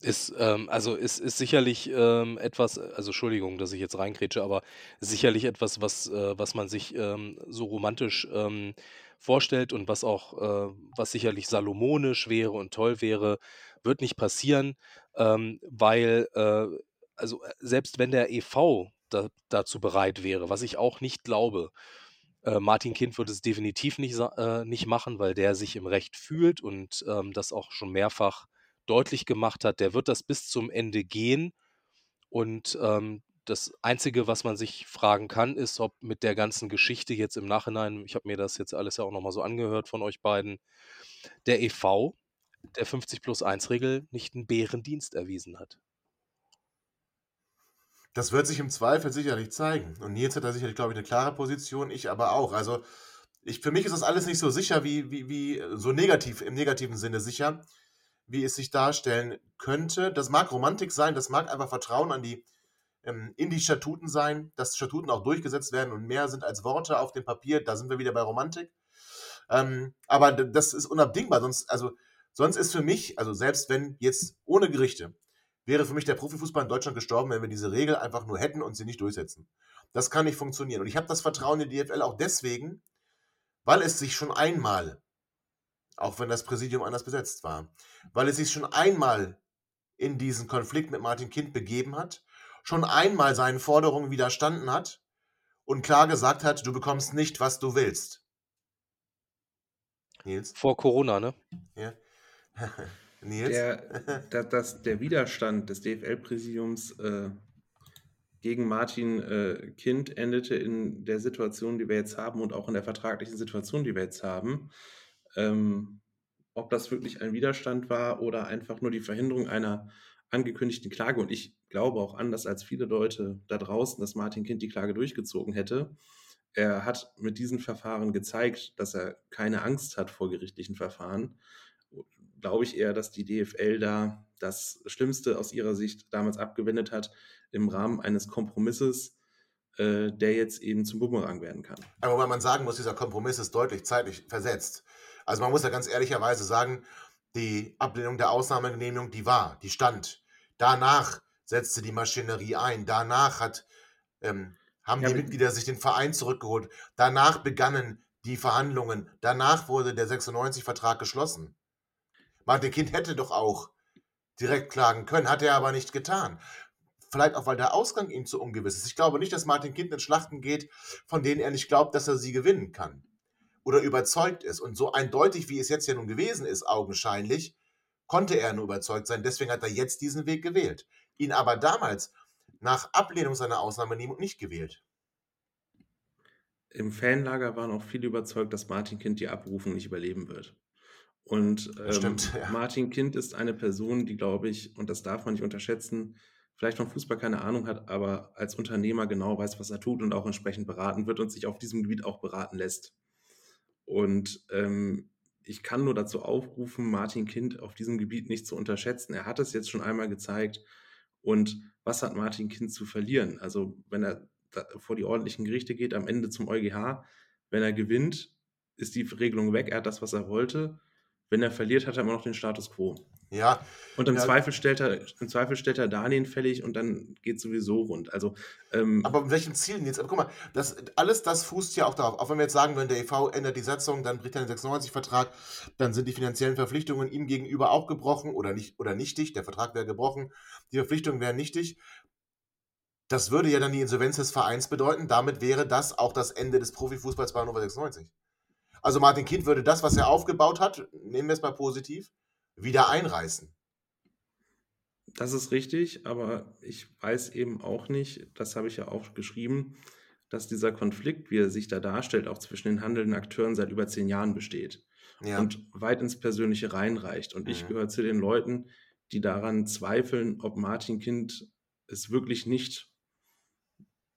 Ist, ähm, also ist, ist sicherlich ähm, etwas, also Entschuldigung, dass ich jetzt reingrätsche, aber sicherlich etwas, was, äh, was man sich ähm, so romantisch ähm, vorstellt und was auch, äh, was sicherlich salomonisch wäre und toll wäre, wird nicht passieren, ähm, weil, äh, also äh, selbst wenn der EV da, dazu bereit wäre, was ich auch nicht glaube, äh, Martin Kind wird es definitiv nicht, äh, nicht machen, weil der sich im Recht fühlt und ähm, das auch schon mehrfach deutlich gemacht hat, der wird das bis zum Ende gehen. Und ähm, das Einzige, was man sich fragen kann, ist, ob mit der ganzen Geschichte jetzt im Nachhinein, ich habe mir das jetzt alles ja auch nochmal so angehört von euch beiden, der EV der 50 plus 1 Regel nicht einen Bärendienst erwiesen hat. Das wird sich im Zweifel sicherlich zeigen. Und Nils hat da sicherlich, glaube ich, eine klare Position, ich aber auch. Also ich, für mich ist das alles nicht so sicher, wie, wie, wie so negativ, im negativen Sinne sicher, wie es sich darstellen könnte. Das mag Romantik sein, das mag einfach Vertrauen an die, ähm, in die Statuten sein, dass Statuten auch durchgesetzt werden und mehr sind als Worte auf dem Papier. Da sind wir wieder bei Romantik. Ähm, aber das ist unabdingbar. Sonst, also, sonst ist für mich, also selbst wenn jetzt ohne Gerichte, wäre für mich der Profifußball in Deutschland gestorben, wenn wir diese Regel einfach nur hätten und sie nicht durchsetzen. Das kann nicht funktionieren. Und ich habe das Vertrauen in die DFL auch deswegen, weil es sich schon einmal, auch wenn das Präsidium anders besetzt war, weil es sich schon einmal in diesen Konflikt mit Martin Kind begeben hat, schon einmal seinen Forderungen widerstanden hat und klar gesagt hat, du bekommst nicht, was du willst. Nils? Vor Corona, ne? Ja. Nils? Der, der, das, der Widerstand des DFL-Präsidiums äh, gegen Martin äh, Kind endete in der Situation, die wir jetzt haben und auch in der vertraglichen Situation, die wir jetzt haben. Ähm, ob das wirklich ein Widerstand war oder einfach nur die Verhinderung einer angekündigten Klage. Und ich glaube auch anders als viele Leute da draußen, dass Martin Kind die Klage durchgezogen hätte. Er hat mit diesen Verfahren gezeigt, dass er keine Angst hat vor gerichtlichen Verfahren glaube ich eher, dass die DFL da das Schlimmste aus ihrer Sicht damals abgewendet hat im Rahmen eines Kompromisses, äh, der jetzt eben zum Bumerang werden kann. Aber weil man sagen muss, dieser Kompromiss ist deutlich zeitlich versetzt. Also man muss ja ganz ehrlicherweise sagen, die Ablehnung der Ausnahmegenehmigung, die war, die stand. Danach setzte die Maschinerie ein. Danach hat, ähm, haben ja, die Mitglieder sich den Verein zurückgeholt. Danach begannen die Verhandlungen. Danach wurde der 96-Vertrag geschlossen. Martin Kind hätte doch auch direkt klagen können, hat er aber nicht getan. Vielleicht auch, weil der Ausgang ihm zu ungewiss ist. Ich glaube nicht, dass Martin Kind in Schlachten geht, von denen er nicht glaubt, dass er sie gewinnen kann. Oder überzeugt ist. Und so eindeutig, wie es jetzt ja nun gewesen ist, augenscheinlich, konnte er nur überzeugt sein. Deswegen hat er jetzt diesen Weg gewählt. Ihn aber damals nach Ablehnung seiner Ausnahme nicht gewählt. Im Fanlager waren auch viele überzeugt, dass Martin Kind die Abrufung nicht überleben wird. Und ähm, Stimmt, ja. Martin Kind ist eine Person, die, glaube ich, und das darf man nicht unterschätzen, vielleicht von Fußball keine Ahnung hat, aber als Unternehmer genau weiß, was er tut und auch entsprechend beraten wird und sich auf diesem Gebiet auch beraten lässt. Und ähm, ich kann nur dazu aufrufen, Martin Kind auf diesem Gebiet nicht zu unterschätzen. Er hat es jetzt schon einmal gezeigt. Und was hat Martin Kind zu verlieren? Also, wenn er vor die ordentlichen Gerichte geht, am Ende zum EuGH, wenn er gewinnt, ist die Regelung weg. Er hat das, was er wollte. Wenn er verliert, hat er immer noch den Status quo. Ja. Und im, ja. Zweifel stellt er, im Zweifel stellt er Darlehen fällig und dann geht es sowieso rund. Also, ähm, aber mit welchen Zielen jetzt? Aber guck mal, das, alles das fußt ja auch darauf. Auch wenn wir jetzt sagen würden, der EV ändert die Satzung, dann bricht er den 96-Vertrag, dann sind die finanziellen Verpflichtungen ihm gegenüber auch gebrochen oder, nicht, oder nichtig. Der Vertrag wäre gebrochen, die Verpflichtungen wären nichtig. Das würde ja dann die Insolvenz des Vereins bedeuten. Damit wäre das auch das Ende des Profifußballs bei Hannover 96. Also Martin Kind würde das, was er aufgebaut hat, nehmen wir es mal positiv, wieder einreißen. Das ist richtig, aber ich weiß eben auch nicht, das habe ich ja auch geschrieben, dass dieser Konflikt, wie er sich da darstellt, auch zwischen den handelnden Akteuren seit über zehn Jahren besteht ja. und weit ins Persönliche reinreicht. Und mhm. ich gehöre zu den Leuten, die daran zweifeln, ob Martin Kind es wirklich nicht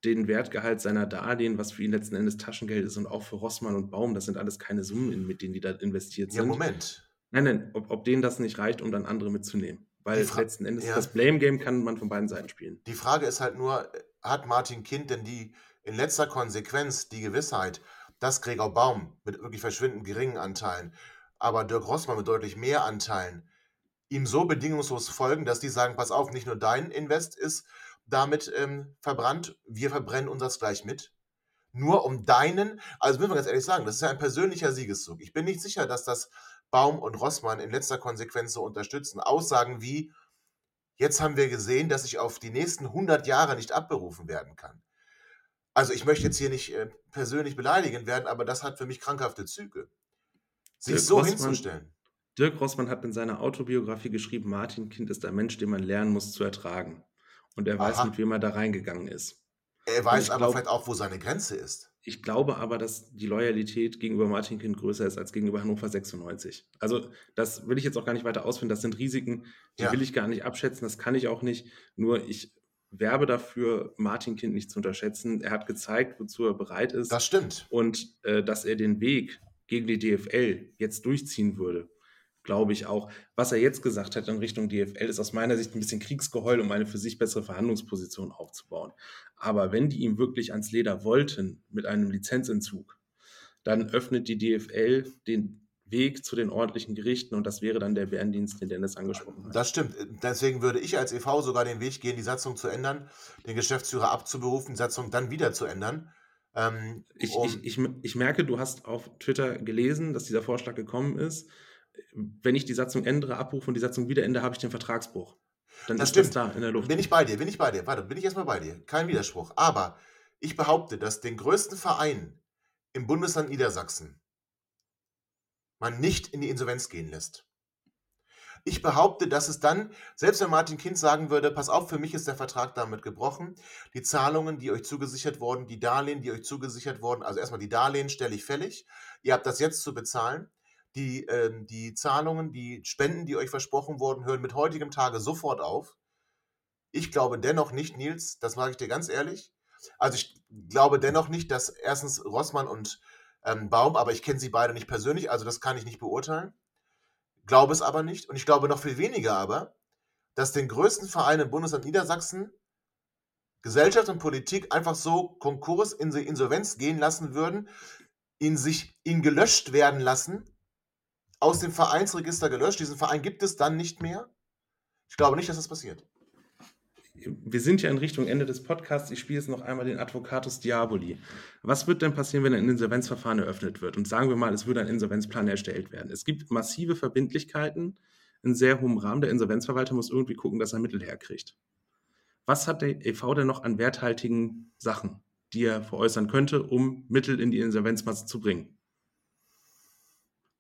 den Wertgehalt seiner Darlehen, was für ihn letzten Endes Taschengeld ist und auch für Rossmann und Baum, das sind alles keine Summen, mit denen die da investiert sind. Ja, Moment. Nein, nein, ob, ob denen das nicht reicht, um dann andere mitzunehmen. Weil letzten Endes ja. das Blame Game kann man von beiden Seiten spielen. Die Frage ist halt nur, hat Martin Kind denn die in letzter Konsequenz die Gewissheit, dass Gregor Baum mit wirklich verschwindend geringen Anteilen, aber Dirk Rossmann mit deutlich mehr Anteilen ihm so bedingungslos folgen, dass die sagen, pass auf, nicht nur dein Invest ist damit ähm, verbrannt, wir verbrennen unseres gleich mit. Nur um deinen, also müssen wir ganz ehrlich sagen, das ist ja ein persönlicher Siegeszug. Ich bin nicht sicher, dass das Baum und Rossmann in letzter Konsequenz so unterstützen. Aussagen wie, jetzt haben wir gesehen, dass ich auf die nächsten 100 Jahre nicht abberufen werden kann. Also ich möchte jetzt hier nicht äh, persönlich beleidigend werden, aber das hat für mich krankhafte Züge. Sich Dirk so Rossmann, hinzustellen. Dirk Rossmann hat in seiner Autobiografie geschrieben, Martin Kind ist ein Mensch, den man lernen muss zu ertragen. Und er weiß, Aha. mit wem er da reingegangen ist. Er weiß aber glaub, vielleicht auch, wo seine Grenze ist. Ich glaube aber, dass die Loyalität gegenüber Martin Kind größer ist als gegenüber Hannover 96. Also, das will ich jetzt auch gar nicht weiter ausführen. Das sind Risiken, die ja. will ich gar nicht abschätzen. Das kann ich auch nicht. Nur ich werbe dafür, Martin Kind nicht zu unterschätzen. Er hat gezeigt, wozu er bereit ist. Das stimmt. Und äh, dass er den Weg gegen die DFL jetzt durchziehen würde, glaube ich auch. Was er jetzt gesagt hat in Richtung DFL, ist aus meiner Sicht ein bisschen Kriegsgeheul, um eine für sich bessere Verhandlungsposition aufzubauen. Aber wenn die ihm wirklich ans Leder wollten mit einem Lizenzentzug, dann öffnet die DFL den Weg zu den ordentlichen Gerichten und das wäre dann der Bärendienst, den Dennis angesprochen hat. Das stimmt. Deswegen würde ich als EV sogar den Weg gehen, die Satzung zu ändern, den Geschäftsführer abzuberufen, die Satzung dann wieder zu ändern. Ähm, ich, um ich, ich, ich merke, du hast auf Twitter gelesen, dass dieser Vorschlag gekommen ist. Wenn ich die Satzung ändere, abrufe und die Satzung wieder ändere, habe ich den Vertragsbruch. Dann das ist stimmt. das da in der Luft. Bin ich bei dir, bin ich bei dir. Warte, bin ich erstmal bei dir. Kein Widerspruch. Aber ich behaupte, dass den größten Verein im Bundesland Niedersachsen man nicht in die Insolvenz gehen lässt. Ich behaupte, dass es dann, selbst wenn Martin Kind sagen würde, pass auf, für mich ist der Vertrag damit gebrochen, die Zahlungen, die euch zugesichert wurden, die Darlehen, die euch zugesichert wurden, also erstmal die Darlehen stelle ich fällig, ihr habt das jetzt zu bezahlen, die, äh, die Zahlungen, die Spenden, die euch versprochen wurden, hören mit heutigem Tage sofort auf. Ich glaube dennoch nicht, Nils, das sage ich dir ganz ehrlich. Also ich glaube dennoch nicht, dass erstens Rossmann und ähm, Baum, aber ich kenne sie beide nicht persönlich, also das kann ich nicht beurteilen. Glaube es aber nicht. Und ich glaube noch viel weniger aber, dass den größten Verein im Bundesland Niedersachsen Gesellschaft und Politik einfach so Konkurs in die Insolvenz gehen lassen würden, ihn sich ihn gelöscht werden lassen, aus dem Vereinsregister gelöscht. Diesen Verein gibt es dann nicht mehr. Ich glaube nicht, dass das passiert. wir sind ja in Richtung Ende des Podcasts. Ich spiele jetzt noch einmal den Advocatus Diaboli. Was wird denn passieren, wenn ein Insolvenzverfahren eröffnet wird? Und sagen wir mal, es würde ein Insolvenzplan erstellt werden. Es gibt massive Verbindlichkeiten in sehr hohem Rahmen. Der Insolvenzverwalter muss irgendwie gucken, dass er Mittel herkriegt. Was hat der EV denn noch an werthaltigen Sachen, die er veräußern könnte, um Mittel in die Insolvenzmasse zu bringen?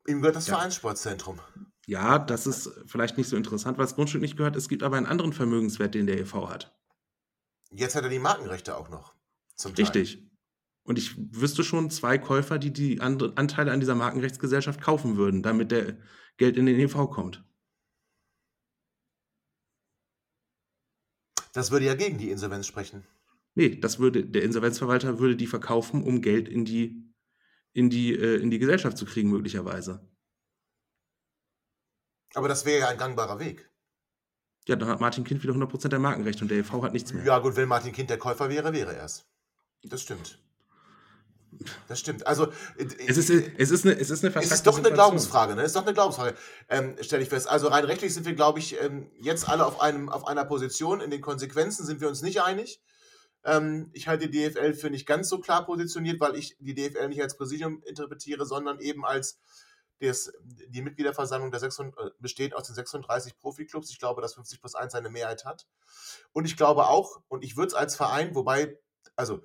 Ihm gehört das Ja. Vereinssportzentrum. Ja, das ist vielleicht nicht so interessant, weil das Grundstück nicht gehört. Es gibt aber einen anderen Vermögenswert, den der EV hat. Jetzt hat er die Markenrechte auch noch. Richtig. Und ich wüsste schon zwei Käufer, die die Anteile an dieser Markenrechtsgesellschaft kaufen würden, damit der Geld in den EV kommt. Das würde ja gegen die Insolvenz sprechen. Nee, das würde, der Insolvenzverwalter würde die verkaufen, um Geld in die, in die, äh, in die Gesellschaft zu kriegen, möglicherweise. Aber das wäre ja ein gangbarer Weg. Ja, dann hat Martin Kind wieder 100% der Markenrechte und der EV hat nichts mehr. Ja, gut, wenn Martin Kind der Käufer wäre, wäre er es. Das stimmt. Das stimmt. Also, Es ist, es ist eine, es ist eine Es ist doch eine Situation. Glaubensfrage, ne? Es ist doch eine Glaubensfrage, ähm, stelle ich fest. Also rein rechtlich sind wir, glaube ich, ähm, jetzt alle auf, einem, auf einer Position. In den Konsequenzen sind wir uns nicht einig. Ähm, ich halte die DFL für nicht ganz so klar positioniert, weil ich die DFL nicht als Präsidium interpretiere, sondern eben als das, die Mitgliederversammlung der 600, äh, besteht aus den 36 Profiklubs. Ich glaube, dass 50 plus 1 eine Mehrheit hat. Und ich glaube auch, und ich würde es als Verein, wobei, also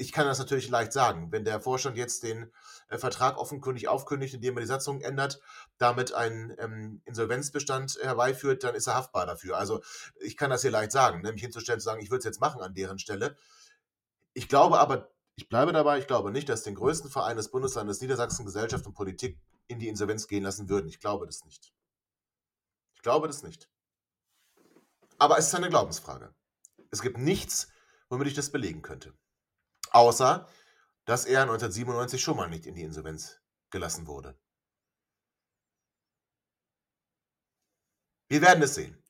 ich kann das natürlich leicht sagen, wenn der Vorstand jetzt den äh, Vertrag offenkundig aufkündigt, indem er die Satzung ändert, damit einen ähm, Insolvenzbestand herbeiführt, dann ist er haftbar dafür. Also ich kann das hier leicht sagen, ne? mich hinzustellen zu sagen, ich würde es jetzt machen an deren Stelle. Ich glaube aber, ich bleibe dabei, ich glaube nicht, dass den größten Verein des Bundeslandes Niedersachsen Gesellschaft und Politik in die Insolvenz gehen lassen würden. Ich glaube das nicht. Ich glaube das nicht. Aber es ist eine Glaubensfrage. Es gibt nichts, womit ich das belegen könnte. Außer, dass er 1997 schon mal nicht in die Insolvenz gelassen wurde. Wir werden es sehen.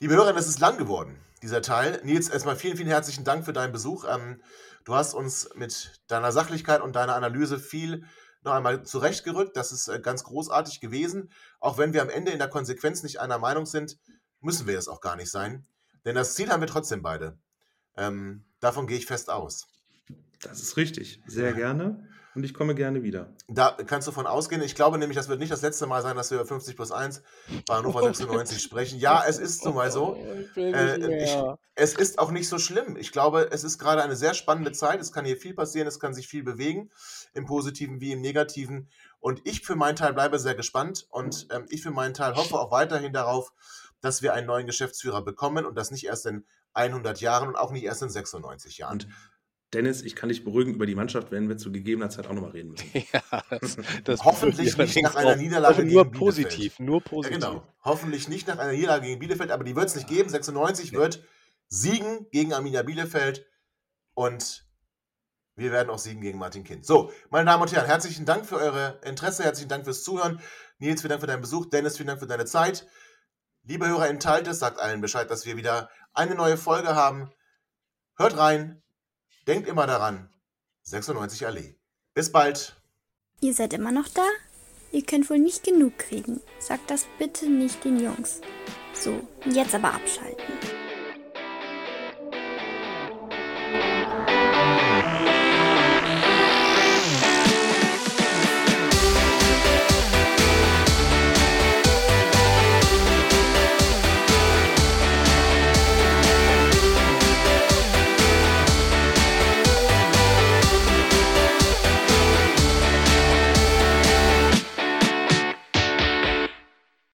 Liebe Hörerinnen, es ist lang geworden, dieser Teil. Nils, erstmal vielen, vielen herzlichen Dank für deinen Besuch. Ähm, du hast uns mit deiner Sachlichkeit und deiner Analyse viel noch einmal zurechtgerückt. Das ist äh, ganz großartig gewesen. Auch wenn wir am Ende in der Konsequenz nicht einer Meinung sind, müssen wir das auch gar nicht sein. Denn das Ziel haben wir trotzdem beide. Ähm, davon gehe ich fest aus. Das ist richtig. Sehr gerne. Und ich komme gerne wieder. Da kannst du von ausgehen. Ich glaube nämlich, das wird nicht das letzte Mal sein, dass wir über 50 plus 1 bei Hannover 96 sprechen. Ja, es ist nun mal so. Will Äh, ich, es ist auch nicht so schlimm. Ich glaube, es ist gerade eine sehr spannende Zeit. Es kann hier viel passieren, es kann sich viel bewegen, im Positiven wie im Negativen. Und ich für meinen Teil bleibe sehr gespannt und ähm, ich für meinen Teil hoffe auch weiterhin darauf, dass wir einen neuen Geschäftsführer bekommen und das nicht erst in 100 Jahren und auch nicht erst in 96 Jahren. Und Dennis, ich kann dich beruhigen, über die Mannschaft werden wir zu gegebener Zeit auch nochmal reden müssen. Ja, das, das Hoffentlich nicht ich nach einer Niederlage also nur gegen Bielefeld. positiv, nur Ja, positiv. genau. Hoffentlich nicht nach einer Niederlage gegen Bielefeld, aber die wird es nicht geben. 96 wird siegen gegen Arminia Bielefeld und wir werden auch siegen gegen Martin Kind. So, meine Damen und Herren, herzlichen Dank für eure Interesse, herzlichen Dank fürs Zuhören. Nils, vielen Dank für deinen Besuch. Dennis, vielen Dank für deine Zeit. Liebe Hörer in Taltes, sagt allen Bescheid, dass wir wieder eine neue Folge haben. Hört rein, denkt immer daran. 96 Allee. Bis bald. Ihr seid immer noch da? Ihr könnt wohl nicht genug kriegen. Sagt das bitte nicht den Jungs. So, jetzt aber abschalten.